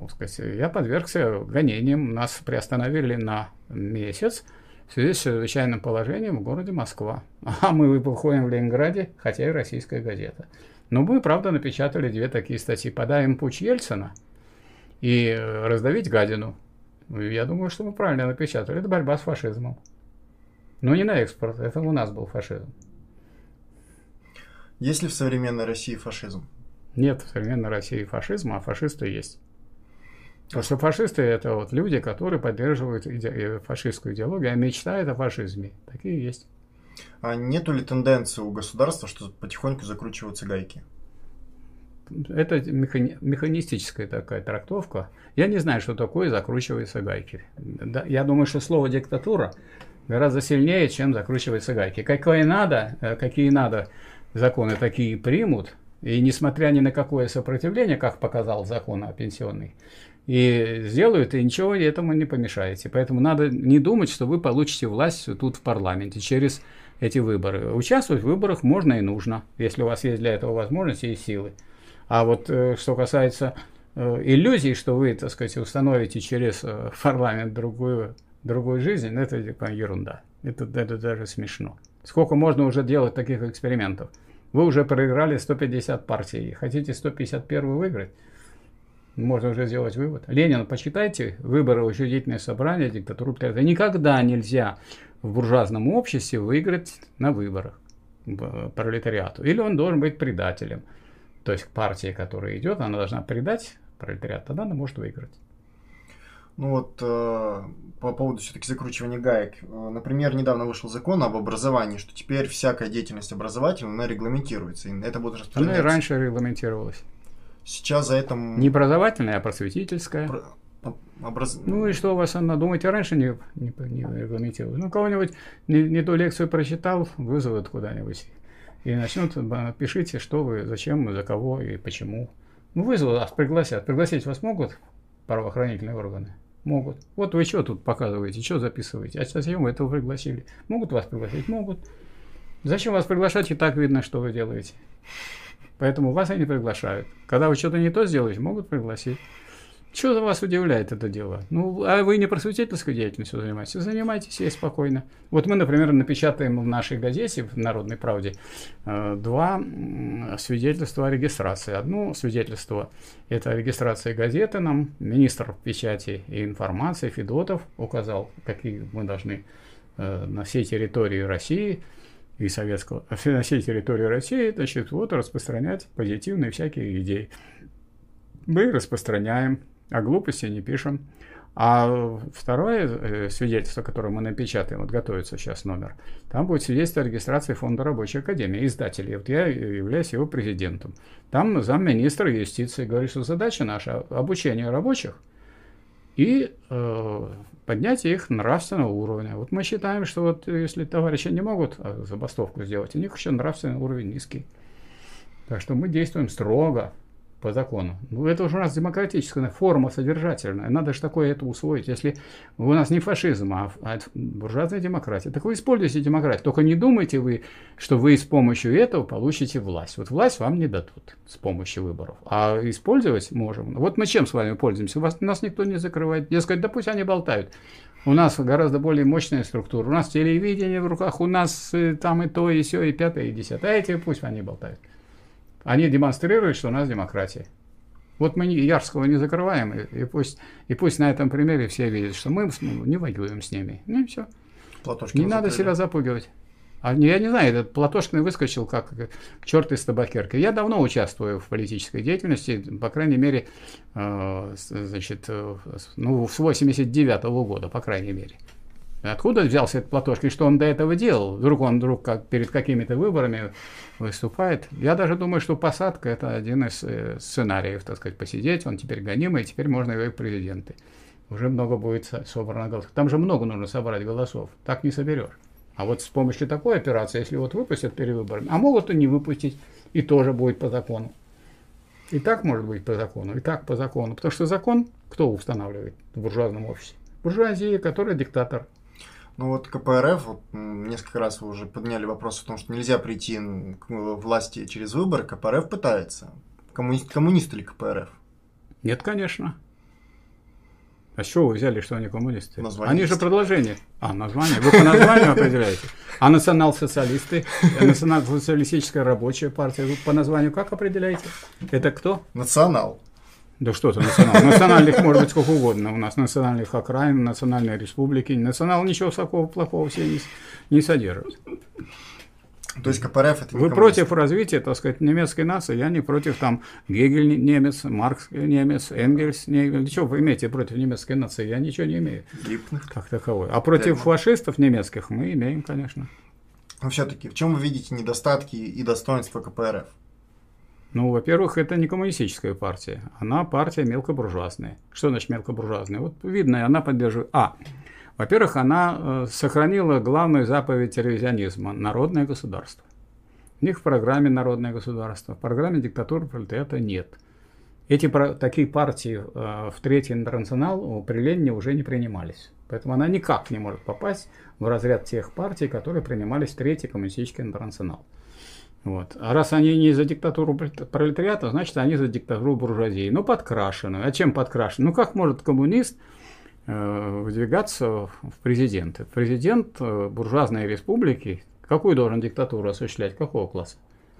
сказать, я подвергся гонениям. Нас приостановили на месяц в связи с чрезвычайным положением в городе Москва. А мы выходим в Ленинграде, хотя и российская газета. Но мы, правда, напечатали две такие статьи. «Подаем путь Ельцина» и «Раздавить гадину». Я думаю, что мы правильно напечатали. Это борьба с фашизмом. Но не на экспорт, это у нас был фашизм. Есть ли в современной России фашизм? Нет в современной России фашизма, а фашисты есть. Потому что фашисты это вот люди, которые поддерживают иде- э, фашистскую идеологию, а мечтают о фашизме. Такие есть. А нету ли тенденции у государства, что потихоньку закручиваются гайки? Это механи- механистическая такая трактовка. Я не знаю, что такое закручиваются гайки. Да, я думаю, что слово диктатура гораздо сильнее, чем закручиваются гайки. Какое надо, э, какие надо законы, такие примут. И несмотря ни на какое сопротивление, как показал закон о пенсионной, и сделают, и ничего этому не помешаете. Поэтому надо не думать, что вы получите власть тут в парламенте через эти выборы. Участвовать в выборах можно и нужно, если у вас есть для этого возможности и силы. А вот э, что касается э, иллюзий, что вы, так сказать, установите через э, парламент другую, другую жизнь, ну, это типа ерунда. Это, это даже смешно. Сколько можно уже делать таких экспериментов? Вы уже проиграли 150 партий. Хотите 151 выиграть? можно уже сделать вывод. Ленин, почитайте выборы учредительное собрание, диктатуру. Никогда нельзя в буржуазном обществе выиграть на выборах пролетариату. Или он должен быть предателем. То есть партия, которая идет, она должна предать пролетариат, тогда она может выиграть. Ну вот э, по поводу все-таки закручивания гаек. Э, например, недавно вышел закон об образовании, что теперь всякая деятельность образовательная, она регламентируется. И это будет распространяться. Она и раньше регламентировалась. Сейчас за это... Не образовательная, а просветительская. Про... Образ... Ну и что у вас она, думаете, раньше не, не, не регламентировалось? Ну, кого-нибудь не, не ту лекцию прочитал, вызовут куда-нибудь. И начнут, пишите, что вы, зачем, за кого и почему. Ну, вызовут, вас пригласят. Пригласить вас могут правоохранительные органы? Могут. Вот вы что тут показываете, что записываете? А зачем вы этого пригласили? Могут вас пригласить? Могут. Зачем вас приглашать, и так видно, что вы делаете. Поэтому вас они приглашают. Когда вы что-то не то сделаете, могут пригласить. Что вас удивляет это дело? Ну, а вы не просветительской деятельностью занимаетесь? Занимайтесь ей спокойно. Вот мы, например, напечатаем в нашей газете, в «Народной правде», э, два свидетельства о регистрации. Одно свидетельство – это регистрация газеты нам. Министр печати и информации Федотов указал, какие мы должны э, на всей территории России – и советского, на всей территории России, значит, вот распространять позитивные всякие идеи. Мы распространяем, а глупости не пишем. А второе э, свидетельство, которое мы напечатаем, вот готовится сейчас номер, там будет свидетельство о регистрации Фонда рабочей академии, издателей. Вот я являюсь его президентом. Там замминистра юстиции говорит, что задача наша обучение рабочих и э, поднятие их нравственного уровня. Вот мы считаем, что вот если товарищи не могут а, забастовку сделать, у них еще нравственный уровень низкий. Так что мы действуем строго, по закону. Ну, это уже у нас демократическая форма содержательная. Надо же такое это усвоить. Если у нас не фашизм, а, а буржуазная демократия, так вы используйте демократию. Только не думайте вы, что вы с помощью этого получите власть. Вот власть вам не дадут с помощью выборов. А использовать можем. Вот мы чем с вами пользуемся? Вас, нас никто не закрывает. Дескать, да пусть они болтают. У нас гораздо более мощная структура. У нас телевидение в руках, у нас э, там и то, и все, и пятое, и десятое. А эти пусть они болтают. Они демонстрируют, что у нас демократия. Вот мы Ярского не закрываем, и, и, пусть, и пусть на этом примере все видят, что мы не воюем с ними. Ну и все. Платошкин не надо себя запугивать. А я не знаю, этот Платошкин выскочил как черт из табакерки. Я давно участвую в политической деятельности, по крайней мере, э, значит, э, ну, с 89 -го года, по крайней мере. Откуда взялся этот Платошкин, что он до этого делал? Вдруг он вдруг как перед какими-то выборами выступает. Я даже думаю, что посадка – это один из э, сценариев, так сказать, посидеть. Он теперь гонимый, и теперь можно его и президенты. Уже много будет собрано голосов. Там же много нужно собрать голосов. Так не соберешь. А вот с помощью такой операции, если вот выпустят перед выборами, а могут и не выпустить, и тоже будет по закону. И так может быть по закону, и так по закону. Потому что закон кто устанавливает в буржуазном обществе? Буржуазия, которая диктатор. Ну вот КПРФ, вот, несколько раз вы уже подняли вопрос о том, что нельзя прийти к власти через выборы. КПРФ пытается. Коммунист, коммунисты ли КПРФ? Нет, конечно. А с чего вы взяли, что они коммунисты? Название они есть. же продолжение. А, название? Вы по названию определяете? А национал-социалисты? Национал-социалистическая рабочая партия? Вы по названию как определяете? Это кто? Национал. Да что то национал? Национальных может быть сколько угодно. У нас национальных окраин, национальные республики. Национал ничего такого плохого все не, не содержит. То есть КПРФ это Вы против развития, так сказать, немецкой нации, я не против там Гегель немец, Маркс немец, Энгельс немец. Что вы имеете против немецкой нации? Я ничего не имею Липных. как таковой. А против Прямо. фашистов немецких мы имеем, конечно. Но все-таки, в чем вы видите недостатки и достоинства КПРФ? Ну, во-первых, это не коммунистическая партия. Она партия мелкобуржуазная. Что значит мелкобуржуазная? Вот видно, она поддерживает... А, во-первых, она э, сохранила главную заповедь ревизионизма – народное государство. У них в программе народное государство, в программе диктатуры пролетариата нет. Эти такие партии э, в Третий интернационал при Ленине уже не принимались. Поэтому она никак не может попасть в разряд тех партий, которые принимались в Третий коммунистический интернационал. Вот. А раз они не за диктатуру пролет- пролетариата, значит, они за диктатуру буржуазии. Ну, подкрашенную. А чем подкрашенную? Ну, как может коммунист э, выдвигаться в президенты? Президент э, буржуазной республики какую должен диктатуру осуществлять? Какого класса?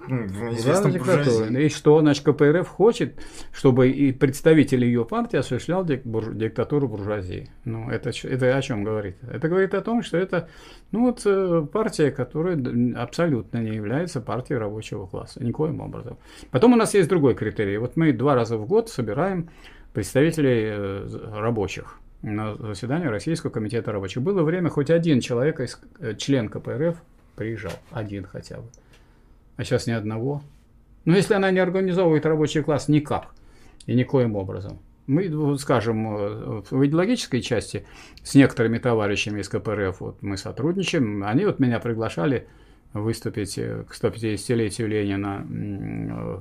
Ну, известном буржуазии. И что, значит, КПРФ хочет, чтобы и представитель ее партии осуществлял диктатуру буржуазии. Ну, это, это о чем говорит? Это говорит о том, что это ну, вот, э, партия, которая абсолютно не является партией рабочего класса, никоим образом. Потом у нас есть другой критерий. Вот мы два раза в год собираем представителей э, рабочих на заседание Российского комитета рабочих. Было время, хоть один человек, из, э, член КПРФ, приезжал. Один хотя бы а сейчас ни одного. Но если она не организовывает рабочий класс никак и никоим образом. Мы, скажем, э, в идеологической части с некоторыми товарищами из КПРФ вот, мы сотрудничаем. Они вот меня приглашали выступить э, к 150-летию Ленина э,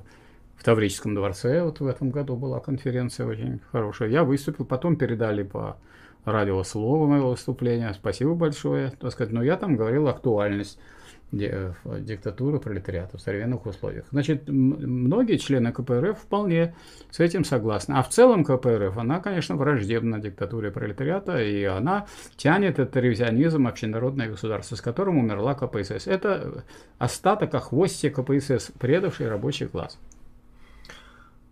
в Таврическом дворце. Вот в этом году была конференция очень хорошая. Я выступил, потом передали по радио слово моего выступления. Спасибо большое, так сказать. Но я там говорил актуальность диктатуры пролетариата в современных условиях. Значит, многие члены КПРФ вполне с этим согласны. А в целом КПРФ, она, конечно, враждебна диктатуре пролетариата, и она тянет этот ревизионизм общенародное государство, с которым умерла КПСС. Это остаток, а хвостик КПСС, предавший рабочий класс.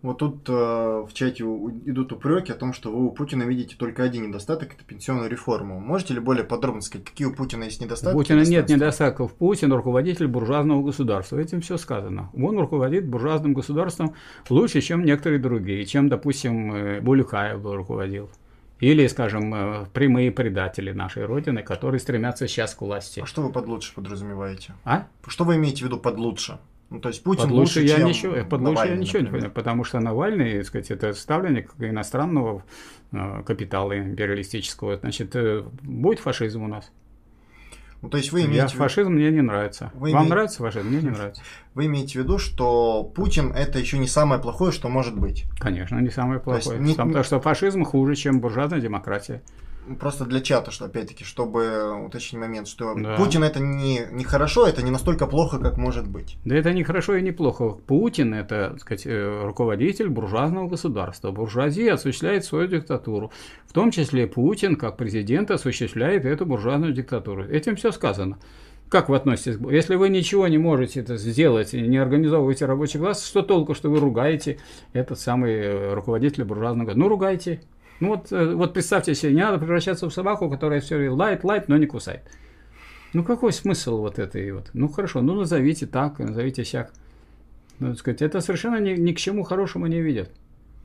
Вот тут э, в чате у- идут упреки о том, что вы у Путина видите только один недостаток, это пенсионную реформу. Можете ли более подробно сказать, какие у Путина есть У недостатки? Путина нет недостатков. Путин руководитель буржуазного государства. Этим все сказано. Он руководит буржуазным государством лучше, чем некоторые другие, чем, допустим, э, Булюкаев руководил. Или, скажем, э, прямые предатели нашей Родины, которые стремятся сейчас к власти. А что вы под лучше подразумеваете? А? Что вы имеете в виду под лучше? Ну, то есть Путин Под лучше лучше, я чем ничего, под лучше я Навальный, ничего не например. понимаю, потому что Навальный, так сказать, это ставленник иностранного э, капитала империалистического. Значит, э, будет фашизм у нас. Ну, то есть вы Я, имеете, виду- фашизм мне не нравится. Вы Вам име- нравится фашизм? Мне не нравится. [LAUGHS] вы имеете в виду, что Путин это еще не самое плохое, что может быть. Конечно, не самое есть плохое. не- Потому что фашизм хуже, чем буржуазная демократия. Просто для чата, что опять-таки, чтобы уточнить момент, что Да. Путин это не, не хорошо, это не настолько плохо, как может быть. Да это не хорошо и не плохо. Путин – это так сказать, э, руководитель буржуазного государства. Буржуазия осуществляет свою диктатуру. В том числе Путин, как президент, осуществляет эту буржуазную диктатуру. Этим все сказано. Как вы относитесь? Если вы ничего не можете это сделать и не организовываете рабочий класс, что толку, что вы ругаете этот самый э, руководитель буржуазного? Ну, ругайте. Ну вот, э, вот представьте себе, не надо превращаться в собаку, которая все время лает, лает, но не кусает. Ну какой смысл вот этой вот? Ну хорошо, ну назовите так, назовите сяк. Ну, сказать, это совершенно ни, ни к чему хорошему не ведет.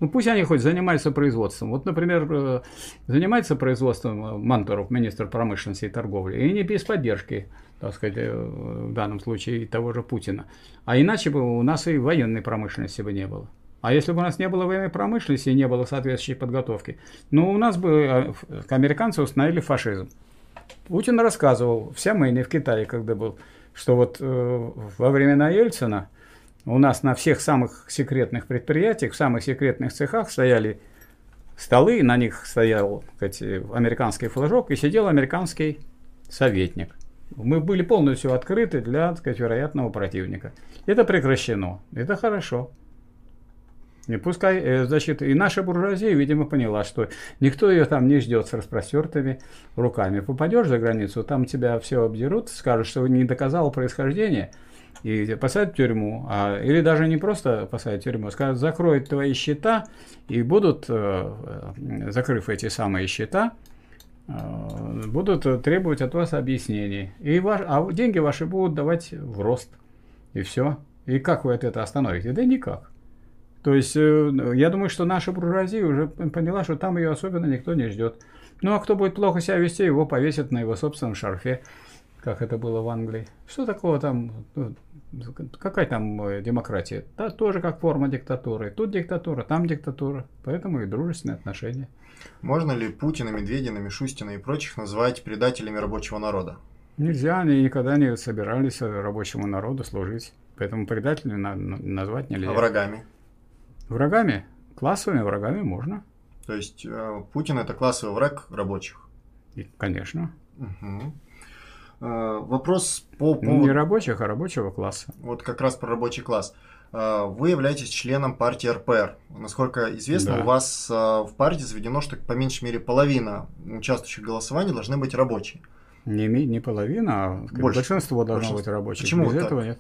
Ну пусть они хоть занимаются производством. Вот, например, э, занимается производством э, Мантуров, министр промышленности и торговли, и не без поддержки, так сказать, в данном случае того же Путина. А иначе бы у нас и военной промышленности бы не было. А если бы у нас не было военной промышленности и не было соответствующей подготовки, ну, у нас бы американцы установили фашизм. Путин рассказывал в Сямэне, в Китае, когда был, что вот э, во времена Ельцина у нас на всех самых секретных предприятиях, в самых секретных цехах стояли столы, на них стоял сказать, американский флажок и сидел американский советник. Мы были полностью открыты для, так сказать, вероятного противника. Это прекращено. Это хорошо. И пускай, э, значит, и наша буржуазия, видимо, поняла, что никто ее там не ждет с распростертыми руками. Попадешь за границу, там тебя все обдерут, скажут, что не доказал происхождение, и посадят в тюрьму. А, или даже не просто посадят в тюрьму, скажут, закроют твои счета, и будут, э, э, закрыв эти самые счета, будут требовать от вас объяснений. И ваш, а деньги ваши будут давать в рост. И все. И как вы это остановите? Да никак. То есть, э, я думаю, что наша буржуазия уже поняла, что там ее особенно никто не ждет. Ну, а кто будет плохо себя вести, его повесят на его собственном шарфе, как это было в Англии. Что такого там, ну, какая там э, демократия? Да, тоже как форма диктатуры. Тут диктатура, там диктатура. Поэтому и дружественные отношения. Можно ли Путина, Медведина, Мишустина и прочих называть предателями рабочего народа? Нельзя, они никогда не собирались рабочему народу служить. Поэтому предателями назвать нельзя. А врагами? Врагами, классовыми врагами можно. То есть э, Путин это классовый враг рабочих? И, конечно. Угу. Вопрос по поводу... Не рабочих, а рабочего класса. Вот как раз про рабочий класс. Э, вы являетесь членом партии РПР. Насколько известно, да. у вас в партии заведено, что по меньшей мере половина участвующих в голосовании должны быть рабочие. Не, не половина, а Больше. большинство должно большинство. быть рабочих. Почему Без так? этого нет.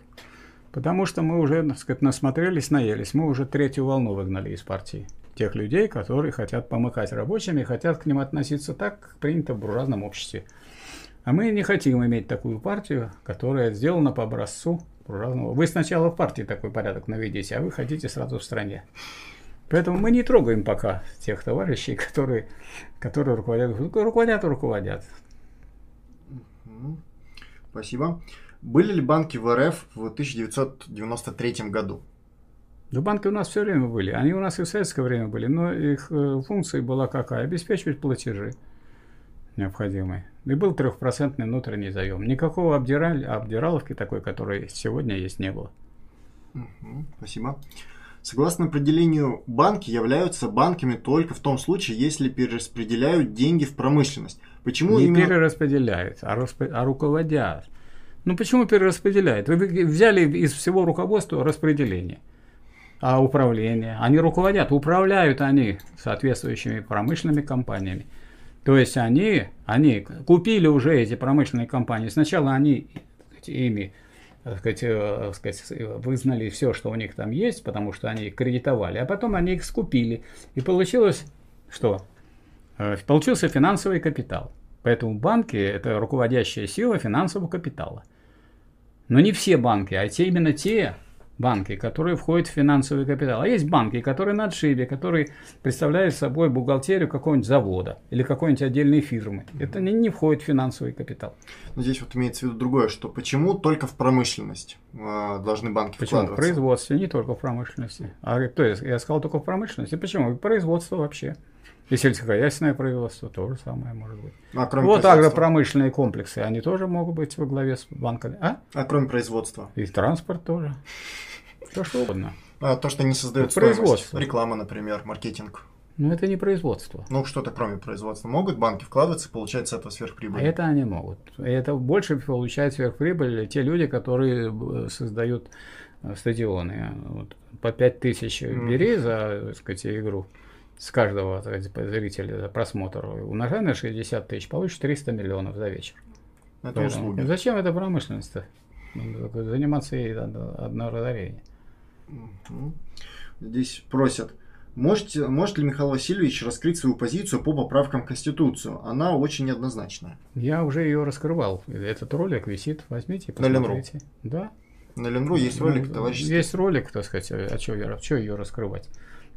Потому что мы уже, так сказать, насмотрелись, наелись. Мы уже третью волну выгнали из партии. Тех людей, которые хотят помыкать рабочими, хотят к ним относиться так, как принято в буржуазном обществе. А мы не хотим иметь такую партию, которая сделана по образцу буржуазного. Вы сначала в партии такой порядок наведите, а вы хотите сразу в стране. Поэтому мы не трогаем пока тех товарищей, которые, которые руководят. Руководят руководят. Спасибо. Были ли банки в РФ в 1993 году? Да банки у нас все время были. Они у нас и в советское время были, но их э, функция была какая? Обеспечивать платежи необходимые. И был трехпроцентный внутренний заем. Никакого обдираль, обдираловки такой, которой сегодня есть, не было. Угу, спасибо. Согласно определению, банки являются банками только в том случае, если перераспределяют деньги в промышленность. Почему не именно... перераспределяют, а, расп... а руководят. Ну почему перераспределяют? Вы взяли из всего руководства распределение, а управление. Они руководят, управляют они соответствующими промышленными компаниями. То есть они, они купили уже эти промышленные компании. Сначала они ими так сказать, э, сказать, вызнали все, что у них там есть, потому что они их кредитовали, а потом они их скупили. И получилось что? Э, получился финансовый капитал. Поэтому банки – это руководящая сила финансового капитала. Но не все банки, а те именно те банки, которые входят в финансовый капитал. А есть банки, которые на отшибе, которые представляют собой бухгалтерию какого-нибудь завода или какой-нибудь отдельной фирмы. Это не, не входит в финансовый капитал. Но здесь вот имеется в виду другое, что почему только в промышленность э, должны банки почему? вкладываться? В производстве, не только в промышленности. А то есть я сказал только в промышленности. Почему? В производство вообще. И сельскохозяйственное производство то же самое может быть. А кроме вот агропромышленные комплексы, они тоже могут быть во главе с банками. А? А кроме производства? И транспорт тоже. Все что угодно. А то, что не создает производство. Реклама, например, маркетинг. Ну, это не производство. Ну, что-то кроме производства. Могут банки вкладываться и получать с этого сверхприбыль? Это они могут. Это больше получают сверхприбыль те люди, которые э, создают э, стадионы. Вот, по 5 тысяч бери за, так сказать, игру с каждого зрителя за просмотр, умножай на 60 тысяч, получишь 300 миллионов за вечер. Это Поэтому, услуги. Зачем это промышленность-то? Заниматься ей одно разорение. Здесь просят. Можете, может ли Михаил Васильевич раскрыть свою позицию по поправкам в Конституцию? Она очень неоднозначная. Я уже ее раскрывал. Этот ролик висит. Возьмите и посмотрите. На Да. На Ленру есть ролик, товарищ. Есть ролик, так сказать. А что, я, что ее раскрывать?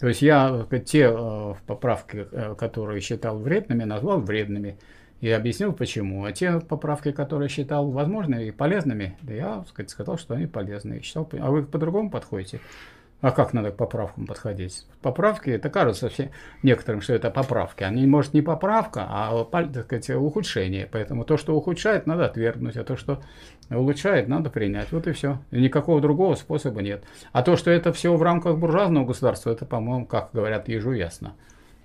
То есть я те э, поправки, э, которые считал вредными, назвал вредными и объяснил почему. А те поправки, которые считал возможными и полезными, я сказать, сказал, что они полезные. Считал, а вы по-другому подходите. А как надо к поправкам подходить? Поправки, это кажется все, некоторым, что это поправки. Они, может, не поправка, а так сказать, ухудшение. Поэтому то, что ухудшает, надо отвергнуть, а то, что улучшает, надо принять. Вот и все. И никакого другого способа нет. А то, что это все в рамках буржуазного государства, это, по-моему, как говорят, ежу ясно.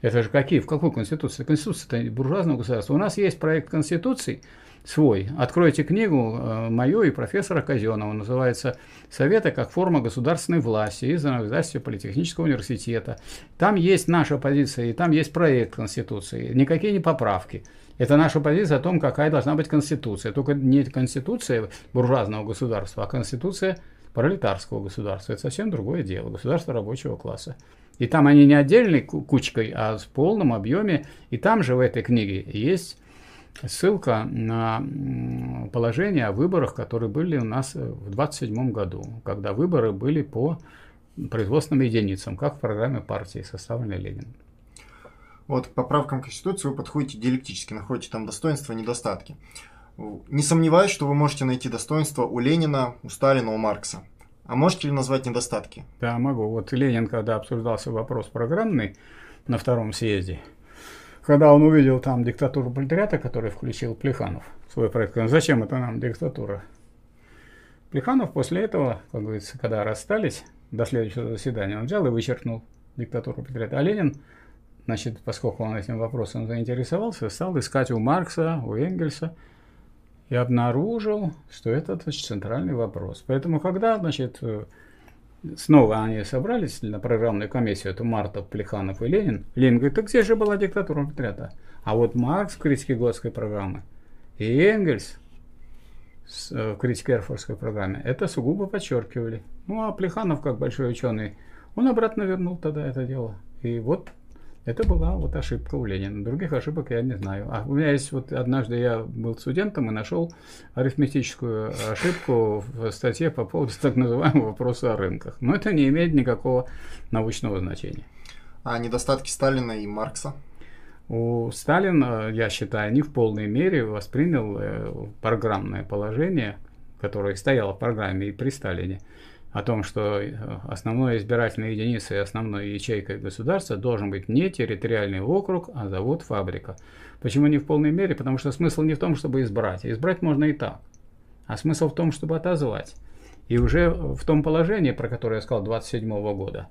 Это же какие? В какой конституции? Конституция это буржуазного государства. У нас есть проект конституции свой. Откройте книгу э, мою и профессора Казенова. Называется «Советы как форма государственной власти» из издательства Политехнического университета. Там есть наша позиция, и там есть проект конституции. Никакие не поправки. Это наша позиция о том, какая должна быть конституция. Только не конституция буржуазного государства, а конституция пролетарского государства. Это совсем другое дело. Государство рабочего класса. И там они не отдельной кучкой, а в полном объеме. И там же в этой книге есть ссылка на положение о выборах, которые были у нас в 27 году, когда выборы были по производственным единицам, как в программе партии, составленной Ленин. Вот к поправкам Конституции вы подходите диалектически, находите там достоинства и недостатки. Не сомневаюсь, что вы можете найти достоинства у Ленина, у Сталина, у Маркса. А можете ли назвать недостатки? Да, могу. Вот Ленин, когда обсуждался вопрос программный на втором съезде, когда он увидел там диктатуру пролетариата, который включил Плеханов в свой проект, он, зачем это нам диктатура? Плеханов после этого, как говорится, когда расстались, до следующего заседания, он взял и вычеркнул диктатуру пролетариата. А Ленин, значит, поскольку он этим вопросом заинтересовался, стал искать у Маркса, у Энгельса, и обнаружил, что это значит, центральный вопрос. Поэтому, когда значит, снова они собрались на программную комиссию, это Мартов, Плеханов и Ленин, Ленин говорит, так где же была диктатура пролетариата? А вот Маркс в критике Готской программы и Энгельс э, в критике Эрфордской программе это сугубо подчеркивали. Ну, а Плеханов, как большой ученый, он обратно вернул тогда это дело. И вот это была вот ошибка у Ленина. Других ошибок я не знаю. А у меня есть вот однажды я был студентом и нашел арифметическую ошибку в статье по поводу так называемого вопроса о рынках. Но это не имеет никакого научного значения. А недостатки Сталина и Маркса? У Сталина, я считаю, не в полной мере воспринял э, программное положение, которое стояло в программе и при Сталине о том, что э, основной избирательной единицей и основной ячейкой государства должен быть не территориальный округ, а завод-фабрика. Почему не в полной мере? Потому что смысл не в том, чтобы избрать. Избрать можно и так. А смысл в том, чтобы отозвать. И уже в том положении, про которое я сказал, 27 года,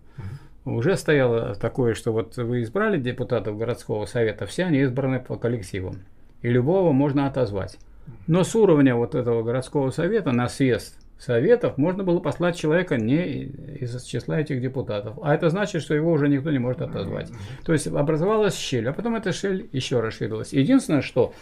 уже стояло такое, что вот вы избрали депутатов городского совета, все они избраны по коллективам. И любого можно отозвать. Но с уровня вот этого городского совета на съезд советов можно было послать человека не из числа этих депутатов. А это значит, что его уже никто не может отозвать. То есть образовалась щель, а потом эта щель еще расширилась. Единственное, что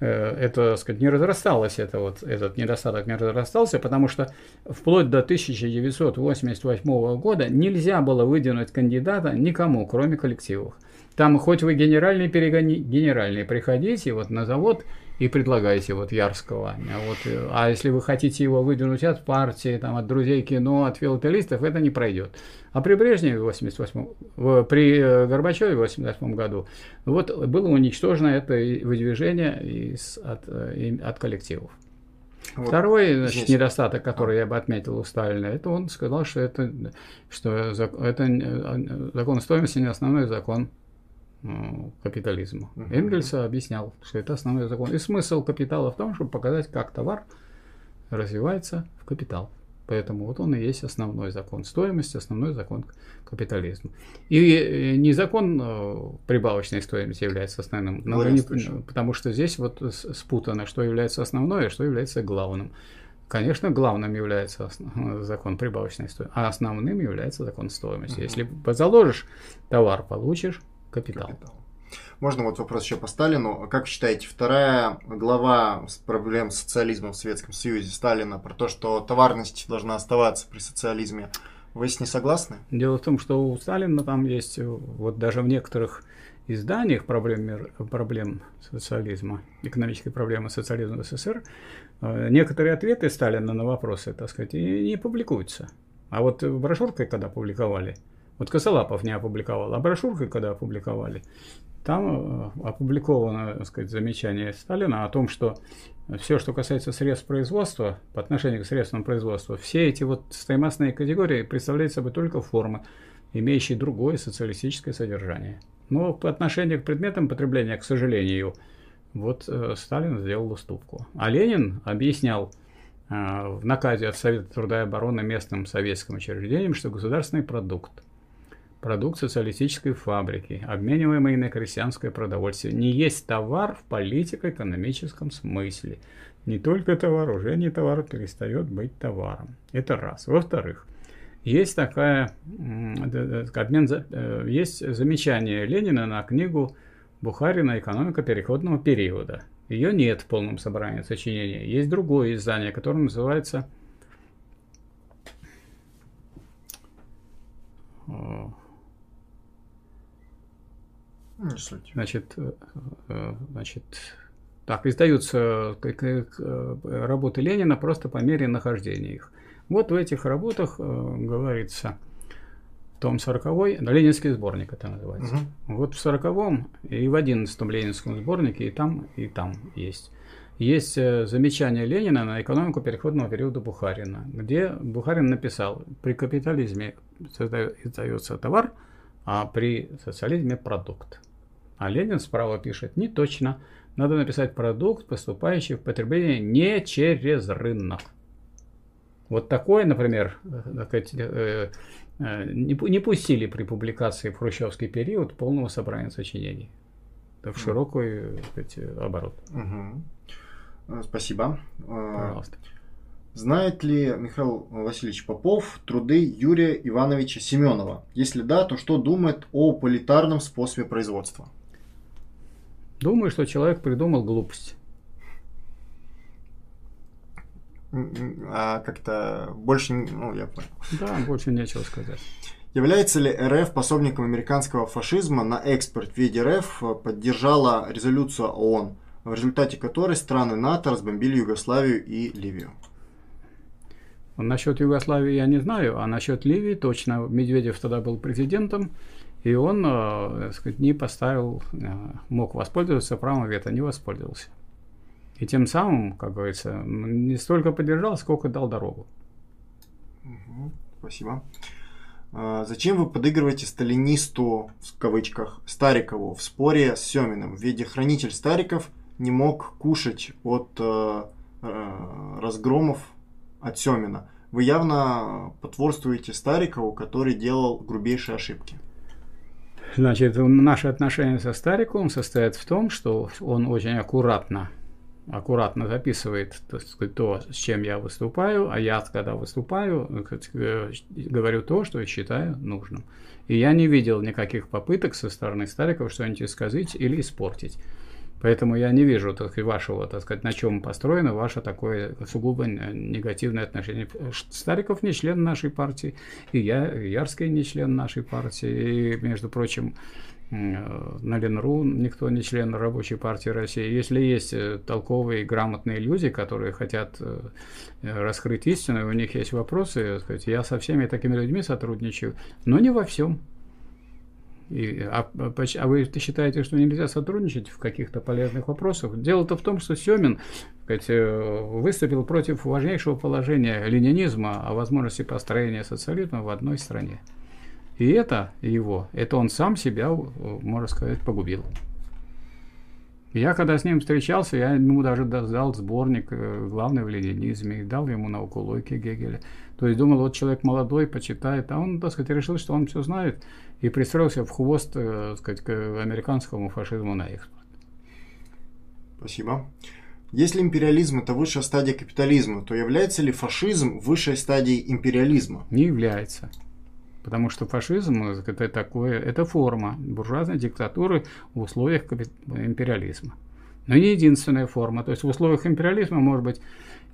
э, это, сказать, не разрасталось, это вот, этот недостаток не разрастался, потому что вплоть до 1988 года нельзя было выдвинуть кандидата никому, кроме коллективов. Там хоть вы генеральный, перегони, генеральный приходите вот на завод и предлагаете вот Ярского. А, вот, а если вы хотите его выдвинуть от партии, там, от друзей кино, от филателистов, это не пройдет. А при Брежневе в 88 в, при э, Горбачеве в 88 году вот было уничтожено это выдвижение из, от, э, от коллективов. Вот Второй значит, недостаток, который а. я бы отметил у Сталина, это он сказал, что это, что это э, закон стоимости не основной закон Э, капитализму. Uh-huh. Энгельс объяснял, что это основной закон. И смысл капитала в том, чтобы показать, как товар развивается в капитал. Поэтому вот он и есть основной закон стоимости, основной закон капитализма. И э, не закон э, прибавочной стоимости является основным, но не, потому что здесь вот спутано, что является основной, а что является главным. Конечно, главным является закон прибавочной стоимости, а основным является закон стоимости. Uh-huh. Если заложишь товар, получишь капитал. капитал. Можно вот вопрос еще по Сталину. Как вы считаете, вторая глава проблем социализма в Советском Союзе Сталина про то, что товарность должна оставаться при социализме, вы с ней согласны? Дело в том, что у Сталина там есть, вот даже в некоторых изданиях проблем, проблем социализма, экономической проблемы социализма в СССР, э, некоторые ответы Сталина на вопросы, так сказать, не публикуются. А вот брошюркой, когда публиковали, Вот Косолапов не опубликовал, а брошюркой, когда опубликовали, там э, опубликовано, так сказать, замечание Сталина о том, что все, что касается средств производства, по отношению к средствам производства, все эти вот стоимостные категории представляют собой только формы, имеющие другое социалистическое содержание. Но по отношению к предметам потребления, к сожалению, вот э, Сталин сделал уступку. А Ленин объяснял э, в наказе от Совета труда и обороны местным советским учреждениям, что государственный продукт, продукт социалистической фабрики, обмениваемый на крестьянское продовольствие, не есть товар в политико-экономическом смысле. Не только товар, уже не товар перестает быть товаром. Это раз. Во-вторых, есть такая обмен, э, есть замечание Ленина на книгу Бухарина «Экономика переходного периода». Ее нет в полном собрании сочинения. Есть другое издание, которое называется Не суть. Значит, э, э, значит, так, издаются работы Ленина просто по мере нахождения их. Вот в этих работах говорится – том 40 ленинский сборник это называется. Угу. Вот в 40 и в 11 ленинском сборнике и там, и там есть. Есть э, замечание Ленина на экономику переходного периода Бухарина, где Бухарин написал, при капитализме создается товар, а при социализме продукт. А Ленин справа пишет, не точно, надо написать продукт, поступающий в потребление не через рынок. Вот такое, например, э, Э, не, не пустили при публикации в хрущевский период полного собрания сочинений. Это в широкий сказать, оборот. Угу. Спасибо. Э, Пожалуйста. Знает ли Михаил Васильевич Попов труды Юрия Ивановича Семенова? Если да, то что думает о политарном способе производства? Думаю, что человек придумал глупость. а как-то больше, ну, я понял. Да, больше нечего сказать. Является ли РФ пособником американского фашизма на экспорт в виде РФ поддержала резолюцию ООН, в результате которой страны НАТО разбомбили Югославию и Ливию? Насчет Югославии я не знаю, а насчет Ливии точно. Медведев тогда был президентом, и он, э, сказать, не поставил, э, мог воспользоваться правом вето, не воспользовался. И тем самым, как говорится, не столько поддержал, сколько дал дорогу. Спасибо. А, зачем вы подыгрываете сталинисту, в кавычках, Старикову в споре с Семиным? В виде хранитель Стариков не мог кушать от э, э, разгромов от Семина. Вы явно потворствуете Старикову, который делал грубейшие ошибки. Значит, наши отношения со Стариковым состоят в том, что он очень аккуратно аккуратно записывает сказать, то, с чем я выступаю, а я, когда выступаю, говорю то, что считаю нужным. И я не видел никаких попыток со стороны Старикова что-нибудь сказать или испортить. Поэтому я не вижу так сказать, вашего, так сказать, на чем построено ваше такое сугубо негативное отношение. Стариков не член нашей партии, и я, Ярский не член нашей партии. И, между прочим, Э, на Ленру никто не член рабочей партии России. Если есть э, толковые, грамотные люди, которые хотят э, раскрыть истину, у них есть вопросы, сказать, я со всеми такими людьми сотрудничаю, но не во всем. И, а, а вы считаете, что нельзя сотрудничать в каких-то полезных вопросах? Дело-то в том, что Семин сказать, выступил против важнейшего положения ленинизма о возможности построения социализма в одной стране. И это его, это он сам себя, можно сказать, погубил. Я когда с ним встречался, я ему даже дал сборник э, «Главный в ленинизме» и дал ему науку логики Гегеля. То есть думал, вот человек молодой, почитает, а он, так сказать, решил, что он все знает и пристроился в хвост, э, так сказать, к американскому фашизму на экспорт. Спасибо. Если империализм – это высшая стадия капитализма, то является ли фашизм высшей стадией империализма? Не является. Потому что фашизм это такое, это форма буржуазной диктатуры в условиях империализма. Но не единственная форма. То есть в условиях империализма может быть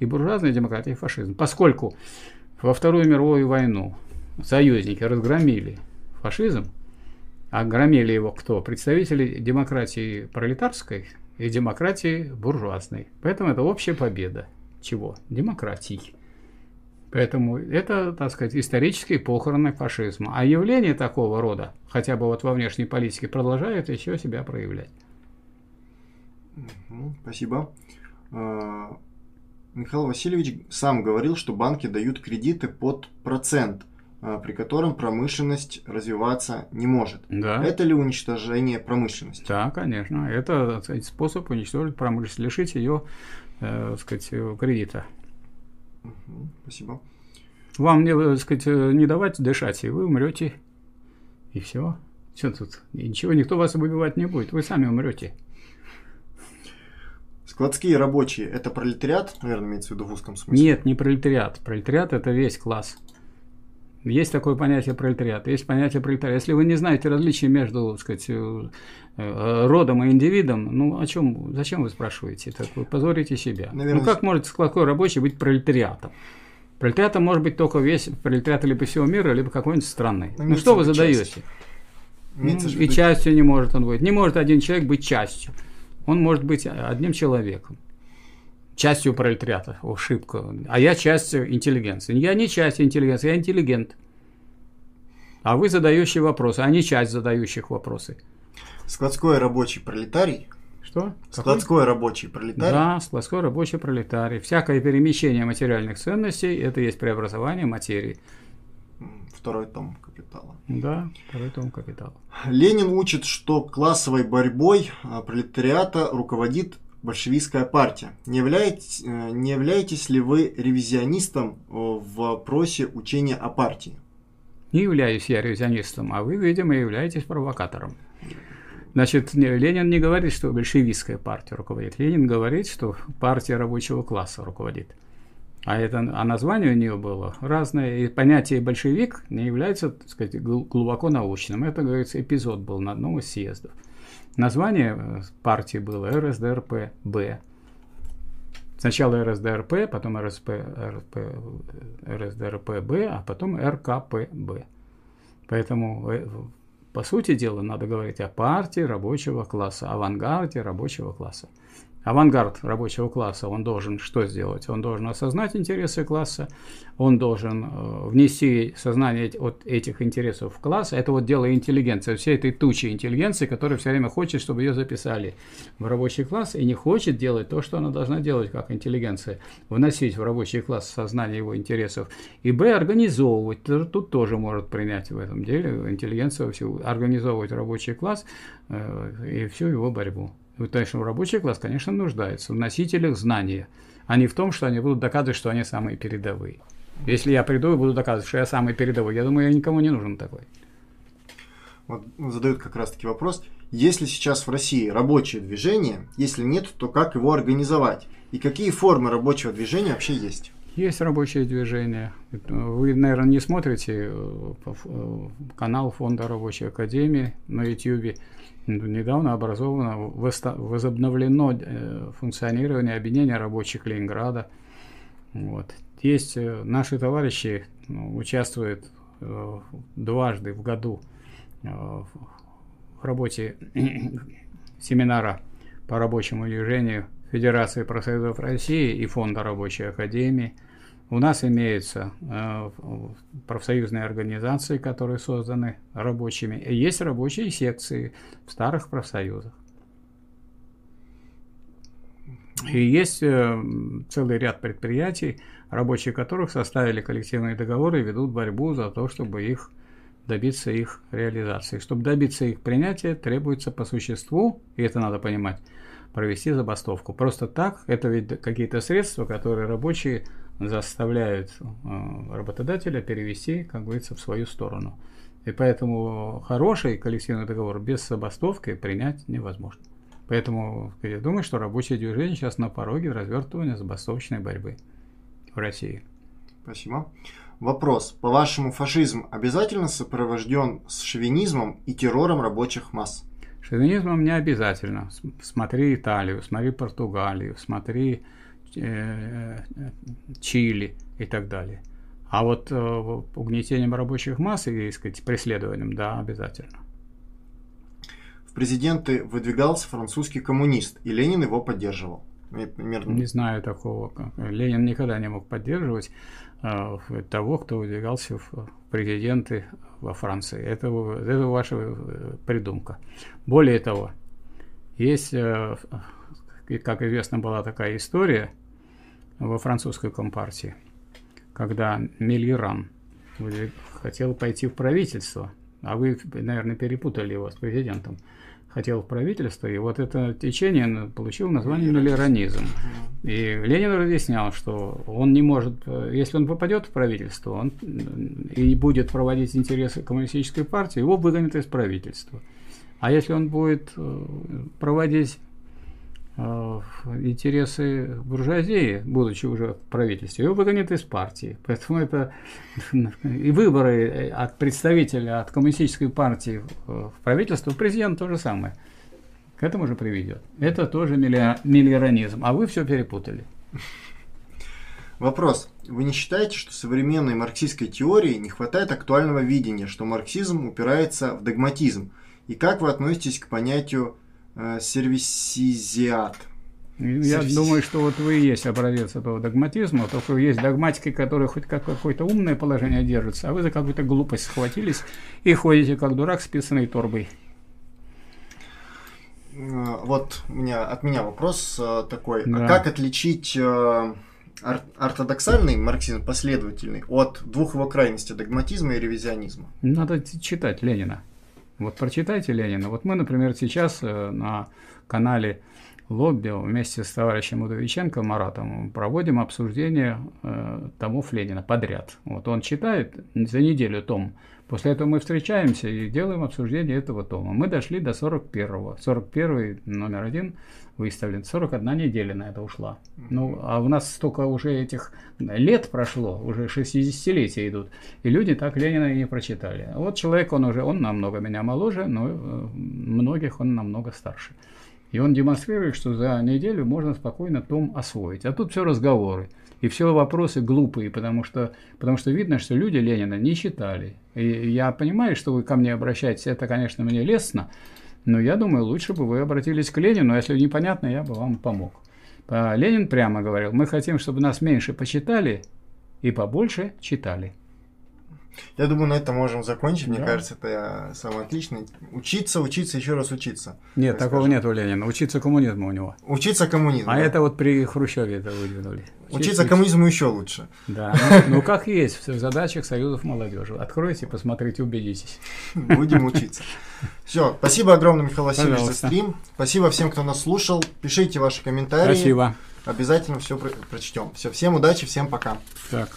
и буржуазная демократия, и фашизм. Поскольку во Вторую мировую войну союзники разгромили фашизм, а громили его кто? Представители демократии пролетарской и демократии буржуазной. Поэтому это общая победа. Чего? Демократии. Поэтому это, так сказать, исторический похороны фашизма. А явление такого рода, хотя бы вот во внешней политике, продолжает еще себя проявлять. Спасибо. Михаил Васильевич сам говорил, что банки дают кредиты под процент, а, при котором промышленность развиваться не может. Да. Это ли уничтожение промышленности? Да, конечно. Это сказать, способ уничтожить промышленность, лишить ее, э, сказать, кредита. Угу, спасибо. Вам, не, так сказать, не давать дышать, и вы умрете. И все. Все тут. И ничего, никто вас выбивать не будет. Вы сами умрете. Складские рабочие – это пролетариат, наверное, имеется в виду в узком смысле? Нет, не пролетариат. Пролетариат – это весь класс. Есть такое понятие пролетариата, есть понятие пролетариата. Если вы не знаете различия между, так сказать, э, э, родом и индивидом, ну о чем, зачем вы спрашиваете? Так вы позорите себя. Наверное, ну как может складской рабочий быть пролетариатом? Пролетариатом может быть только весь пролетариат либо всего мира, либо какой-нибудь страны. Ну, ну что вы задаете? Ну, и частью не может он быть. Не может один человек быть частью. Он может быть одним человеком. Частью пролетариата. Ошибка. А я часть интеллигенции. Я не часть интеллигенции, я интеллигент. А вы задающий вопросы, а не часть задающих вопросы. Складской рабочий пролетарий что? Складской Какой? рабочий пролетарий? Да, складской рабочий пролетарий. Всякое перемещение материальных ценностей – это есть преобразование материи. Второй том капитала. Да, второй том капитала. Ленин учит, что классовой борьбой а, пролетариата руководит большевистская партия. Не являетесь, э, не являетесь ли вы ревизионистом э, в вопросе учения о партии? Не являюсь я ревизионистом, а вы, видимо, являетесь провокатором. Значит, Ленин не говорит, что большевистская партия руководит. Ленин говорит, что партия рабочего класса руководит. А, это, а название у нее было разное. И понятие большевик не является, так сказать, глубоко научным. Это, говорится, эпизод был на одном из съездов. Название э, партии было РСДРП-Б. Сначала РСДРП, потом РСП, РП, РСДРП-Б, а потом РКП-Б. Поэтому э, по сути дела, надо говорить о партии рабочего класса, авангарде рабочего класса авангард рабочего класса, он должен что сделать? Он должен осознать интересы класса, он должен э, внести сознание от этих интересов в класс. Это вот дело интеллигенции, всей этой тучи интеллигенции, которая все время хочет, чтобы ее записали в рабочий класс и не хочет делать то, что она должна делать как интеллигенция, вносить в рабочий класс сознание его интересов. И б, организовывать, тут тоже может принять в этом деле интеллигенция, организовывать рабочий класс э, и всю его борьбу. Потому что рабочий класс, конечно, нуждается в носителях знания, а не в том, что они будут доказывать, что они самые передовые. Если я приду и буду доказывать, что я самый передовой, я думаю, я никому не нужен такой. Вот задают как раз-таки вопрос, если сейчас в России рабочее движение, если нет, то как его организовать? И какие формы рабочего движения вообще есть? Есть рабочее движение. Вы, наверное, не смотрите э, э, канал Фонда Рабочей Академии на YouTube недавно образовано, возобновлено э, функционирование объединения рабочих Ленинграда. Вот. Есть э, наши товарищи ну, участвуют э, дважды в году в работе [CLEARS THROAT] семинара по рабочему движению Федерации профсоюзов России и Фонда рабочей академии – у нас имеются э, профсоюзные организации, которые созданы рабочими. И есть рабочие секции в старых профсоюзах. И есть э, целый ряд предприятий, рабочие которых составили коллективные договоры и ведут борьбу за то, чтобы их добиться их реализации. Чтобы добиться их принятия, требуется по существу, и это надо понимать, провести забастовку. Просто так, это ведь какие-то средства, которые рабочие заставляют э, работодателя перевести, как говорится, в свою сторону. И поэтому хороший коллективный договор без забастовки принять невозможно. Поэтому я думаю, что рабочее движение сейчас на пороге развертывания забастовочной борьбы в России. Спасибо. Вопрос. По-вашему, фашизм обязательно сопровожден с шовинизмом и террором рабочих масс? Шовинизмом не обязательно. Смотри Италию, смотри Португалию, смотри Чили и так далее. А вот э, угнетением рабочих масс и, так сказать, преследованием, да, обязательно. В президенты выдвигался французский коммунист, и Ленин его поддерживал. Не знаю такого. Ленин никогда не мог поддерживать э, того, кто выдвигался в президенты во Франции. Это, это ваша э, придумка. Более того, есть, э, как известно, была такая история во французской компартии, когда Мильеран хотел пойти в правительство, а вы, наверное, перепутали его с президентом хотел в правительство, и вот это течение получило название миллеронизм. И Ленин разъяснял, что он не может, если он попадет в правительство, он и будет проводить интересы коммунистической партии, его выгонят из правительства. А если он будет э, проводить Э, интересы буржуазии, будучи уже в правительстве, его выгонят из партии. Поэтому это [LAUGHS] и выборы от представителя от коммунистической партии в правительство, президент то же самое. К этому же приведет. Это тоже миллионизм. А вы все перепутали. Вопрос. Вы не считаете, что современной марксистской теории не хватает актуального видения, что марксизм упирается в догматизм? И как вы относитесь к понятию э, сервисизиат. Я Сервис... думаю, что вот вы и есть образец этого догматизма, только есть догматики, которые хоть как какое-то умное положение держатся, а вы за какую-то глупость схватились и ходите как дурак с писаной торбой. Э, вот у меня, от меня вопрос э, такой. А да. А как отличить э, ортодоксальный марксизм, последовательный, от двух его крайностей, догматизма и ревизионизма? Надо читать Ленина. Вот прочитайте Ленина. Вот мы, например, сейчас э, на канале Лобби вместе с товарищем Удовиченко Маратом проводим обсуждение э, томов Ленина подряд. Вот он читает за неделю том. После этого мы встречаемся и делаем обсуждение этого тома. Мы дошли до 41-го. 41 номер один выставлен. 41 неделя на это ушла. Ну, а у нас столько уже этих лет прошло, уже 60-летия идут, и люди так Ленина и не прочитали. Вот человек, он уже, он намного меня моложе, но э, многих он намного старше. И он демонстрирует, что за неделю можно спокойно том освоить. А тут все разговоры. И все вопросы глупые, потому что, потому что видно, что люди Ленина не читали. И я понимаю, что вы ко мне обращаетесь, это, конечно, мне лестно, но я думаю, лучше бы вы обратились к Ленину, если непонятно, я бы вам помог. А Ленин прямо говорил, мы хотим, чтобы нас меньше почитали и побольше читали. Я думаю, на этом можем закончить. Да. Мне кажется, это самое отличное. Учиться, учиться, еще раз учиться. Нет, такого скажем. нет у Ленина. Учиться коммунизму у него. Учиться коммунизму. А да. это вот при Хрущеве это выдвинули. Учиться коммунизму еще лучше. Да. Ну, ну как есть в задачах союзов молодежи. Откройте, посмотрите, убедитесь. Будем учиться. Все, спасибо огромное, Михаил Васильевич, Пожалуйста. за стрим. Спасибо всем, кто нас слушал. Пишите ваши комментарии. Спасибо. Обязательно все про- прочтем. Все, всем удачи, всем пока. Так.